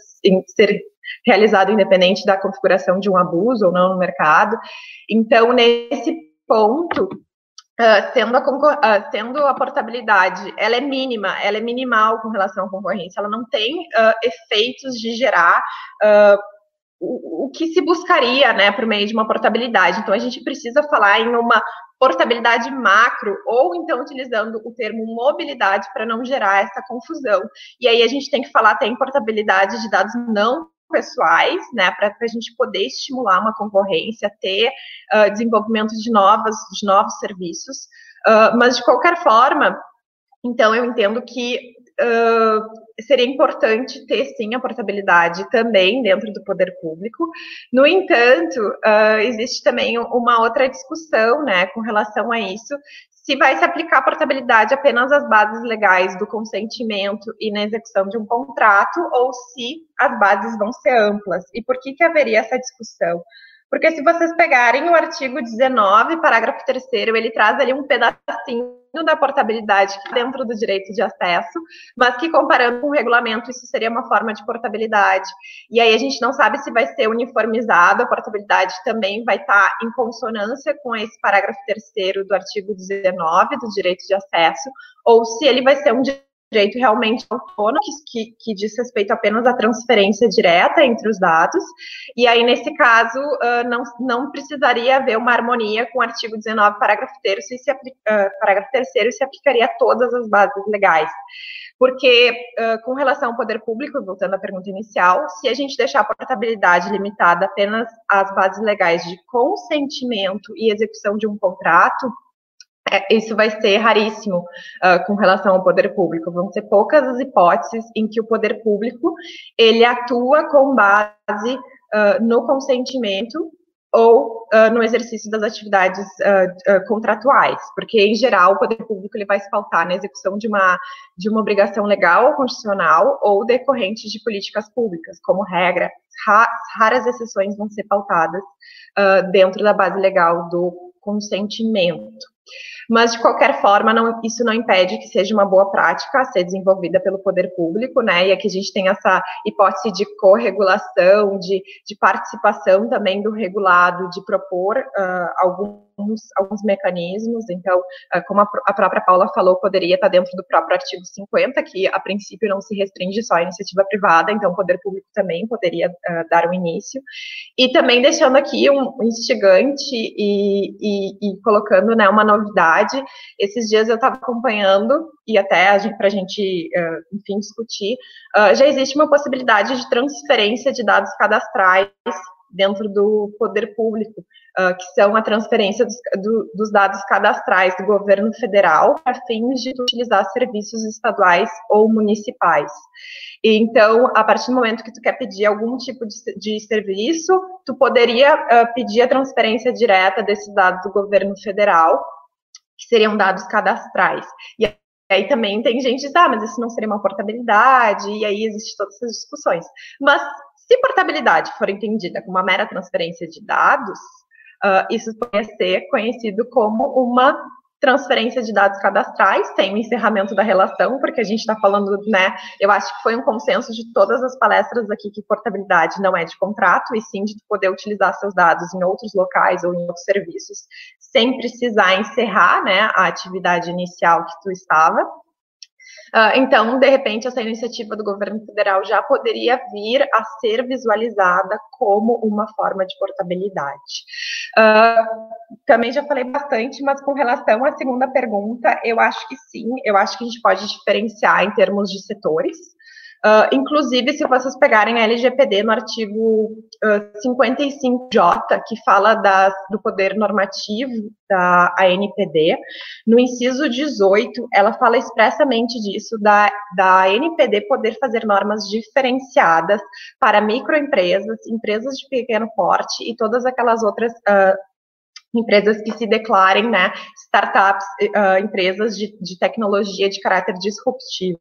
ser realizado independente da configuração de um abuso ou não no mercado. Então, nesse ponto, Uh, tendo, a, uh, tendo a portabilidade, ela é mínima, ela é minimal com relação à concorrência, ela não tem uh, efeitos de gerar o, que se buscaria, né, por meio de uma portabilidade. Então, a gente precisa falar em uma portabilidade macro, ou então utilizando o termo mobilidade para não gerar essa confusão. E aí a gente tem que falar até em portabilidade de dados não pessoais, né, para a gente poder estimular uma concorrência, ter uh, desenvolvimento de novas, de novos serviços. Uh, mas de qualquer forma, então eu entendo que seria importante ter sim a portabilidade também dentro do poder público. No entanto, uh, existe também uma outra discussão, né, com relação a isso, se vai se aplicar a portabilidade apenas às bases legais do consentimento e na execução de um contrato, ou se as bases vão ser amplas. E por que, que haveria essa discussão? Porque se vocês pegarem o artigo 19, parágrafo 3 ele traz ali um pedacinho da portabilidade dentro do direito de acesso, mas que comparando com o regulamento, isso seria uma forma de portabilidade. E aí a gente não sabe se vai ser uniformizado, a portabilidade também vai estar em consonância com esse parágrafo 3 do artigo 19 do direito de acesso, ou se ele vai ser um realmente autônomo, que, que, diz respeito apenas à transferência direta entre os dados, e aí, nesse caso, uh, não, não precisaria haver uma harmonia com o artigo 19, parágrafo 3 e se, uh, parágrafo 3 se aplicaria a todas as bases legais. Porque, uh, com relação ao poder público, voltando à pergunta inicial, se a gente deixar a portabilidade limitada apenas às bases legais de consentimento e execução de um contrato, é, isso vai ser raríssimo uh, com relação ao poder público. Vão ser poucas as hipóteses em que o poder público ele atua com base uh, no consentimento ou uh, no exercício das atividades contratuais, porque em geral o poder público ele vai se pautar na execução de uma de uma obrigação legal ou constitucional ou decorrente de políticas públicas, como regra. Ra raras exceções vão ser pautadas dentro da base legal do consentimento. Mas, de qualquer forma, não, isso não impede que seja uma boa prática a ser desenvolvida pelo poder público, né? E aqui a gente tem essa hipótese de corregulação, de, de participação também do regulado, de propor uh, algum alguns, alguns mecanismos, então, ah, como a, própria Paula falou, poderia estar dentro do próprio artigo 50, que a princípio não se restringe só à iniciativa privada, então o poder público também poderia uh, dar o um início, e também deixando aqui um instigante e, e, e colocando né, uma novidade, esses dias eu estava acompanhando, e até para a gente, uh, enfim, discutir, uh, já existe uma possibilidade de transferência de dados cadastrais dentro do poder público, uh, que são a transferência dos, do, dos, dados cadastrais do governo federal para fins de utilizar serviços estaduais ou municipais. E, então, a partir do momento que tu quer pedir algum tipo de, de serviço, tu poderia uh, pedir a transferência direta desses dados do governo federal, que seriam dados cadastrais. E aí também tem gente que diz, ah, mas isso não seria uma portabilidade, e aí existem todas essas discussões. Mas se portabilidade for entendida como uma mera transferência de dados, uh, isso pode ser conhecido como uma transferência de dados cadastrais, tem o encerramento da relação, porque a gente está falando, né? Eu acho que foi um consenso de todas as palestras aqui que portabilidade não é de contrato, e sim de poder utilizar seus dados em outros locais ou em outros serviços, sem precisar encerrar, né, a atividade inicial que tu estava. Uh, então, de repente, essa iniciativa do governo federal já poderia vir a ser visualizada como uma forma de portabilidade. Uh, também já falei bastante, mas com relação à segunda pergunta, eu acho que sim, eu acho que a gente pode diferenciar em termos de setores. Uh, inclusive, se vocês pegarem a LGPD no artigo uh, 55J, que fala das, do poder normativo da ANPD, no inciso 18, ela fala expressamente disso, da, da ANPD poder fazer normas diferenciadas para microempresas, empresas de pequeno porte e todas aquelas outras uh, empresas que se declarem, né, startups, uh, empresas de, de, tecnologia de caráter disruptivo.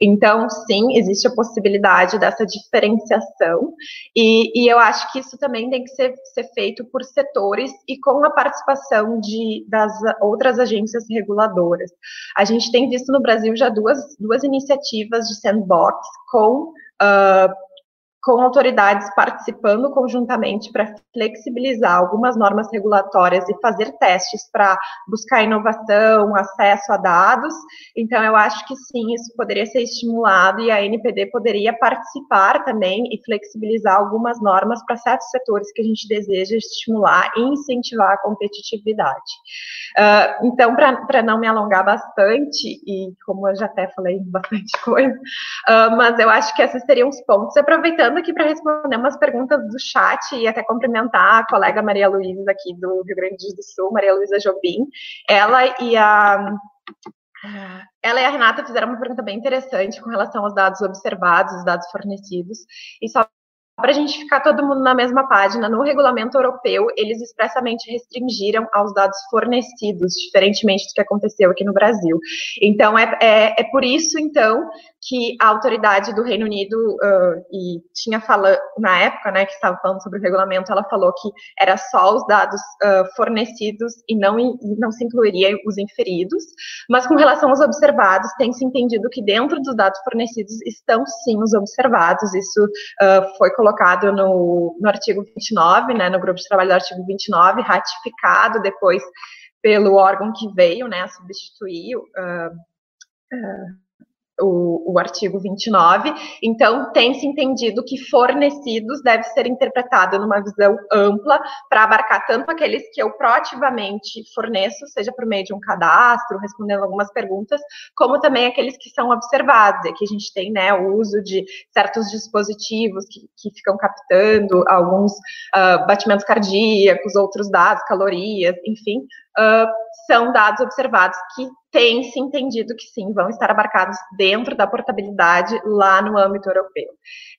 Então, sim, existe a possibilidade dessa diferenciação, e, e eu acho que isso também tem que ser, ser, feito por setores e com a participação de, das outras agências reguladoras. A gente tem visto no Brasil já duas, duas iniciativas de sandbox com uh, com autoridades participando conjuntamente para flexibilizar algumas normas regulatórias e fazer testes para buscar inovação, acesso a dados. Então, eu acho que sim, isso poderia ser estimulado e a NPD poderia participar também e flexibilizar algumas normas para certos setores que a gente deseja estimular e incentivar a competitividade. Uh, então, para não me alongar bastante, e como eu já até falei bastante [laughs] coisa, uh, mas eu acho que esses seriam os pontos. Aproveitando aqui para responder umas perguntas do chat e até cumprimentar a colega Maria Luísa aqui do Rio Grande do Sul, Maria Luísa Jobim. Ela e a ela e a Renata fizeram uma pergunta bem interessante com relação aos dados observados, os dados fornecidos, e só para a gente ficar todo mundo na mesma página, no regulamento europeu, eles expressamente restringiram aos dados fornecidos, diferentemente do que aconteceu aqui no Brasil. Então, é, é, é por isso, então, que a autoridade do Reino Unido, uh, e tinha falado, na época, né, que estava falando sobre o regulamento, ela falou que era só os dados uh, fornecidos e não, não se incluiria os inferidos, mas com relação aos observados, tem se entendido que dentro dos dados fornecidos estão sim os observados, isso uh, foi colocado no, no artigo 29, né, no grupo de trabalho do artigo 29, ratificado depois pelo órgão que veio, né, a substituir o, o, artigo 29. Então, tem-se entendido que fornecidos deve ser interpretado numa visão ampla para abarcar tanto aqueles que eu proativamente forneço, seja por meio de um cadastro, respondendo algumas perguntas, como também aqueles que são observados. Aqui a gente tem né, o uso de certos dispositivos que, que ficam captando alguns uh, batimentos cardíacos, outros dados, calorias, enfim, uh, são dados observados que tem se entendido que sim, vão estar abarcados dentro da portabilidade lá no âmbito europeu.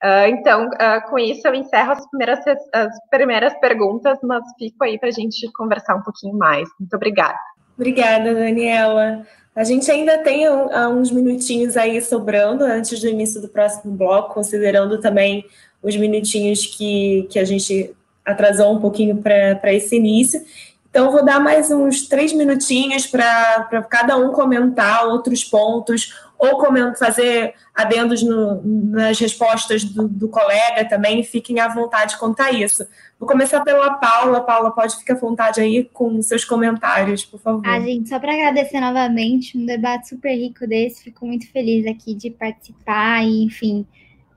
Uh, então, uh, com isso, eu encerro as primeiras, as primeiras perguntas, mas fico aí para a gente conversar um pouquinho mais. Muito obrigada. Obrigada, Daniela. A gente ainda tem uns minutinhos aí sobrando antes do início do próximo bloco, considerando também os minutinhos que, que a gente atrasou um pouquinho para esse início. Então, vou dar mais uns três minutinhos para cada um comentar outros pontos, ou fazer adendos no, nas respostas do, do, colega também, fiquem à vontade a isso. Vou começar pela Paula. Paula, pode ficar à vontade aí com seus comentários, por favor. Ah, gente, só para agradecer novamente, um debate super rico desse, fico muito feliz aqui de participar e, enfim,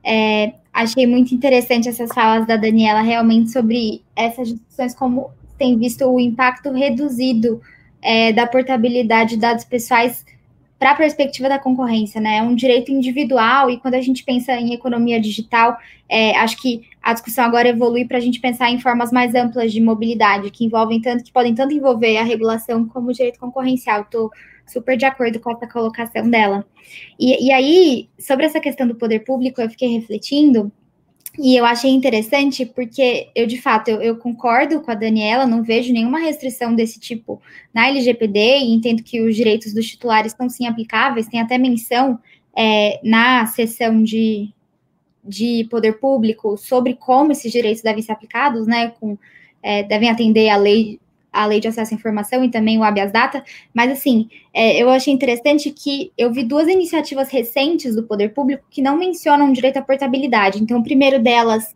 é, achei muito interessante essas falas da Daniela realmente sobre essas discussões, como tem visto o impacto reduzido é, da portabilidade de dados pessoais para a perspectiva da concorrência, né? É um direito individual e quando a gente pensa em economia digital, é, acho que a discussão agora evolui para a gente pensar em formas mais amplas de mobilidade, que envolvem tanto, que podem tanto envolver a regulação como o direito concorrencial. Estou super de acordo com essa colocação dela. E, e aí, sobre essa questão do poder público, eu fiquei refletindo e eu achei interessante porque eu, de fato, eu, eu, concordo com a Daniela, não vejo nenhuma restrição desse tipo na LGPD e entendo que os direitos dos titulares estão sim aplicáveis, tem até menção é, na seção de, de poder público sobre como esses direitos devem ser aplicados, né, com, é, devem atender à lei a lei de acesso à informação e também o habeas data, mas assim, é, eu achei interessante que eu vi duas iniciativas recentes do poder público que não mencionam direito à portabilidade. Então, o primeiro delas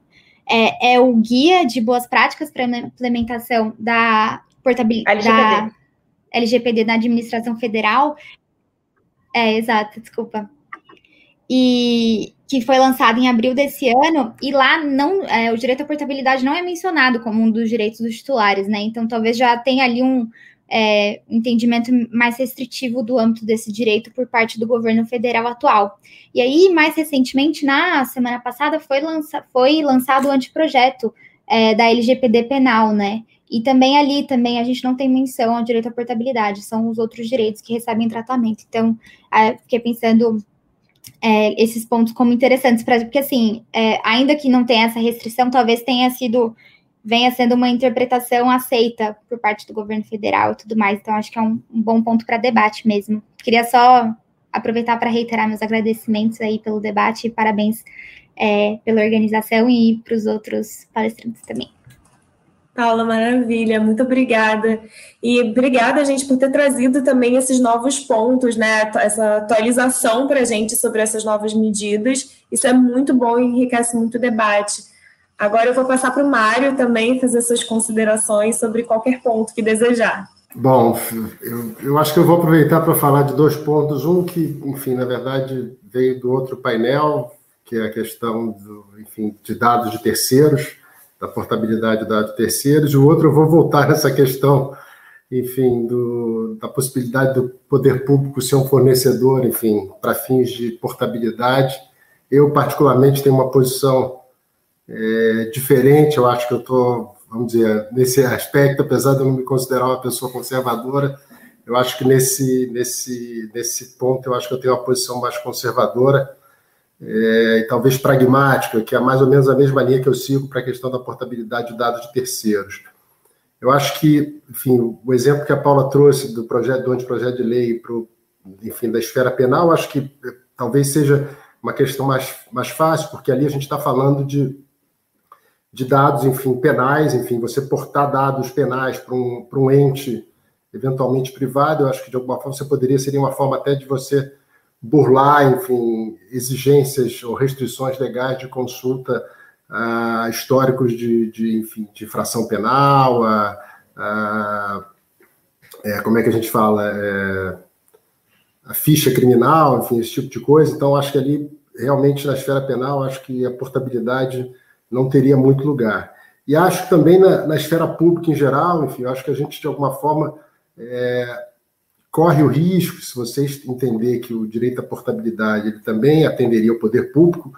é, é o guia de boas práticas para implementação da portabilidade da LGPD na administração federal. É, exato, desculpa. E, que foi lançado em abril desse ano, e lá não é, o direito à portabilidade não é mencionado como um dos direitos dos titulares, né? Então talvez já tenha ali um é, entendimento mais restritivo do âmbito desse direito por parte do governo federal atual. E aí, mais recentemente, na semana passada, foi, lança, foi lançado o anteprojeto é, da LGPD penal, né? E também ali também a gente não tem menção ao direito à portabilidade, são os outros direitos que recebem tratamento. Então, é, fiquei pensando é, esses pontos como interessantes, porque assim, é, ainda que não tenha essa restrição, talvez tenha sido, venha sendo uma interpretação aceita por parte do governo federal e tudo mais, então acho que é um, um bom ponto para debate mesmo. Queria só aproveitar para reiterar meus agradecimentos aí pelo debate e parabéns é, pela organização e para os outros palestrantes também. Paula, maravilha, muito obrigada. E obrigada, gente, por ter trazido também esses novos pontos, né? Essa atualização para a gente sobre essas novas medidas. Isso é muito bom e enriquece muito o debate. Agora eu vou passar para o Mário também fazer suas considerações sobre qualquer ponto que desejar. Bom, eu, eu acho que eu vou aproveitar para falar de dois pontos. Um que, enfim, na verdade, veio do outro painel, que é a questão do, enfim, de dados de terceiros da portabilidade da de terceiros, o outro eu vou voltar [laughs] nessa questão, enfim, do, da possibilidade do poder público ser um fornecedor, enfim, para fins de portabilidade. Eu, particularmente, tenho uma posição é, diferente, eu acho que eu estou, vamos dizer, nesse aspecto, apesar de eu não me considerar uma pessoa conservadora, eu acho que nesse, nesse, nesse ponto eu acho que eu tenho uma posição mais conservadora, é, e talvez pragmática, que é mais ou menos a mesma linha que eu sigo para a questão da portabilidade de dados de terceiros. Eu acho que, enfim, o exemplo que a Paula trouxe do projeto do anteprojeto de lei para enfim, da esfera penal, acho que é, talvez seja uma questão mais, mais fácil, porque ali a gente está falando de, de dados, enfim, penais, enfim, você portar dados penais para um, um ente eventualmente privado, eu acho que de alguma forma você poderia, seria uma forma até de você burlar, enfim, exigências ou restrições legais de consulta a históricos de, de, enfim, de infração penal, a, a é, como é que a gente fala, é, a ficha criminal, enfim, esse tipo de coisa. Então, acho que ali, realmente, na esfera penal, acho que a portabilidade não teria muito lugar. E acho que também na, na esfera pública em geral, enfim, acho que a gente, de alguma forma, é, corre o risco, se vocês entender que o direito à portabilidade ele também atenderia o poder público,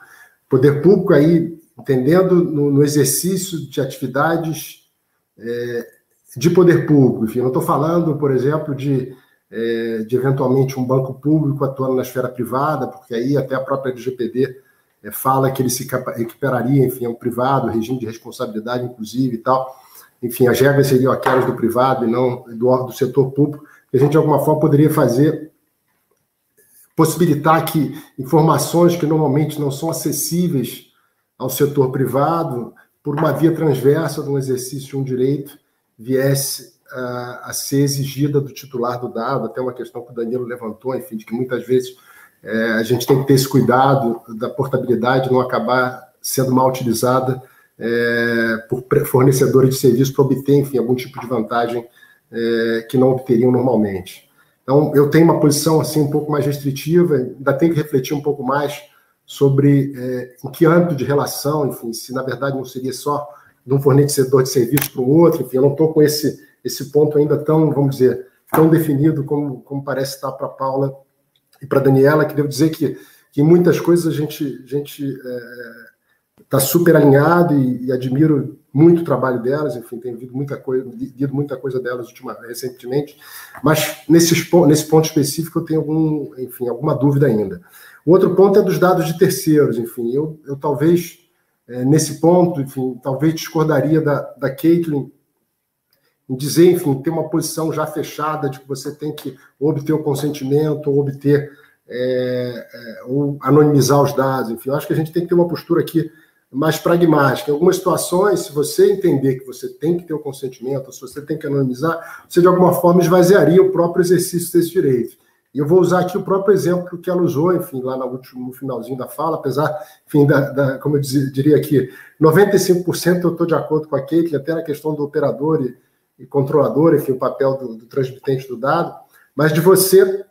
poder público aí entendendo no, no exercício de atividades é, de poder público, enfim, não estou falando, por exemplo, de, é, de eventualmente um banco público atuando na esfera privada, porque aí até a própria LGPD é, fala que ele se equipararia, enfim, a um privado, regime de responsabilidade, inclusive e tal. Enfim, as regras seriam aquelas do privado e não do, do setor público a gente de alguma forma poderia fazer, possibilitar que informações que normalmente não são acessíveis ao setor privado, por uma via transversa de um exercício de um direito, viesse a, a, ser exigida do titular do dado, até uma questão que o Danilo levantou, enfim, de que muitas vezes é, a gente tem que ter esse cuidado da portabilidade não acabar sendo mal utilizada é, por fornecedores de serviço para obter, enfim, algum tipo de vantagem é, que não obteriam normalmente. Então, eu tenho uma posição assim um pouco mais restritiva, ainda tenho que refletir um pouco mais sobre é, em que âmbito de relação, enfim, se na verdade não seria só de um fornecedor de serviço para o outro, enfim, eu não estou com esse, esse ponto ainda tão, vamos dizer, tão definido como, como parece estar para a Paula e para a Daniela, que devo dizer que, que em muitas coisas a gente, a gente é, está super alinhado e, e, admiro muito trabalho delas, enfim, tenho lido muita coisa, lido muita coisa delas ultima, recentemente, mas nesses, nesse ponto específico eu tenho algum, enfim, alguma dúvida ainda. O outro ponto é dos dados de terceiros, enfim, eu, eu talvez, é, nesse ponto, enfim, talvez discordaria da, da Caitlin em dizer, enfim, ter uma posição já fechada de que você tem que obter o consentimento ou obter é, é, ou anonimizar os dados, enfim, eu acho que a gente tem que ter uma postura aqui mais pragmática. Em algumas situações, se você entender que você tem que ter o consentimento, se você tem que anonimizar, você de alguma forma esvaziaria o próprio exercício desse direito. E eu vou usar aqui o próprio exemplo que ela usou, enfim, lá no, último, finalzinho da fala, apesar, enfim, da, da como eu diria aqui, 95% eu estou de acordo com a Kate, até na questão do operador e, e controlador, enfim, o papel do, do, transmitente do dado, mas de você,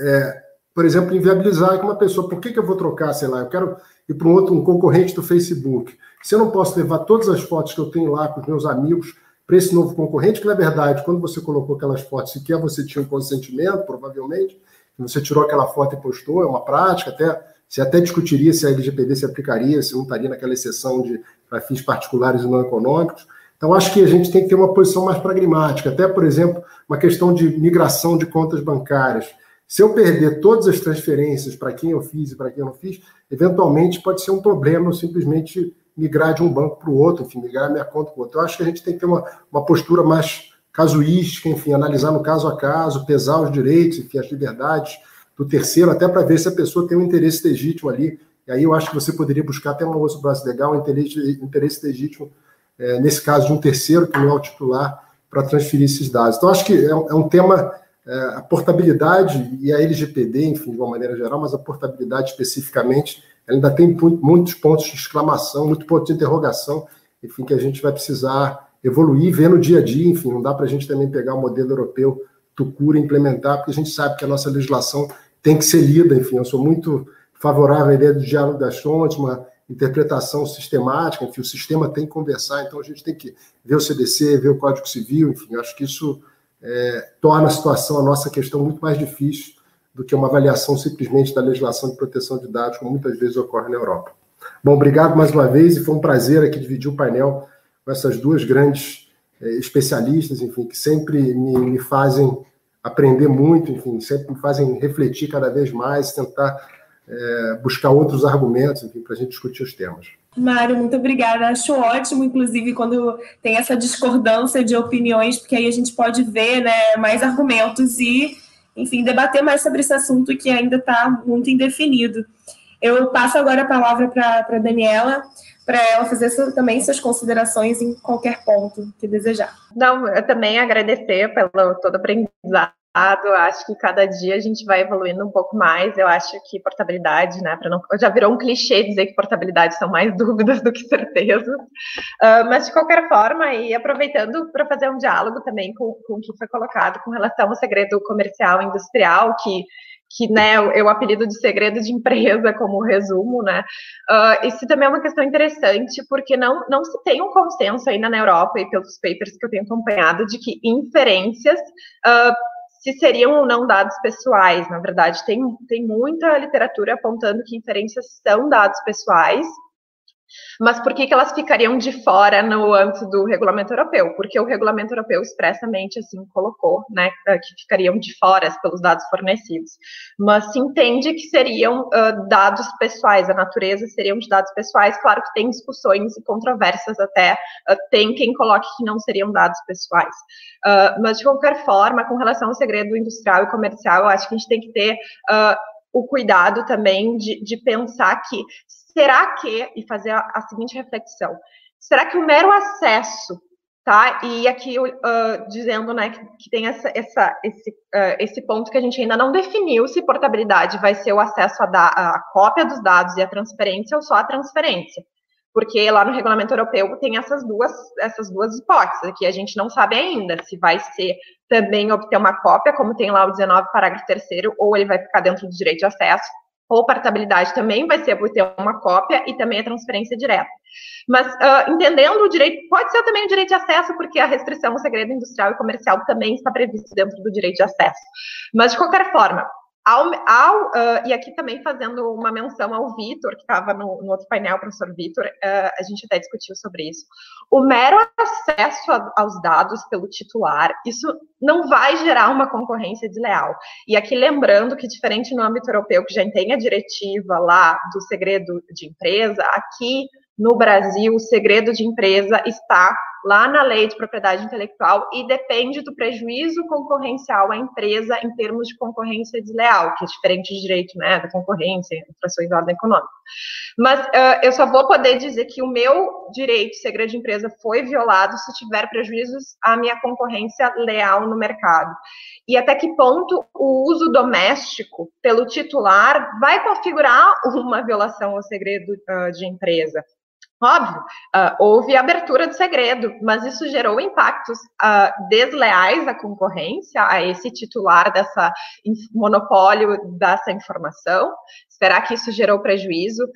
é, por exemplo, inviabilizar que uma pessoa, por que, que eu vou trocar, sei lá, eu quero e para um outro, um concorrente do Facebook. Se eu não posso levar todas as fotos que eu tenho lá com os meus amigos para esse novo concorrente, que na verdade, quando você colocou aquelas fotos, sequer você tinha um consentimento, provavelmente, você tirou aquela foto e postou, é uma prática, até se até discutiria se a LGPD se aplicaria, se não estaria naquela exceção de para fins particulares e não econômicos. Então, acho que a gente tem que ter uma posição mais pragmática, até, por exemplo, uma questão de migração de contas bancárias. Se eu perder todas as transferências para quem eu fiz e para quem eu não fiz, eventualmente pode ser um problema eu simplesmente migrar de um banco para o outro, enfim, migrar minha conta para o outro. Eu acho que a gente tem que ter uma, uma postura mais casuística, enfim, analisar no caso a caso, pesar os direitos, enfim, as liberdades do terceiro, até para ver se a pessoa tem um interesse legítimo ali. E aí eu acho que você poderia buscar até uma outra base legal, um interesse, interesse legítimo, é, nesse caso de um terceiro, que não é o titular, para transferir esses dados. Então, acho que é, é um tema a portabilidade e a LGPD, enfim, de uma maneira geral, mas a portabilidade especificamente, ela ainda tem muitos pontos de exclamação, muitos pontos de interrogação, enfim, que a gente vai precisar evoluir, ver no dia a dia, enfim, não dá para a gente também pegar o modelo europeu Tucura e implementar, porque a gente sabe que a nossa legislação tem que ser lida, enfim, eu sou muito favorável à ideia do diálogo das fontes, uma interpretação sistemática, enfim, o sistema tem que conversar, então a gente tem que ver o CDC, ver o Código Civil, enfim, acho que isso é, torna a situação, a nossa questão, muito mais difícil do que uma avaliação simplesmente da legislação de proteção de dados, como muitas vezes ocorre na Europa. Bom, obrigado mais uma vez e foi um prazer aqui dividir o painel com essas duas grandes é, especialistas, enfim, que sempre me, me, fazem aprender muito, enfim, sempre me fazem refletir cada vez mais, tentar é, buscar outros argumentos, enfim, para a gente discutir os temas. Mário, muito obrigada. Acho ótimo, inclusive, quando tem essa discordância de opiniões, porque aí a gente pode ver né, mais argumentos e, enfim, debater mais sobre esse assunto que ainda está muito indefinido. Eu passo agora a palavra para a Daniela, para ela fazer também suas considerações em qualquer ponto que desejar. Não, eu também agradecer pelo todo o acho que cada dia a gente vai evoluindo um pouco mais. Eu acho que portabilidade, né, não, já virou um clichê dizer que portabilidade são mais [laughs] dúvidas do que certezas. Uh, mas de qualquer forma, e aproveitando para fazer um diálogo também com, com o que foi colocado com relação ao segredo comercial industrial, que que né, eu apelido de segredo de empresa como resumo, né? Uh, isso também é uma questão interessante, porque não, não se tem um consenso ainda na Europa e pelos papers que eu tenho acompanhado de que inferências uh, se seriam ou não dados pessoais. Na verdade, tem, tem muita literatura apontando que inferências são dados pessoais, mas por que, que elas ficariam de fora no âmbito do regulamento europeu? Porque o regulamento europeu expressamente assim colocou, né, eh, que ficariam de fora pelos dados fornecidos. Mas se entende que seriam uh, dados pessoais, a natureza seriam de dados pessoais. Claro que tem discussões e controvérsias até, uh, tem quem coloque que não seriam dados pessoais. Uh, mas de qualquer forma, com relação ao segredo industrial e comercial, eu acho que a gente tem que ter o cuidado também de, de pensar que será que, e fazer a, a seguinte reflexão, será que o mero acesso tá? E aqui uh, dizendo, né, que, que tem essa, essa, esse, uh, esse ponto que a gente ainda não definiu se portabilidade vai ser o acesso à a cópia dos dados e a transferência ou só a transferência. Porque lá no regulamento europeu tem essas duas, essas duas hipóteses. Aqui a gente não sabe ainda se vai ser também obter uma cópia, como tem lá o 19, parágrafo 3 ou ele vai ficar dentro do direito de acesso, ou portabilidade também vai ser obter uma cópia e também a transferência direta. Mas uh, entendendo o direito, pode ser também o direito de acesso, porque a restrição ao segredo industrial e comercial também está previsto dentro do direito de acesso. Mas, de qualquer forma, ao, ao uh, e aqui também fazendo uma menção ao Vitor, que estava no, no, outro painel, o professor Vitor, uh, a gente até discutiu sobre isso. O mero acesso a, aos dados pelo titular, isso não vai gerar uma concorrência desleal. E aqui lembrando que, diferente no âmbito europeu, que já tem a diretiva lá do segredo de empresa, aqui no Brasil, o segredo de empresa está lá na lei de propriedade intelectual e depende do prejuízo concorrencial à empresa em termos de concorrência desleal, que é diferente de direito né, da concorrência, infrações de ordem econômica. Mas uh, eu só vou poder dizer que o meu direito de segredo de empresa foi violado se tiver prejuízos à minha concorrência leal no mercado. E até que ponto o uso doméstico pelo titular vai configurar uma violação ao segredo uh, de empresa. Óbvio, uh, houve abertura de segredo, mas isso gerou impactos uh, desleais à concorrência, a esse titular dessa monopólio dessa informação. Será que isso gerou prejuízo?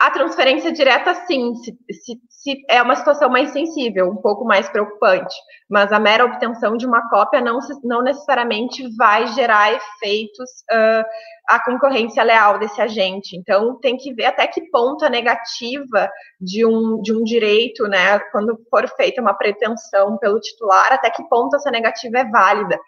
A transferência direta, sim, se, se, se, é uma situação mais sensível, um pouco mais preocupante, mas a mera obtenção de uma cópia não, não necessariamente vai gerar efeitos uh, à concorrência leal desse agente. Então, tem que ver até que ponto a negativa de um, de um direito, né, quando for feita uma pretensão pelo titular, até que ponto essa negativa é válida.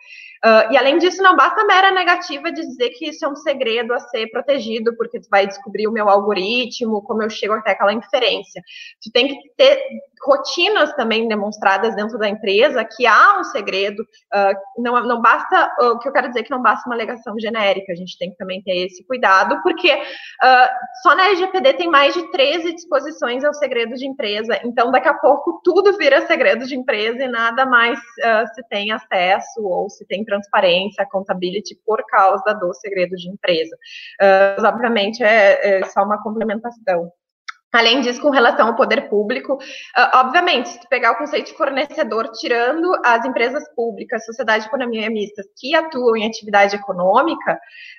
Uh, e além disso, não basta a mera negativa de dizer que isso é um segredo a ser protegido, porque tu vai descobrir o meu algoritmo, como eu chego até aquela inferência. Tu tem que ter rotinas também demonstradas dentro da empresa que há um segredo. Uh, não, não basta, o que eu quero dizer é que não basta uma alegação genérica, a gente tem que também ter esse cuidado, porque uh, só na LGPD tem mais de 13 disposições ao segredo de empresa, então daqui a pouco tudo vira segredo de empresa e nada mais se tem acesso ou se tem transparência, accountability por causa do segredo de empresa. Uh, obviamente, é, é só uma complementação. Além disso, com relação ao poder público, uh, obviamente, se tu pegar o conceito de fornecedor, tirando as empresas públicas, sociedade de economia mistas, que atuam em atividade econômica,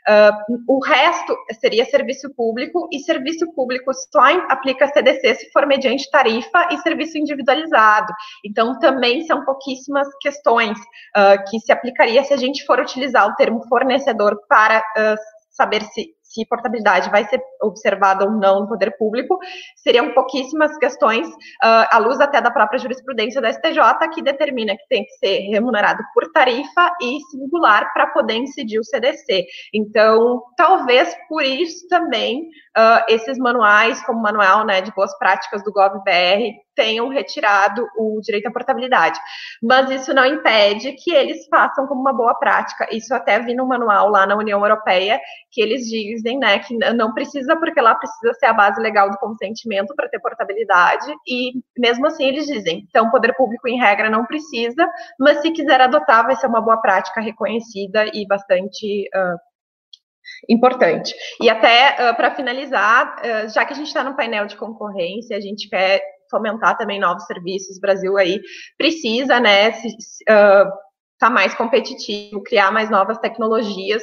uh, o resto seria serviço público, e serviço público só aplica CDC se for mediante tarifa e serviço individualizado. Então, também são pouquíssimas questões uh, que se aplicaria se a gente for utilizar o termo fornecedor para saber se se portabilidade vai ser observada ou não no poder público, seriam pouquíssimas questões, uh, à luz até da própria jurisprudência da STJ, que determina que tem que ser remunerado por tarifa e singular para poder incidir o CDC. Então, talvez por isso também uh, esses manuais, como o manual né, de boas práticas do GovBR, tenham retirado o direito à portabilidade. Mas isso não impede que eles façam como uma boa prática. Isso até vi no manual lá na União Europeia, que eles dizem né, que não precisa, porque lá precisa ser a base legal do consentimento para ter portabilidade, e mesmo assim eles dizem, então o poder público em regra não precisa, mas se quiser adotar, vai ser uma boa prática reconhecida e bastante uh, importante. E até uh, para finalizar, uh, já que a gente está no painel de concorrência, a gente quer fomentar também novos serviços. O Brasil aí precisa, né, se, uh, tá mais competitivo, criar mais novas tecnologias.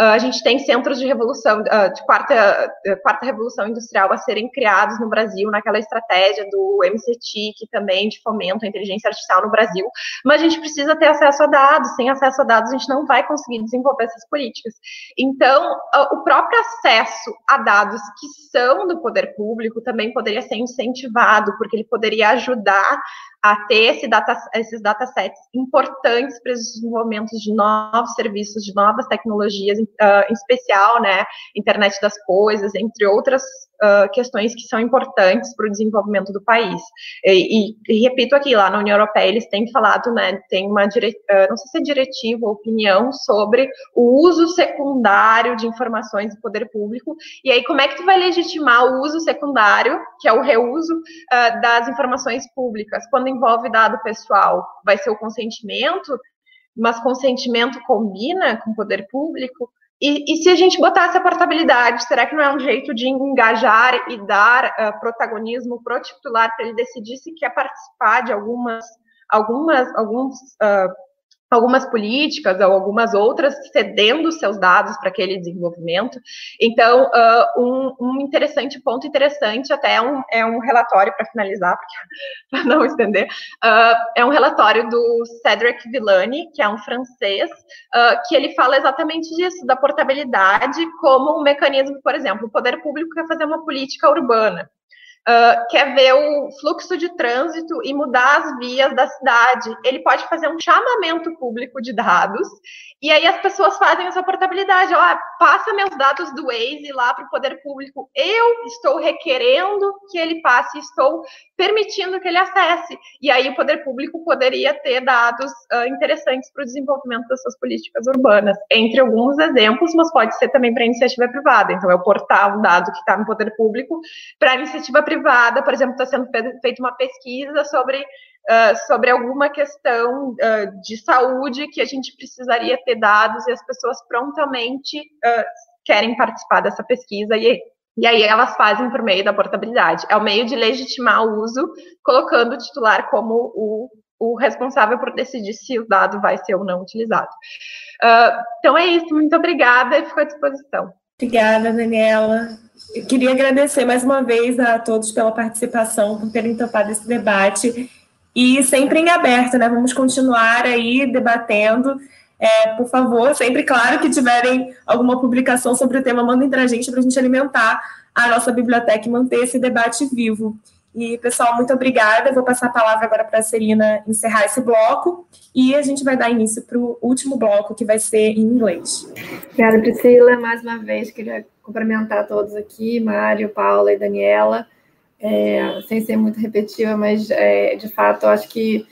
Uh, a gente tem centros de revolução, uh, de quarta, uh, quarta revolução industrial a serem criados no Brasil, naquela estratégia do MCT, também de fomento à inteligência artificial no Brasil, mas a gente precisa ter acesso a dados, sem acesso a dados a gente não vai conseguir desenvolver essas políticas. Então, o próprio acesso a dados que são do poder público também poderia ser incentivado, porque ele poderia ajudar a ter esse data, esses datasets importantes para os desenvolvimentos de novos serviços, de novas tecnologias, uh, em especial, né, internet das coisas, entre outras questões que são importantes para o desenvolvimento do país. E, e, repito aqui, lá na União Europeia eles têm falado, né, tem uma, dire, não sei se é diretiva ou opinião sobre o uso secundário de informações do poder público, e aí como é que tu vai legitimar o uso secundário, que é o reuso uh, das informações públicas, quando envolve dado pessoal? Vai ser o consentimento? Mas consentimento combina com poder público? E, e, se a gente botasse a portabilidade, será que não é um jeito de engajar e dar uh, protagonismo pro titular para ele decidir se quer participar de algumas, algumas, alguns uh, algumas políticas ou algumas outras cedendo seus dados para aquele desenvolvimento. Então, uh, um, um, interessante ponto interessante até é um, é um relatório para finalizar, [laughs] para não estender, uh, é um relatório do Cedric Villani, que é um francês, uh, que ele fala exatamente disso, da portabilidade como um mecanismo, por exemplo, o poder público quer fazer uma política urbana uh, quer ver o fluxo de trânsito e mudar as vias da cidade, ele pode fazer um chamamento público de dados e aí as pessoas fazem essa portabilidade. Ó, passa meus dados do Waze lá para o poder público. Eu estou requerendo que ele passe, estou permitindo que ele acesse. E aí o poder público poderia ter dados uh, interessantes para o desenvolvimento das suas políticas urbanas, entre alguns exemplos, mas pode ser também para iniciativa privada. Então, é o portal um dado que está no poder público para iniciativa privada, por exemplo, está sendo feita uma pesquisa sobre uh, sobre alguma questão uh, de saúde que a gente precisaria ter dados e as pessoas prontamente uh, querem participar dessa pesquisa e, e aí elas fazem por meio da portabilidade. É o meio de legitimar o uso, colocando o titular como o, o responsável por decidir se o dado vai ser ou não utilizado. então é isso, muito obrigada e fico à disposição. Obrigada, Daniela. Eu queria agradecer mais uma vez a todos pela participação, por terem topado esse debate e sempre em aberto, né? Vamos continuar aí debatendo. É, por favor, sempre claro que tiverem alguma publicação sobre o tema, mandem para a gente para a gente alimentar a nossa biblioteca e manter esse debate vivo. E, pessoal, muito obrigada. vou passar a palavra agora para a Celina encerrar esse bloco e a gente vai dar início para o último bloco, que vai ser em inglês. Obrigada, Priscila. Mais uma vez, queria cumprimentar todos aqui, Mário, Paula e Daniela é, sem ser muito repetitiva, mas é, de fato acho que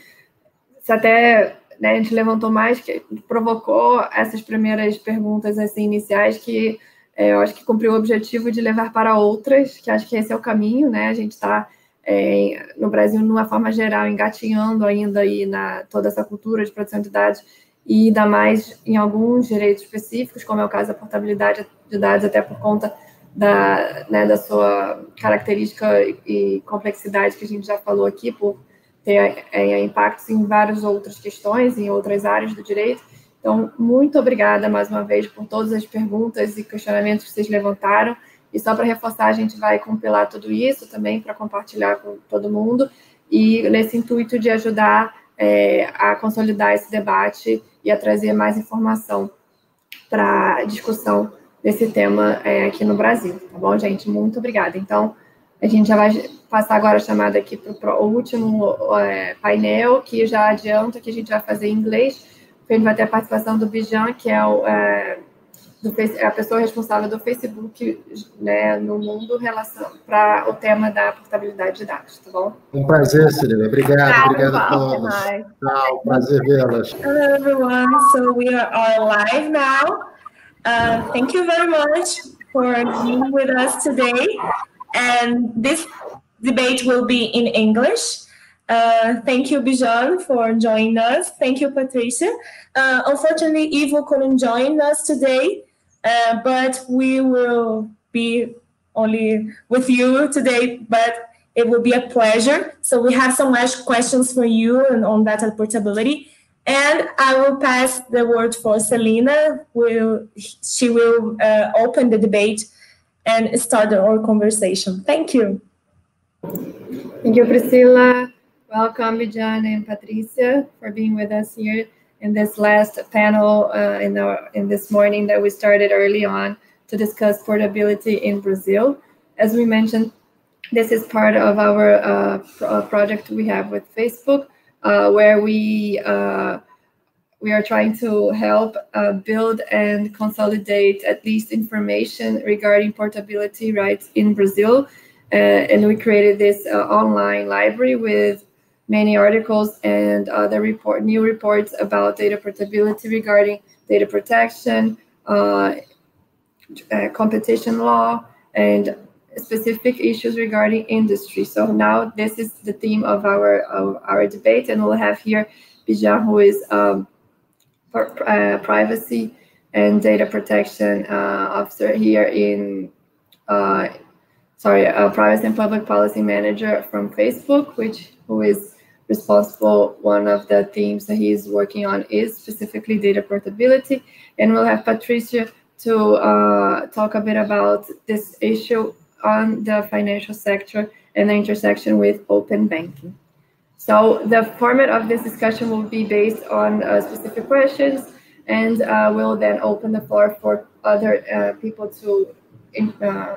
se até né, a gente levantou mais, que provocou essas primeiras perguntas assim, iniciais que é, eu acho que cumpriu o objetivo de levar para outras, que acho que esse é o caminho, né? A gente está é, no Brasil, numa forma geral, engatinhando ainda aí na toda essa cultura de produção de dados e ainda mais em alguns direitos específicos, como é o caso da portabilidade de dados, até por conta da, né, da sua característica e complexidade que a gente já falou aqui, por ter é, impactos em várias outras questões, em outras áreas do direito. Então, muito obrigada mais uma vez por todas as perguntas e questionamentos que vocês levantaram. E só para reforçar, a gente vai compilar tudo isso também para compartilhar com todo mundo e nesse intuito de ajudar é, a consolidar esse debate e a trazer mais informação para discussão desse tema é, aqui no Brasil, tá bom, gente? Muito obrigada. Então, a gente já vai passar agora a chamada aqui para o último é, painel, que já adianta que a gente vai fazer em inglês, porque a gente vai ter a participação do Bijan, que é, o, é, do, a pessoa responsável do Facebook né, no mundo para o tema da portabilidade de dados, tá bom? Um prazer, Celina. Obrigado, obrigado a todos. Tchau, prazer vê-las. Hello, everyone. So we are all live now. Uh, thank you very much for being with us today. And this debate will be in English. Uh, thank you, Bijan, for joining us. Thank you, Patricia. Uh, unfortunately, Ivo couldn't join us today, uh, but we will be only with you today, but it will be a pleasure. So we have some last questions for you and on data portability. And I will pass the word for Selena. Will she will uh, open the debate and start our conversation. Thank you. Thank you, Priscilla. Welcome, Bijan and Patricia, for being with us here in this last panel uh, in, our, in this morning that we started early on to discuss portability in Brazil. As we mentioned, this is part of our uh, pro project we have with Facebook uh, where we uh, we are trying to help uh, build and consolidate at least information regarding portability rights in Brazil. Uh, and we created this online library with many articles and other report new reports about data portability regarding data protection, uh, uh, competition law, and specific issues regarding industry. So now this is the theme of our of our debate, and we'll have here Bijan, who is um, uh, privacy and data protection uh, officer here in, uh, sorry, a privacy and public policy manager from Facebook, which who is responsible. One of the themes that he's working on is specifically data portability, and we'll have Patricia to uh, talk a bit about this issue on the financial sector and the intersection with open banking. So the format of this discussion will be based on uh, specific questions, and uh, we'll then open the floor for other uh, people to uh,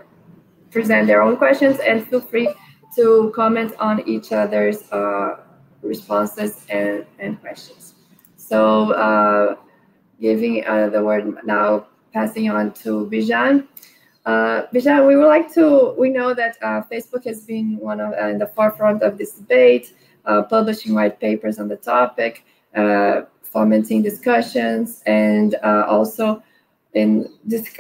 present their own questions, and feel free to comment on each other's uh, responses and, and questions. So uh, giving the word now, passing on to Bijan. Uh, Bijan, we would like to, we know that Facebook has been one of in the forefront of this debate. Uh, publishing white papers on the topic, uh, fomenting discussions, and uh, also in this,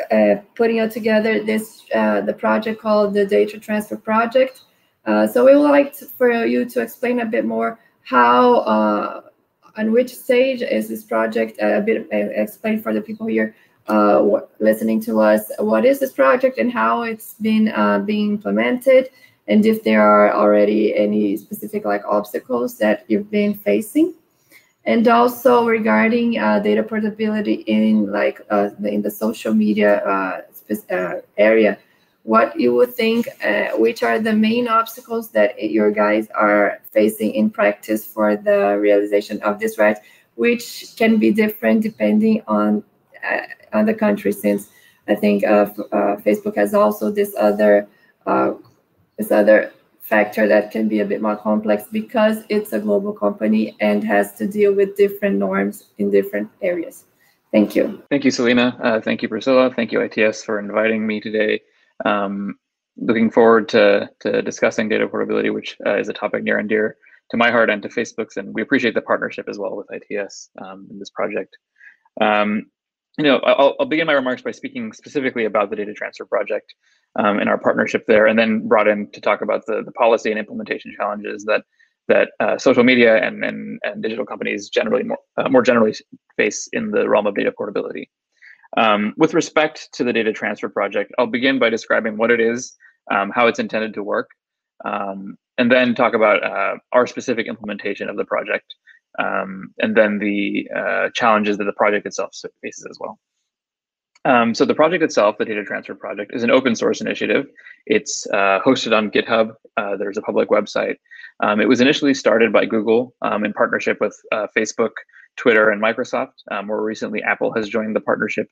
putting together this the project called the Data Transfer Project. so we would like to, for you to explain a bit more how on which stage is this project a bit explain for the people here uh, listening to us what is this project and how it's been uh, being implemented and if there are already any specific like obstacles that you've been facing. And also regarding uh, data portability in like uh, in the social media uh, uh area what you would think uh, which are the main obstacles that your guys are facing in practice for the realization of this right which can be different depending on uh, on the country since i think facebook has also this other this other factor that can be a bit more complex because it's a global company and has to deal with different norms in different areas. Thank you. Thank you, Selena. Uh, thank you, Priscilla. Thank you, ITS, for inviting me today. Um, looking forward to, to discussing data portability, which uh, is a topic near and dear to my heart and to Facebook's, and we appreciate the partnership as well with ITS um, in this project. Um, you know, I'll, I'll, begin my remarks by speaking specifically about the data transfer project um, and our partnership there, and then brought in to talk about the, the policy and implementation challenges that that uh, social media and, and, and digital companies generally more, uh, more generally face in the realm of data portability. Um, with respect to the data transfer project, I'll begin by describing what it is, um, how it's intended to work, um, and then talk about uh, our specific implementation of the project, um, and then the uh, challenges that the project itself faces as well. Um, so the project itself, the data transfer project, is an open source initiative. It's uh, hosted on GitHub. Uh, there's a public website. Um, it was initially started by Google in partnership with uh, Facebook, Twitter, and Microsoft. Um, more recently, Apple has joined the partnership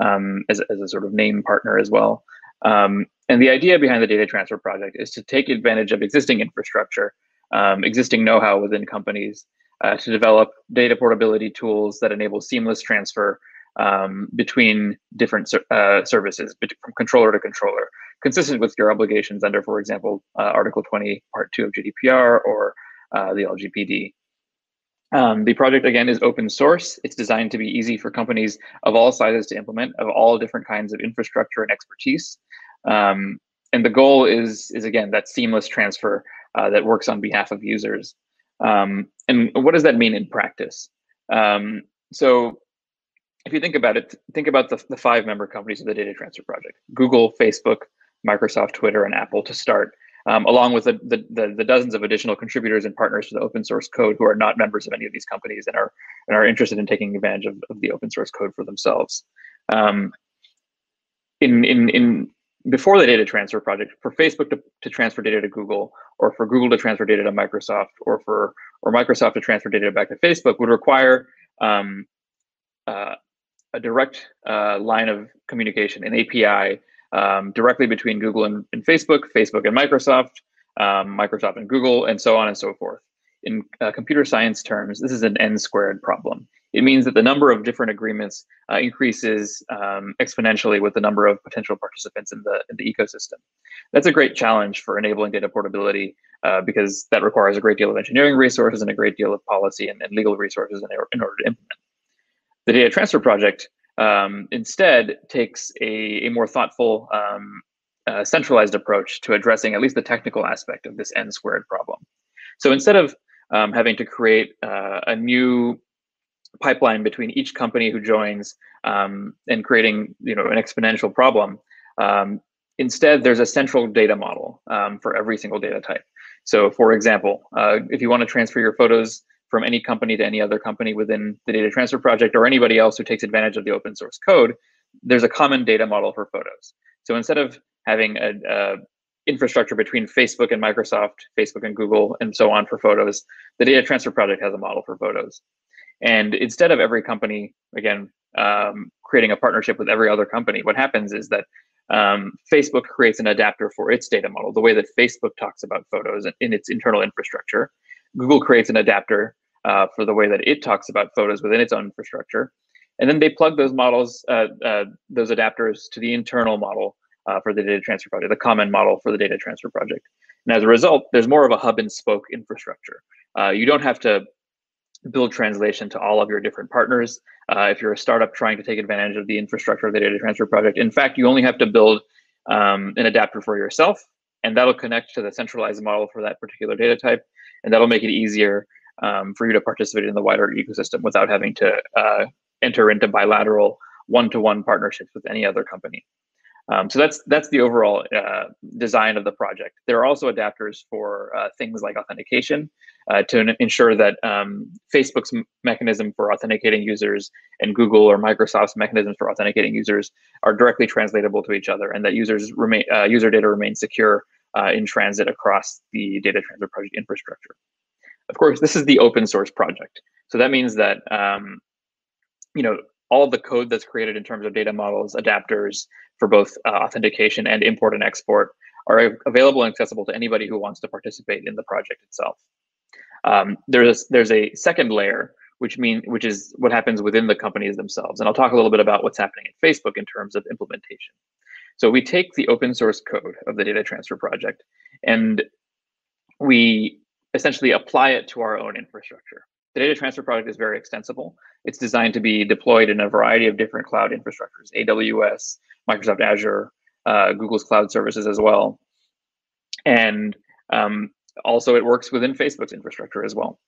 um, as, as, a sort of name partner as well. Um, and the idea behind the data transfer project is to take advantage of existing infrastructure, existing know-how within companies, uh, to develop data portability tools that enable seamless transfer um, between different uh, services, from controller to controller, consistent with your obligations under, for example, uh, Article 20, Part 2 of GDPR or uh, the LGPD. Um, the project, again, is open source. It's designed to be easy for companies of all sizes to implement, of all different kinds of infrastructure and expertise. Um, and the goal is, is again, that seamless transfer uh, that works on behalf of users. Um, and what does that mean in practice? Um, so if you think about it, think about the, the five member companies of the data transfer project Google, Facebook, Microsoft, Twitter, and Apple to start, um, along with the, the, the, dozens of additional contributors and partners to the open source code who are not members of any of these companies and are, and are interested in taking advantage of, of the open source code for themselves. Um, in, in, in before the data transfer project, for Facebook to, to transfer data to Google, or for Google to transfer data to Microsoft, or for or Microsoft to transfer data back to Facebook, would require um, uh, a direct uh, line of communication, an API um, directly between Google and, and, Facebook, Facebook and Microsoft, um, Microsoft and Google, and so on and so forth. In uh, computer science terms, this is an n squared problem. it means that the number of different agreements uh, increases um, exponentially with the number of potential participants in the, in the ecosystem. That's a great challenge for enabling data portability uh, because that requires a great deal of engineering resources and a great deal of policy and, and legal resources in, in, order to implement. The data transfer project um, instead takes a, a more thoughtful, um, uh, centralized approach to addressing at least the technical aspect of this n squared problem. So instead of um, having to create uh, a new pipeline between each company who joins um, and creating you know an exponential problem. Um, instead, there's a central data model um, for every single data type. So, for example, uh, if you want to transfer your photos from any company to any other company within the data transfer project or anybody else who takes advantage of the open source code, there's a common data model for photos. So instead of having a, a infrastructure between Facebook and Microsoft, Facebook and Google, and so on for photos, the data transfer project has a model for photos. And instead of every company, again, um, creating a partnership with every other company, what happens is that um, Facebook creates an adapter for its data model, the way that Facebook talks about photos in its internal infrastructure. Google creates an adapter uh, for the way that it talks about photos within its own infrastructure. And then they plug those models, uh, uh, those adapters to the internal model uh, for the data transfer project, the common model for the data transfer project. And as a result, there's more of a hub and spoke infrastructure. Uh, you don't have to build translation to all of your different partners. Uh, if you're a startup trying to take advantage of the infrastructure of the data transfer project, in fact, you only have to build um, an adapter for yourself, and that'll connect to the centralized model for that particular data type, and that'll make it easier um, for you to participate in the wider ecosystem without having to uh, enter into bilateral one-to-one partnerships with any other company. Um, so that's that's the overall uh, design of the project. There are also adapters for uh, things like authentication uh, to ensure that um, Facebook's mechanism for authenticating users and Google or Microsoft's mechanisms for authenticating users are directly translatable to each other, and that users remain uh, user data remains secure uh, in transit across the data transfer project infrastructure. Of course, this is the open source project, so that means that um, you know all the code that's created in terms of data models, adapters for both uh, authentication and import and export are available and accessible to anybody who wants to participate in the project itself. Um, there's there's a second layer, which mean which is what happens within the companies themselves, and I'll talk a little bit about what's happening at Facebook in terms of implementation. So we take the open source code of the data transfer project, and we essentially apply it to our own infrastructure. The data transfer project is very extensible. It's designed to be deployed in a variety of different cloud infrastructures, AWS, Microsoft Azure, uh, Google's cloud services as well. And um, also it works within Facebook's infrastructure as well.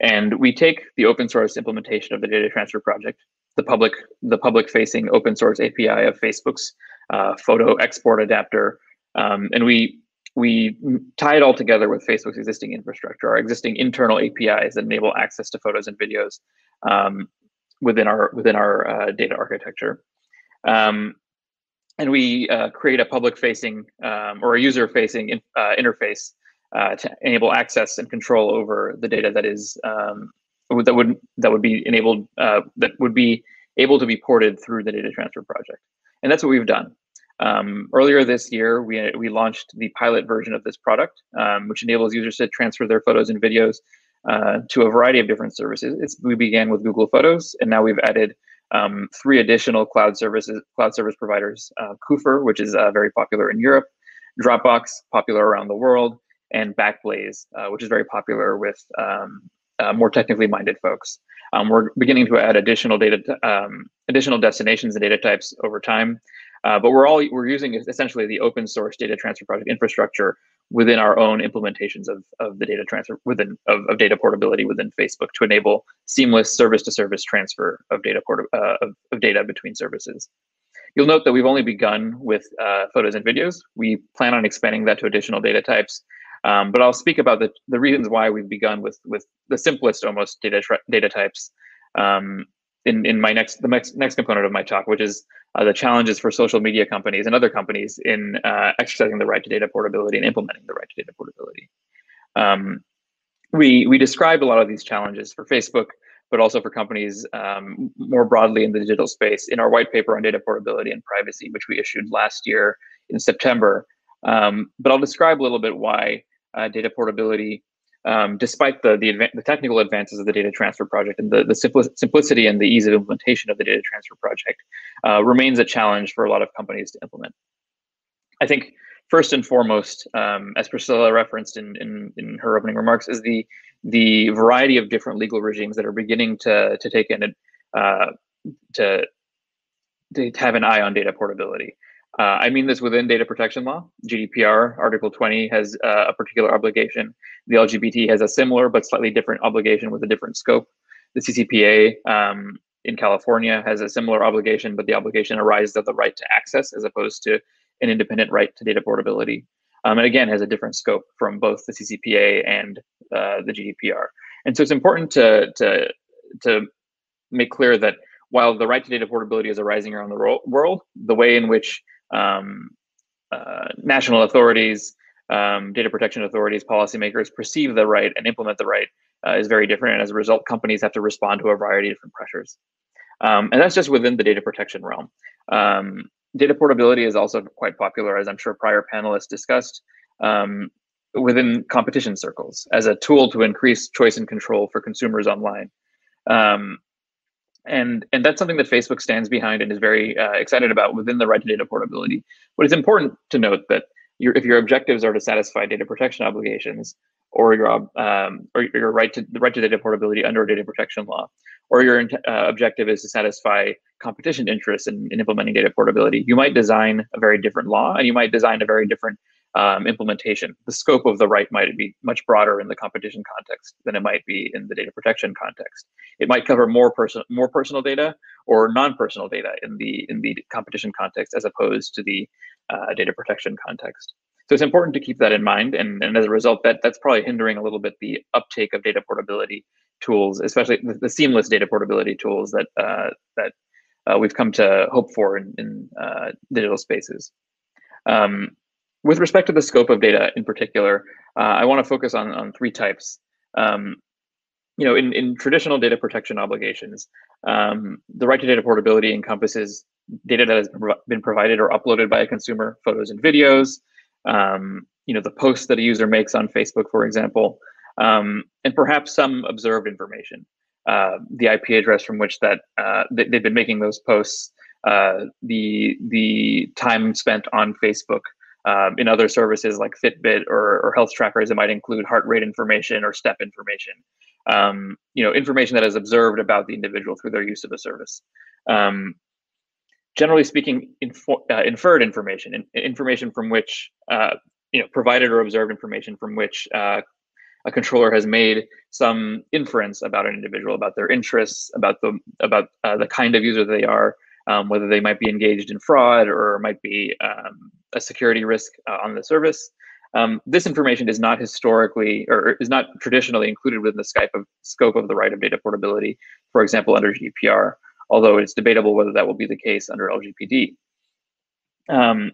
And we take the open source implementation of the data transfer project, the public, the public facing open source API of Facebook's uh, photo export adapter, um, and we we tie it all together with Facebook's existing infrastructure, our existing internal APIs that enable access to photos and videos um, within our within our uh, data architecture. Um, and we uh, create a public-facing um, or a user-facing in, uh, interface uh, to enable access and control over the data that is um, that would that would be enabled uh, that would be able to be ported through the data transfer project. And that's what we've done. Um, earlier this year, we, we launched the pilot version of this product, um, which enables users to transfer their photos and videos uh, to a variety of different services. It's, we began with Google Photos, and now we've added um, three additional cloud services, cloud service providers: uh, Kufer, which is uh, very popular in Europe, Dropbox, popular around the world, and Backblaze, uh, which is very popular with um, uh, more technically minded folks. Um, we're beginning to add additional data, um, additional destinations and data types over time. Uh, but we're all we're using essentially the open source data transfer project infrastructure within our own implementations of, of the data transfer within of, of data portability within Facebook to enable seamless service to service transfer of data port uh, of, of data between services. You'll note that we've only begun with uh, photos and videos. We plan on expanding that to additional data types. Um, but I'll speak about the, the reasons why we've begun with with the simplest almost data data types um, in, in my next the next next component of my talk, which is uh, the challenges for social media companies and other companies in uh, exercising the right to data portability and implementing the right to data portability. Um, we we describe a lot of these challenges for Facebook, but also for companies um, more broadly in the digital space in our white paper on data portability and privacy, which we issued last year in September. Um, but I'll describe a little bit why uh, data portability um, despite the the, the, technical advances of the data transfer project and the, the simplicity and the ease of implementation of the data transfer project, uh, remains a challenge for a lot of companies to implement. I think first and foremost, um, as Priscilla referenced in, in, in her opening remarks, is the the variety of different legal regimes that are beginning to to take in uh, to to have an eye on data portability. Uh, I mean this within data protection law. GDPR, Article 20, has uh, a particular obligation. The LGBT has a similar but slightly different obligation with a different scope. The CCPA um, in California has a similar obligation, but the obligation arises of the right to access as opposed to an independent right to data portability. Um, and again, has a different scope from both the CCPA and uh, the GDPR. And so it's important to, to, to make clear that while the right to data portability is arising around the world, the way in which um, uh, national authorities, um, data protection authorities, policymakers perceive the right and implement the right uh, is very different. And as a result, companies have to respond to a variety of different pressures. Um, and that's just within the data protection realm. Um, data portability is also quite popular, as I'm sure prior panelists discussed, um, within competition circles as a tool to increase choice and control for consumers online. Um, and and that's something that Facebook stands behind and is very uh, excited about within the right to data portability. But it's important to note that your, if your objectives are to satisfy data protection obligations, or your um, or your right to the right to data portability under data protection law, or your uh, objective is to satisfy competition interests in, in implementing data portability, you might design a very different law, and you might design a very different um, implementation. The scope of the right might be much broader in the competition context than it might be in the data protection context. It might cover more personal more personal data or non-personal data in the in the competition context as opposed to the uh, data protection context. So it's important to keep that in mind, and, and as a result, that that's probably hindering a little bit the uptake of data portability tools, especially the, the seamless data portability tools that uh, that uh, we've come to hope for in, in uh, digital spaces. Um, with respect to the scope of data in particular, uh, I want to focus on, on three types. Um, you know, in, in traditional data protection obligations, um, the right to data portability encompasses data that has been provided or uploaded by a consumer, photos and videos, um, you know, the posts that a user makes on Facebook, for example, um, and perhaps some observed information, uh, the IP address from which that uh, they, have been making those posts, uh, the the time spent on Facebook, um, in other services like Fitbit or, or, health trackers, it might include heart rate information or step information. Um, you know, information that is observed about the individual through their use of a service. Um, generally speaking, uh, inferred information, in, information from which, uh, you know, provided or observed information from which uh, a controller has made some inference about an individual, about their interests, about the about uh, the kind of user they are, um, whether they might be engaged in fraud or might be um, a security risk uh, on the service. Um, this information is not historically or is not traditionally included within the of, scope of the right of data portability, for example, under GDPR, although it's debatable whether that will be the case under LGPD. Um,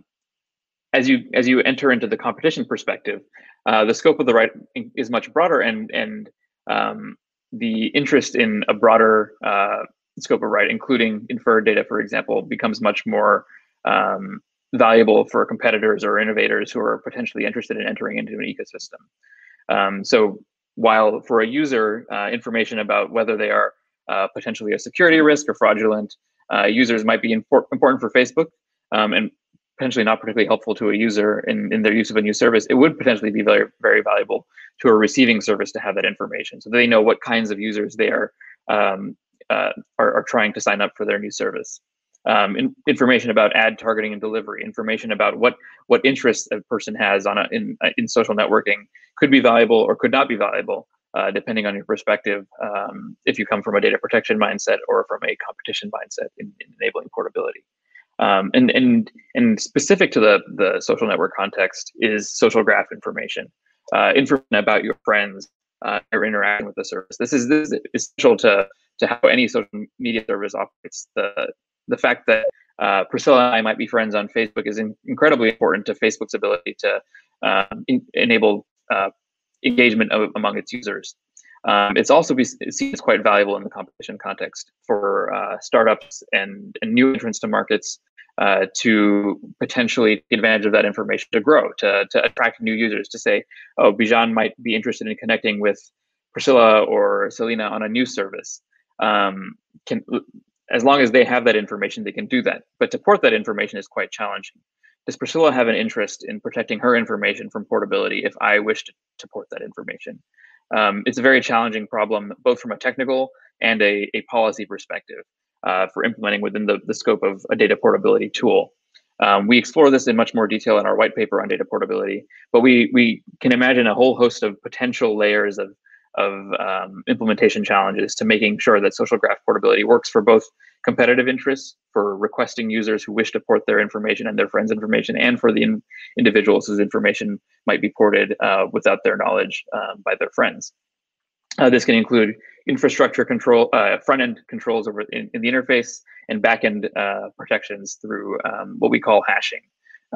as you as you enter into the competition perspective, uh, the scope of the right is much broader, and and um, the interest in a broader uh, scope of right, including inferred data, for example, becomes much more um, valuable for competitors or innovators who are potentially interested in entering into an ecosystem. Um, so while for a user, uh, information about whether they are uh, potentially a security risk or fraudulent uh, users might be import important for Facebook um, and potentially not particularly helpful to a user in, in their use of a new service, it would potentially be very, very valuable to a receiving service to have that information so they know what kinds of users they are um, uh, are, are, trying to sign up for their new service. Um, in, information about ad targeting and delivery, information about what what interests a person has on a, in uh, in social networking could be valuable or could not be valuable, uh, depending on your perspective. Um, if you come from a data protection mindset or from a competition mindset in, in enabling portability, um, and and and specific to the the social network context is social graph information, uh, information about your friends uh, interacting with the service. This is this is essential to to how any social media service operates. The the fact that uh, Priscilla and I might be friends on Facebook is in, incredibly important to Facebook's ability to uh, in, enable uh, engagement of, among its users. Um, it's also be, seen as quite valuable in the competition context for uh, startups and, and, new entrants to markets uh, to potentially take advantage of that information to grow, to, to attract new users, to say, oh, Bijan might be interested in connecting with Priscilla or Selena on a new service. Um, can as long as they have that information, they can do that. But to port that information is quite challenging. Does Priscilla have an interest in protecting her information from portability if I wish to, to port that information? Um, it's a very challenging problem, both from a technical and a, a policy perspective uh, for implementing within the, the scope of a data portability tool. Um, we explore this in much more detail in our white paper on data portability, but we, we can imagine a whole host of potential layers of of um, implementation challenges to making sure that social graph portability works for both competitive interests for requesting users who wish to port their information and their friends' information, and for the in individuals whose information might be ported uh, without their knowledge uh, by their friends. Uh, this can include infrastructure control, uh, front-end controls over in, in, the interface, and back-end uh, protections through um, what we call hashing,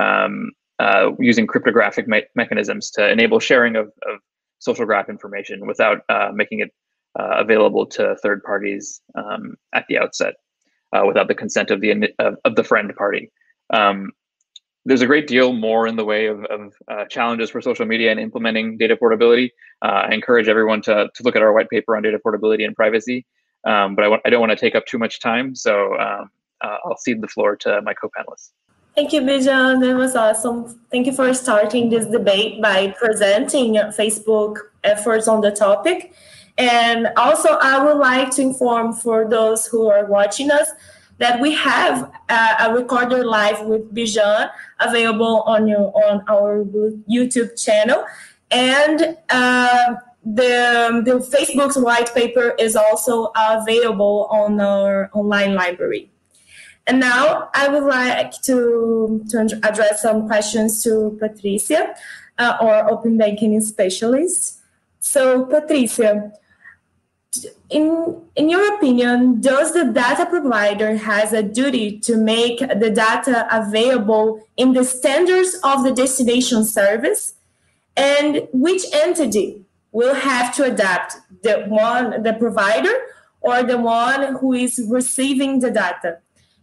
um, uh, using cryptographic me mechanisms to enable sharing of, of social graph information without uh, making it uh, available to third parties um, at the outset uh, without the consent of the of, of the friend party. Um, there's a great deal more in the way of, of uh, challenges for social media and implementing data portability. Uh, I encourage everyone to, to look at our white paper on data portability and privacy, um, but I, I don't want to take up too much time, so um, uh, I'll cede the floor to my co-panelists. Thank you, Bijan. That was awesome. Thank you for starting this debate by presenting Facebook efforts on the topic. And also, I would like to inform for those who are watching us that we have a, a recorder live with Bijan available on your on our YouTube channel, and uh, the the Facebook's white paper is also available on our online library. And now I would like to, to address some questions to Patricia, uh, our open banking specialist. So, Patricia, in, in your opinion, does the data provider has a duty to make the data available in the standards of the destination service? And which entity will have to adapt the one, the provider or the one who is receiving the data?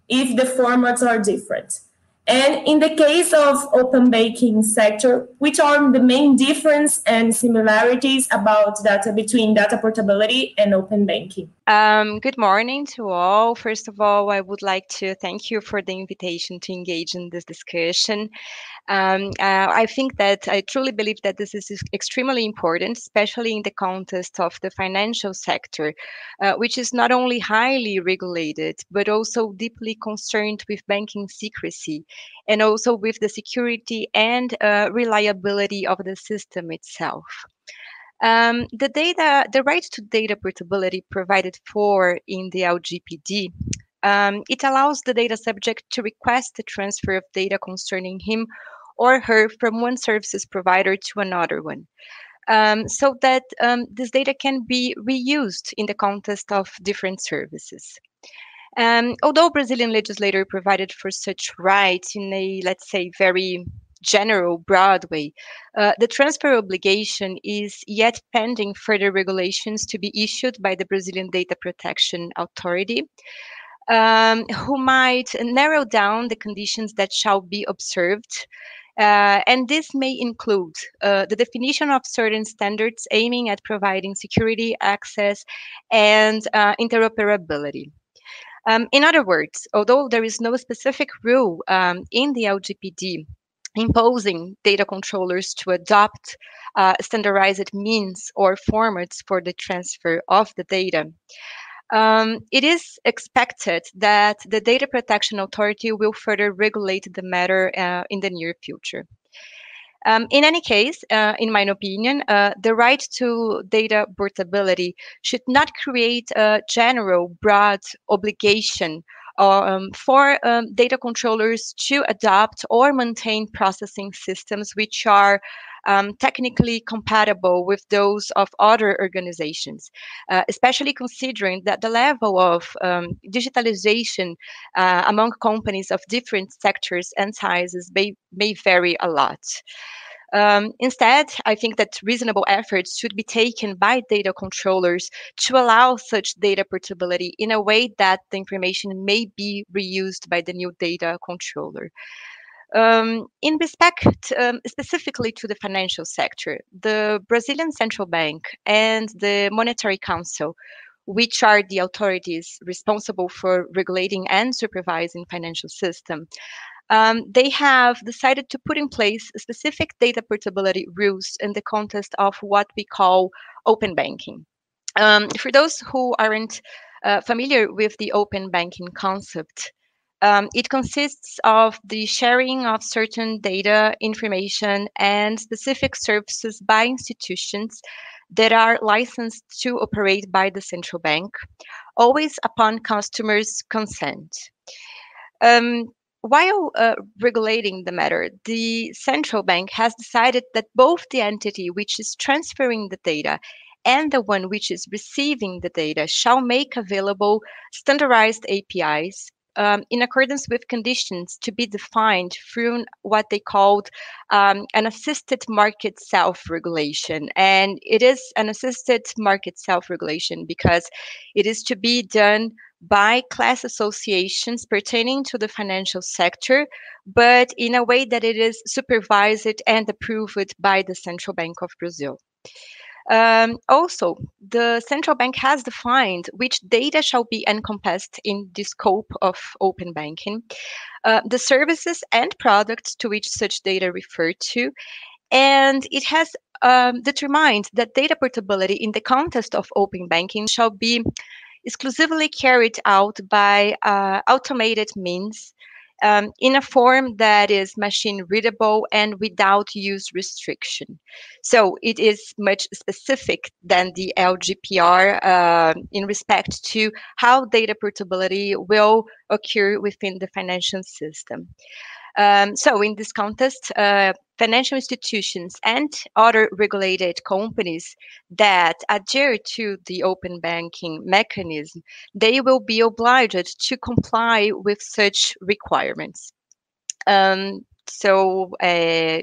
If the formats are different. And in the case of open banking sector, which are the main difference and similarities about data between data portability and open banking? Um, good morning to all. First of all, I would like to thank you for the invitation to engage in this discussion. Um, uh, I think that I truly believe that this is extremely important, especially in the context of the financial sector, uh, which is not only highly regulated, but also deeply concerned with banking secrecy and also with the security and uh, reliability of the system itself. Um, the data, the right to data portability provided for in the LGPD um, it allows the data subject to request the transfer of data concerning him or her from one services provider to another one. Um, so that um, this data can be reused in the context of different services. Um, although Brazilian legislator provided for such rights in a, let's say, very general, broad way, uh, the transfer obligation is yet pending further regulations to be issued by the Brazilian Data Protection Authority um, who might narrow down the conditions that shall be observed. Uh, and this may include uh, the definition of certain standards aiming at providing security, access, and uh, interoperability. Um, in other words, although there is no specific rule um, in the LGPD imposing data controllers to adopt uh, standardized means or formats for the transfer of the data, um, it is expected that the Data Protection Authority will further regulate the matter uh, in the near future. Um, in any case, uh, in my opinion, uh, the right to data portability should not create a general, broad obligation um, for um, data controllers to adopt or maintain processing systems which are um, technically compatible with those of other organizations, uh, especially considering that the level of um, digitalization uh, among companies of different sectors and sizes may, may vary a lot. Um, instead, I think that reasonable efforts should be taken by data controllers to allow such data portability in a way that the information may be reused by the new data controller. Um, in respect um, specifically to the financial sector, the Brazilian Central Bank and the Monetary Council, which are the authorities responsible for regulating and supervising financial system, um, they have decided to put in place specific data portability rules in the context of what we call open banking. Um, for those who aren't uh, familiar with the open banking concept, um, it consists of the sharing of certain data, information, and specific services by institutions that are licensed to operate by the central bank, always upon customers' consent. Um, while uh, regulating the matter, the central bank has decided that both the entity which is transferring the data and the one which is receiving the data shall make available standardized APIs um, in accordance with conditions to be defined through what they called um, an assisted market self-regulation. And it is an assisted market self-regulation because it is to be done by class associations pertaining to the financial sector, but in a way that it is supervised and approved by the Central Bank of Brazil. Um, also, the central bank has defined which data shall be encompassed in the scope of open banking, uh, the services and products to which such data refer to, and it has um, determined that data portability in the context of open banking shall be exclusively carried out by uh, automated means um, in a form that is machine readable and without use restriction. So it is much specific than the LGPR uh, in respect to how data portability will occur within the financial system. Um, so in this context, uh, financial institutions and other regulated companies that adhere to the open banking mechanism, they will be obliged to comply with such requirements. Um, so uh,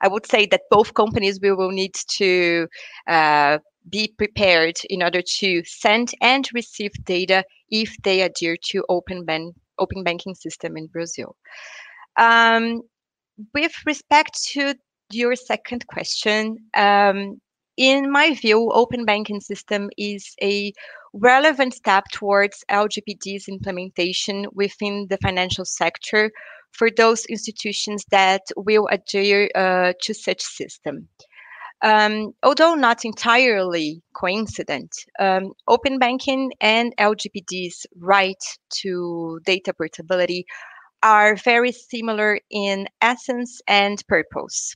I would say that both companies will, will need to uh, be prepared in order to send and receive data if they adhere to open, ban open banking system in Brazil. Um, with respect to your second question, um, in my view, open banking system is a relevant step towards LGPD's implementation within the financial sector for those institutions that will adhere uh, to such system. Um, although not entirely coincident, um, open banking and LGPD's right to data portability are very similar in essence and purpose.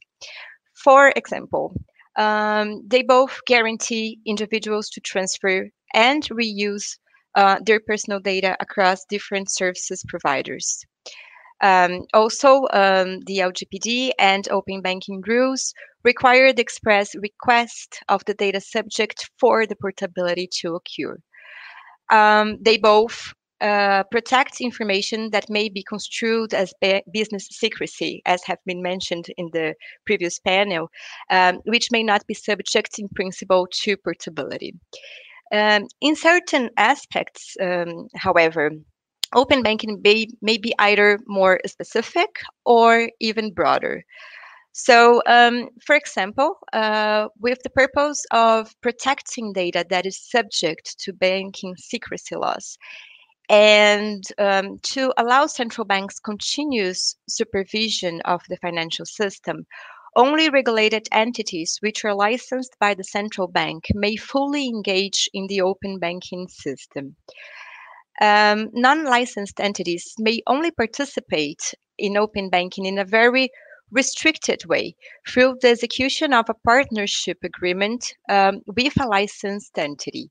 For example, um, they both guarantee individuals to transfer and reuse uh, their personal data across different services providers. Um, also, um, the LGPD and open banking rules require the express request of the data subject for the portability to occur. Um, they both uh, protect information that may be construed as business secrecy, as have been mentioned in the previous panel, um, which may not be subject in principle to portability. Um, in certain aspects, um, however, open banking may, may be either more specific or even broader. So, um, for example, uh, with the purpose of protecting data that is subject to banking secrecy laws, and um, to allow central banks continuous supervision of the financial system, only regulated entities which are licensed by the central bank may fully engage in the open banking system. Um, non licensed entities may only participate in open banking in a very restricted way through the execution of a partnership agreement um, with a licensed entity.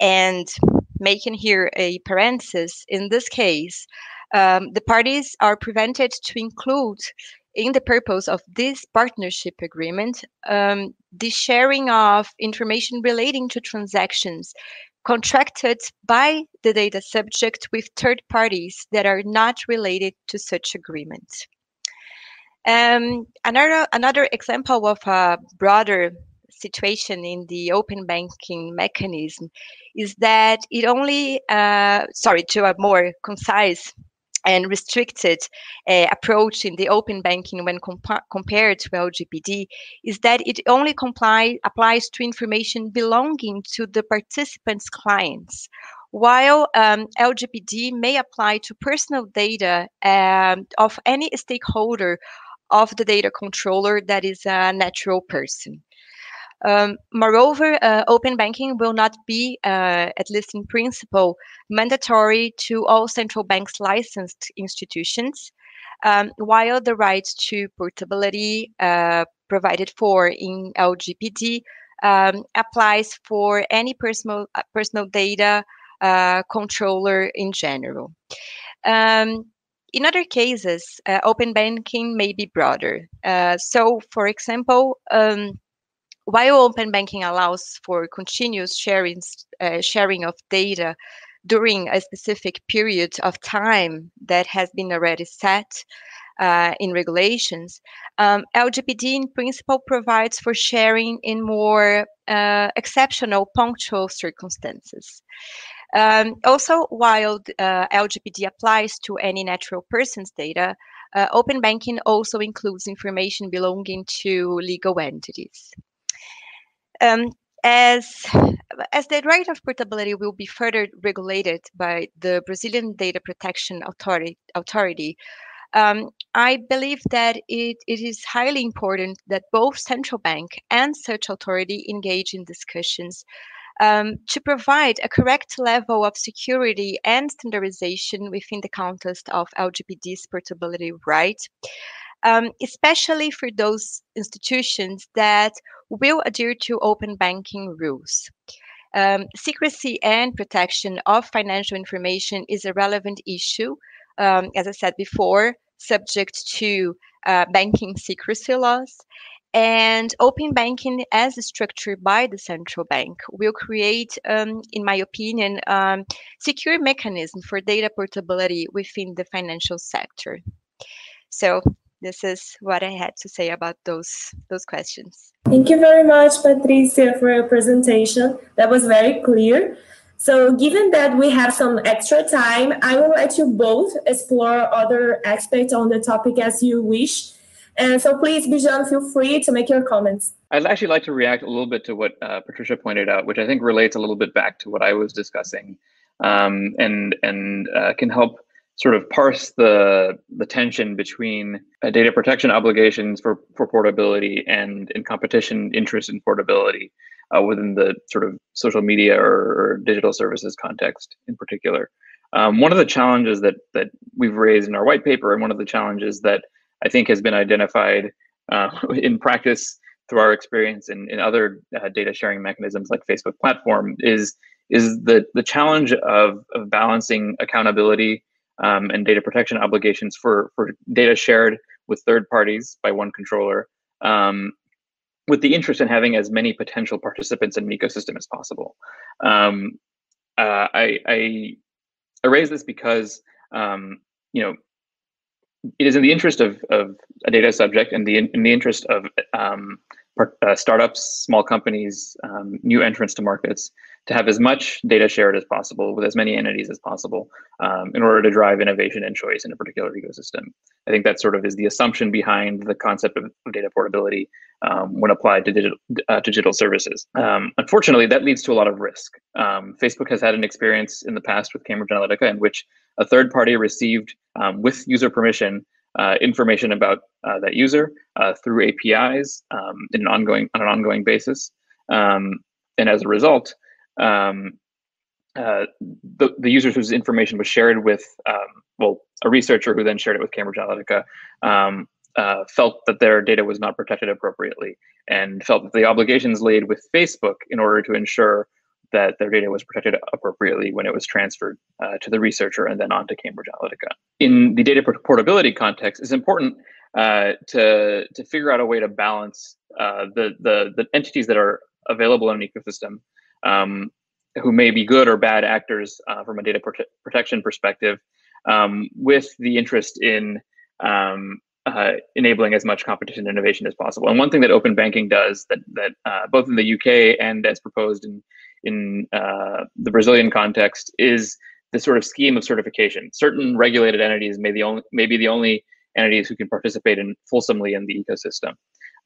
And making here a parenthesis, in this case, um, the parties are prevented to include in the purpose of this partnership agreement um, the sharing of information relating to transactions contracted by the data subject with third parties that are not related to such agreement. Um, another another example of a broader situation in the open banking mechanism is that it only uh, sorry to a more concise and restricted uh, approach in the open banking when compa- compared to LGPD is that it only comply, applies to information belonging to the participants' clients, while um, LGPD may apply to personal data um, of any stakeholder of the data controller that is a natural person. Um, moreover, uh, open banking will not be, uh, at least in principle, mandatory to all central banks licensed institutions, um, while the right to portability uh, provided for in LGPD um, applies for any personal uh, personal data uh, controller in general. Um, in other cases, uh, open banking may be broader. so, for example, um, while open banking allows for continuous sharing, uh, sharing of data during a specific period of time that has been already set uh, in regulations, um, LGPD in principle provides for sharing in more uh, exceptional punctual circumstances. Um, also, while uh, LGPD applies to any natural person's data, uh, open banking also includes information belonging to legal entities. Um, as as the right of portability will be further regulated by the Brazilian Data Protection Authority, authority um, I believe that it, it is highly important that both central bank and such authority engage in discussions um, to provide a correct level of security and standardization within the context of LGPD's portability right um, especially for those institutions that will adhere to open banking rules. Um, secrecy and protection of financial information is a relevant issue, um, as I said before, subject to uh, banking secrecy laws. And open banking, as structured by the central bank, will create, um, in my opinion, um, secure mechanism for data portability within the financial sector. So this is what I had to say about those those questions. Thank you very much, Patricia, for your presentation. That was very clear. So, given that we have some extra time, I will let you both explore other aspects on the topic as you wish. And so, please, Bijan, feel free to make your comments. I'd actually like to react a little bit to what uh, Patricia pointed out, which I think relates a little bit back to what I was discussing, um, and and uh, can help sort of parse the the tension between uh, data protection obligations for, for portability and in competition interest in portability uh, within the sort of social media or, or digital services context in particular. Um, one of the challenges that that we've raised in our white paper, and one of the challenges that I think has been identified uh, [laughs] in practice through our experience in, in other uh, data sharing mechanisms like Facebook platform, is is the the challenge of, of balancing accountability um, and data protection obligations for, for data shared with third parties by one controller, um, with the interest in having as many potential participants in an ecosystem as possible. Um, uh, I, I, I, raise this because um, you know it is in the interest of, of a data subject and the in the interest of um, uh, startups, small companies, um, new entrants to markets to have as much data shared as possible with as many entities as possible um, in order to drive innovation and choice in a particular ecosystem. I think that sort of is the assumption behind the concept of, data portability um, when applied to digital, uh, digital services. Um, unfortunately, that leads to a lot of risk. Um, Facebook has had an experience in the past with Cambridge Analytica in which a third party received, um, with user permission, uh, information about uh, that user uh, through APIs um, in an ongoing on an ongoing basis, um, and as a result, um, uh, the, the user whose information was shared with, um, well, a researcher who then shared it with Cambridge Analytica, um, uh, felt that their data was not protected appropriately and felt that the obligations laid with Facebook in order to ensure that their data was protected appropriately when it was transferred uh, to the researcher and then on to Cambridge Analytica. In the data portability context, it's important uh, to, to figure out a way to balance uh, the, the, the entities that are available in an ecosystem um, who may be good or bad actors uh, from a data prote protection perspective, um, with the interest in um, uh, enabling as much competition and innovation as possible. And one thing that open banking does that that uh, both in the UK and as proposed in in uh, the Brazilian context is the sort of scheme of certification. Certain regulated entities may the only may be the only entities who can participate in fulsomely in the ecosystem.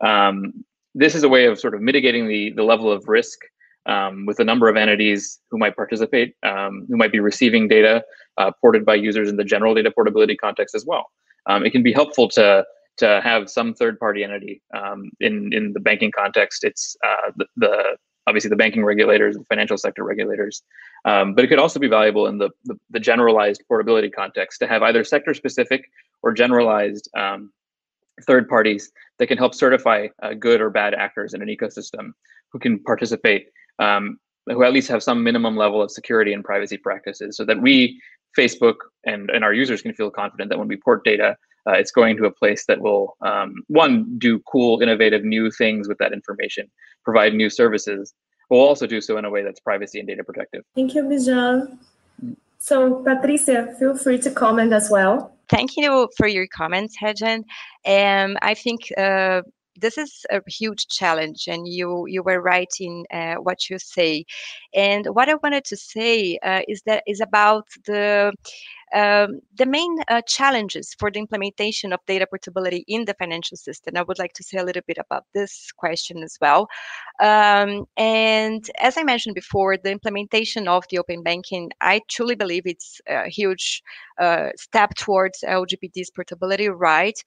Um, this is a way of sort of mitigating the the level of risk um, with a number of entities who might participate, um, who might be receiving data uh, ported by users in the general data portability context as well. Um, it can be helpful to to have some third party entity um, in in the banking context. It's uh, the, the obviously the banking regulators, the financial sector regulators, um, but it could also be valuable in the, the, the generalized portability context to have either sector specific or generalized um, third parties that can help certify uh, good or bad actors in an ecosystem who can participate, um, who at least have some minimum level of security and privacy practices so that we, Facebook, and, and our users can feel confident that when we port data, uh, it's going to a place that will, um, one, do cool, innovative, new things with that information, provide new services. We'll also do so in a way that's privacy and data protective. Thank you, Bijan. So, Patricia, feel free to comment as well. Thank you for your comments, Hedgen. Um, I think uh, this is a huge challenge and you you were right in uh, what you say. And what i wanted to say uh, is that is about the um, the main uh, challenges for the implementation of data portability in the financial system. I would like to say a little bit about this question as well. Um, and as I mentioned before, the implementation of the open banking, I truly believe it's a huge uh, step towards LGPD's portability right,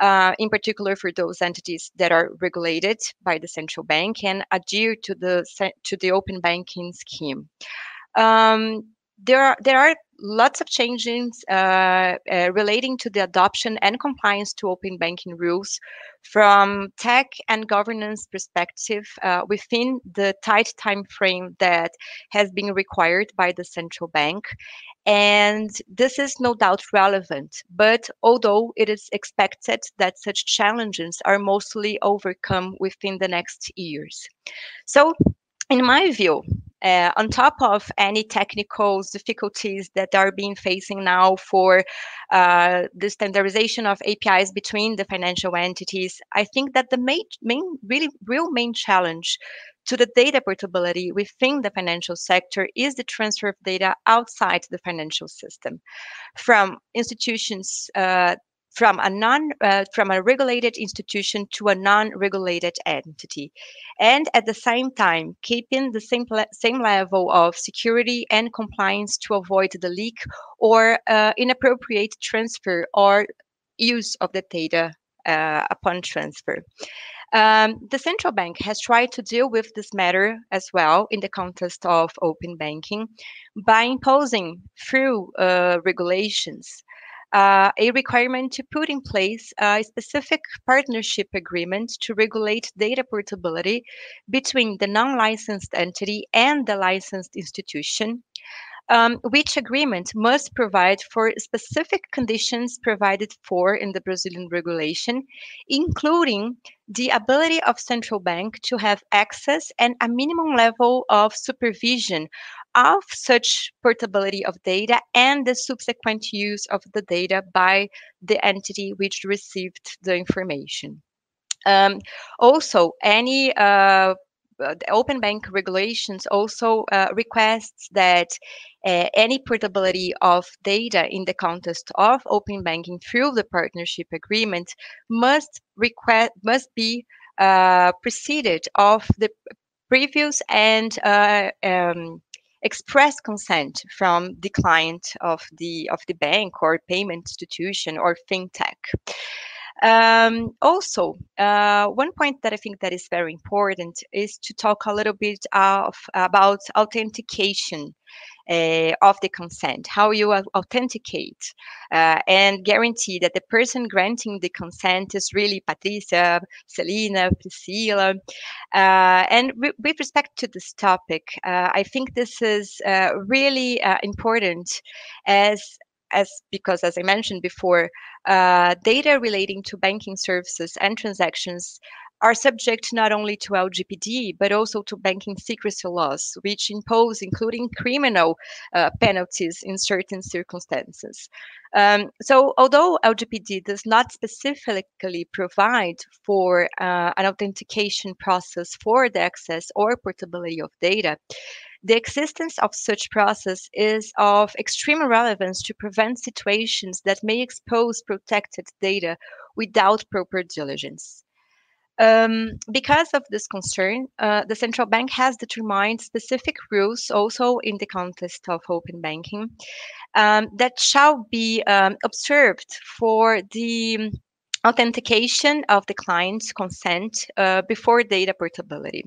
uh, in particular for those entities that are regulated by the central bank and adhere to the to the open banking scheme. Um, there are there are lots of changes uh, uh, relating to the adoption and compliance to open banking rules from tech and governance perspective uh, within the tight time frame that has been required by the central bank. And this is no doubt relevant but although it is expected that such challenges are mostly overcome within the next years. So in my view uh, on top of any technical difficulties that are being facing now for uh, the standardization of APIs between the financial entities, I think that the main, main, really, real main challenge to the data portability within the financial sector is the transfer of data outside the financial system from institutions uh, from a non uh, from a regulated institution to a non-regulated entity and at the same time keeping the same same level of security and compliance to avoid the leak or uh, inappropriate transfer or use of the data uh, upon transfer. Um, the central bank has tried to deal with this matter as well in the context of open banking by imposing through uh, regulations uh, a requirement to put in place a specific partnership agreement to regulate data portability between the non licensed entity and the licensed institution. Um, which agreement must provide for specific conditions provided for in the Brazilian regulation, including the ability of central bank to have access and a minimum level of supervision of such portability of data and the subsequent use of the data by the entity which received the information. Um, also, any uh, uh the open bank regulations also uh, requests that uh, any portability of data in the context of open banking through the partnership agreement must request must be uh, preceded of the previous and uh, um, express consent from the client of the of the bank or payment institution or fintech. Um, also, uh, one point that I think that is very important is to talk a little bit of about authentication uh, of the consent, how you authenticate uh, and guarantee that the person granting the consent is really Patricia, Selina, Priscilla. Uh, and with respect to this topic, uh, I think this is uh, really uh, important as as because as I mentioned before, data relating to banking services and transactions are subject not only to LGPD, but also to banking secrecy laws, which impose, including criminal uh, penalties in certain circumstances. Um, so, although LGPD does not specifically provide for uh, an authentication process for the access or portability of data, the existence of such process is of extreme relevance to prevent situations that may expose protected data without proper diligence. Um, because of this concern, uh, the central bank has determined specific rules also in the context of open banking um, that shall be um, observed for the authentication of the client's consent uh, before data portability.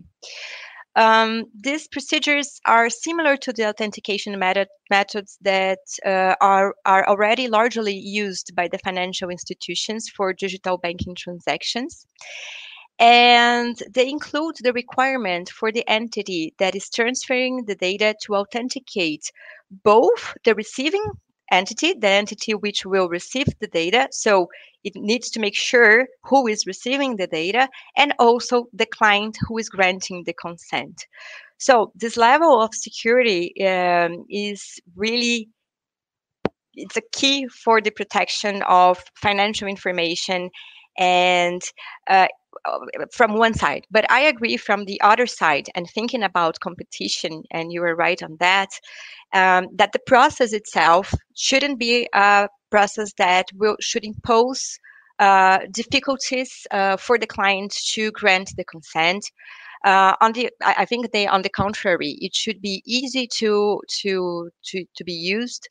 Um, these procedures are similar to the authentication method, methods that uh, are, are already largely used by the financial institutions for digital banking transactions. And they include the requirement for the entity that is transferring the data to authenticate both the receiving entity, the entity which will receive the data. So it needs to make sure who is receiving the data and also the client who is granting the consent. So this level of security um, is really it's a key for the protection of financial information and uh, from one side but i agree from the other side and thinking about competition and you were right on that um, that the process itself shouldn't be a process that will should impose uh, difficulties uh, for the client to grant the consent. Uh, on the, I think they, on the contrary, it should be easy to to to to be used,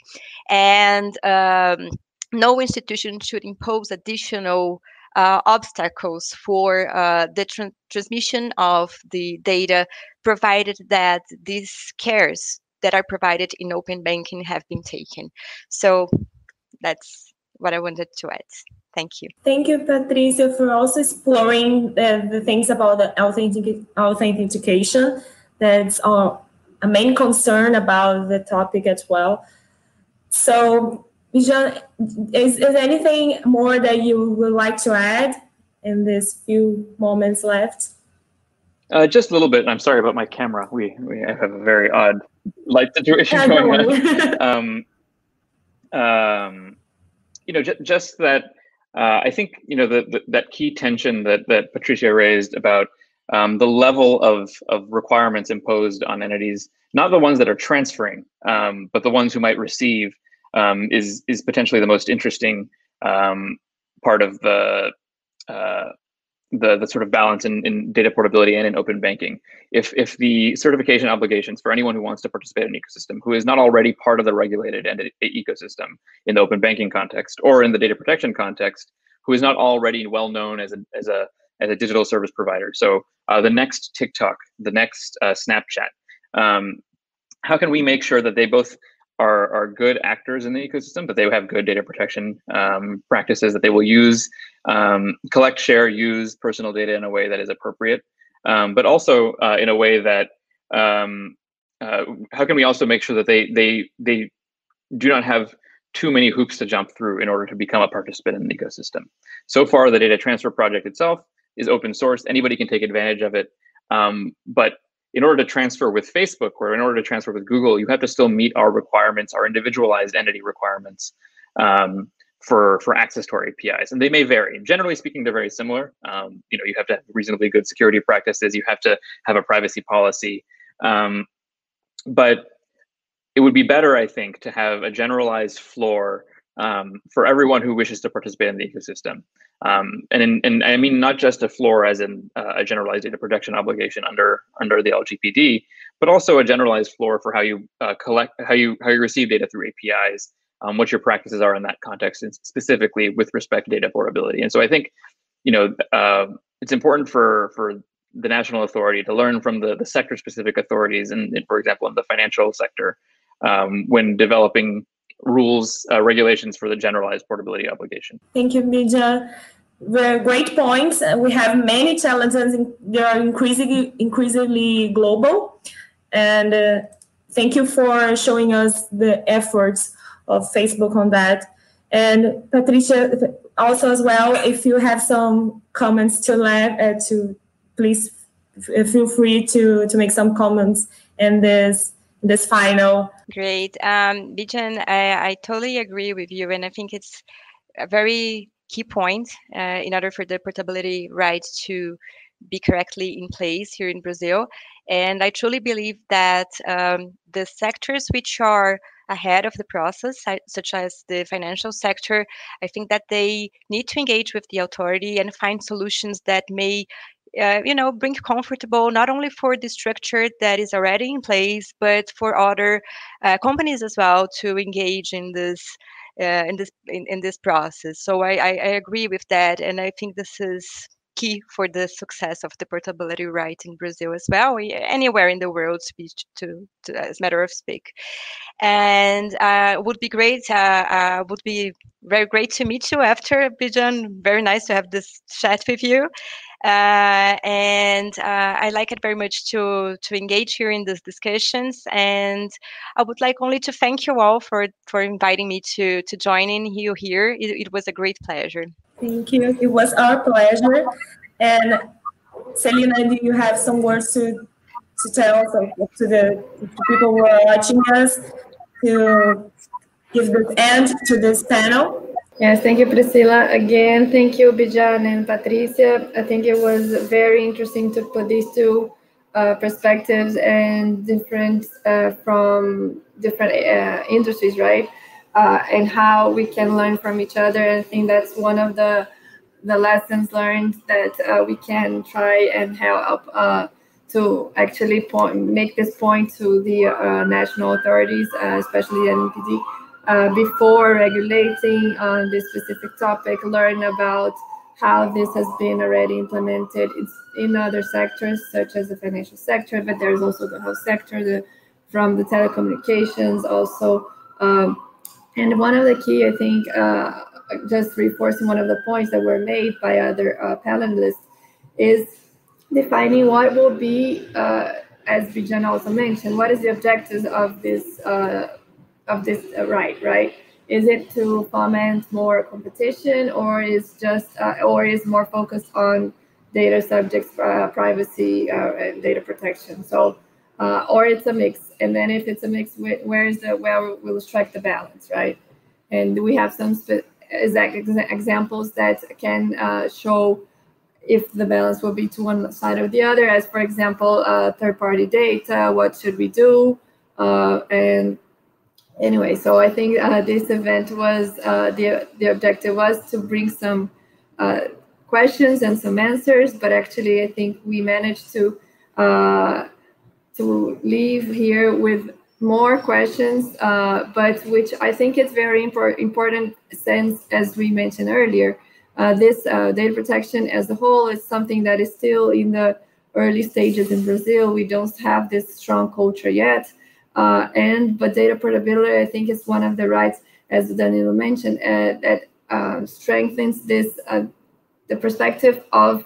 and um, no institution should impose additional uh, obstacles for uh, the tra transmission of the data, provided that these cares that are provided in open banking have been taken. So that's what I wanted to add. Thank you. Thank you, Patricia, for also exploring the, things about the authentic, authentication. That's our, a main concern about the topic as well. So, Jean, is, is anything more that you would like to add in these few moments left? Uh, just a little bit. I'm sorry about my camera. We we have a very odd light situation going on. [laughs] [laughs] um, um, you know, j- just that. Uh, I think you know the, the, that key tension that that Patricia raised about um, the level of of requirements imposed on entities, not the ones that are transferring, um, but the ones who might receive, um, is is potentially the most interesting um, part of the uh, the the sort of balance in, in data portability and in open banking. If if the certification obligations for anyone who wants to participate in an ecosystem who is not already part of the regulated ecosystem in the open banking context or in the data protection context, who is not already well known as a as a as a digital service provider. So uh, the next TikTok, the next uh, Snapchat. Um, how can we make sure that they both are, are good actors in the ecosystem, but they have good data protection um, practices that they will use, um, collect, share, use personal data in a way that is appropriate, um, but also uh, in a way that um, uh, how can we also make sure that they they they do not have too many hoops to jump through in order to become a participant in the ecosystem. So far, the data transfer project itself is open source; anybody can take advantage of it. Um, but in order to transfer with Facebook or in order to transfer with Google, you have to still meet our requirements, our individualized entity requirements um, for for access to our APIs, and they may vary. Generally speaking, they're very similar. Um, you know, you have to have reasonably good security practices. You have to have a privacy policy, um, but it would be better, I think, to have a generalized floor um, for everyone who wishes to participate in the ecosystem. Um, and in, and I mean not just a floor as in uh, a generalized data protection obligation under under the LGPD, but also a generalized floor for how you uh, collect, how you how you receive data through APIs, um, what your practices are in that context, and specifically with respect to data portability. And so I think, you know, uh, it's important for for the national authority to learn from the the sector specific authorities, and, for example, in the financial sector, um, when developing rules, uh, regulations for the generalized portability obligation. Thank you. Very great points. Uh, we have many challenges. They are increasingly, increasingly global. And uh, thank you for showing us the efforts of Facebook on that. And Patricia, also as well, if you have some comments to let, uh, to please feel free to to make some comments in this this final. Great, um, Bijan, I, I totally agree with you, and I think it's a very key point uh, in order for the portability right to be correctly in place here in Brazil. And I truly believe that um, the sectors which are ahead of the process, such as the financial sector, I think that they need to engage with the authority and find solutions that may uh, you know bring comfortable not only for the structure that is already in place but for other uh, companies as well to engage in this uh, in this in, in this process so I, I, I agree with that and i think this is key for the success of the portability right in Brazil as well, anywhere in the world be to, to as matter of speak. And uh, would be great. Uh, would be very great to meet you after Bijan. Very nice to have this chat with you. Uh, and uh, I like it very much to to engage here in these discussions. And I would like only to thank you all for for inviting me to to join in you here. It, it was a great pleasure. Thank you. It was our pleasure. And Selina, do you have some words to to tell to the, to people who are watching us to give the end to this panel? Yes, thank you, Priscilla. Again, thank you, Bijan and Patricia. I think it was very interesting to put these two uh, perspectives and different uh, from different uh, industries, right? uh, and how we can learn from each other. I think that's one of the the lessons learned that uh, we can try and help uh, to actually point, make this point to the national authorities, especially the NPD, uh, before regulating on this specific topic, learn about how this has been already implemented It's in other sectors, such as the financial sector, but there's also the health sector, the, from the telecommunications, also um, and one of the key, I think, uh, just reinforcing one of the points that were made by other uh, panelists, is defining what will be, uh, as Bijan also mentioned, what is the objectives of this uh, of this uh, right, right? Is it to foment more competition, or is just, uh, or is more focused on data subjects, privacy, and data protection? So uh, or it's a mix. And then if it's a mix, where is the where we'll strike the balance, right? And we have some exact examples that can uh, show if the balance will be to one side or the other. As for example, uh, third-party data, what should we do? Uh, and anyway, so I think uh, this event was uh, the the objective was to bring some questions and some answers, but actually I think we managed to to leave here with more questions, uh, but which I think it's very impor- important since, as we mentioned earlier, uh, this uh, data protection as a whole is something that is still in the early stages in Brazil. We don't have this strong culture yet, uh, and but data portability, I think, is one of the rights, as Danilo mentioned, uh, that uh, strengthens this the perspective of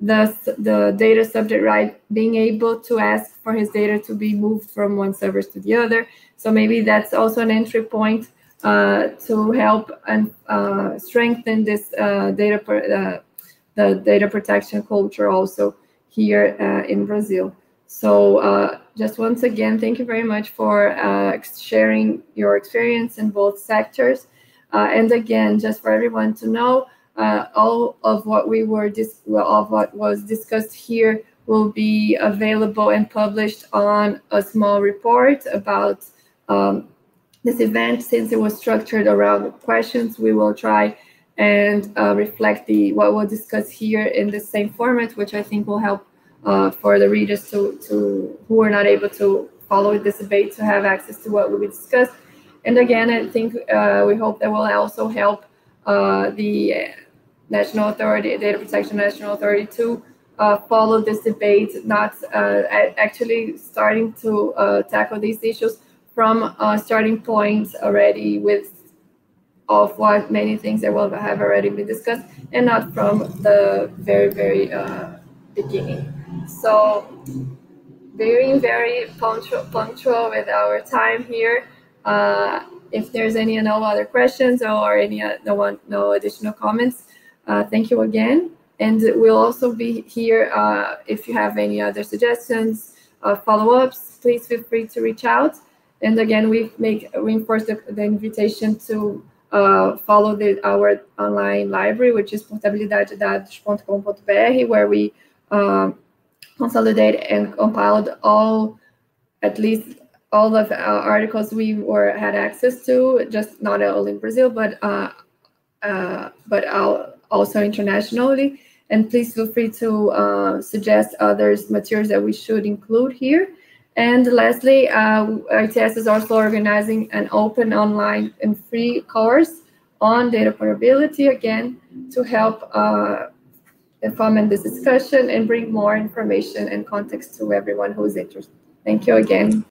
the, the data subject right being able to ask for his data to be moved from one service to the other. So maybe that's also an entry point uh, to help and uh, strengthen this uh, data uh, the data protection culture also here uh, in Brazil. So uh, just once again, thank you very much for sharing your experience in both sectors. and again, just for everyone to know, uh, all of what we were well, of what was discussed here will be available and published on a small report about um, this event. Since it was structured around questions, we will try and uh, reflect the what we'll discuss here in the same format, which I think will help uh, for the readers to, to who are not able to follow this debate to have access to what we discussed. And again, I think uh, we hope that will also help uh, the National Authority, Data Protection National Authority, to uh, follow this debate, not uh, actually starting to uh, tackle these issues from starting point already with of what many things that will have already been discussed, and not from the very, very beginning. So, being very punctual, punctual with our time here. Uh, if there's any no other questions or any no one no additional comments, uh, thank you again. And we'll also be here uh, if you have any other suggestions, uh, follow-ups, please feel free to reach out. And again, we make reinforce the, the invitation to uh, follow the, our online library, which is portabilidadedados.com.br, where we um, consolidate and compiled all, at least all of our articles we were had access to, just not only in Brazil, but uh, uh, but also internationally. And please feel free to uh, suggest others materials that we should include here. And lastly, uh, ITS is also organizing an open online and free course on data portability, again, to help uh, foment this discussion and bring more information and context to everyone who is interested. Thank you again.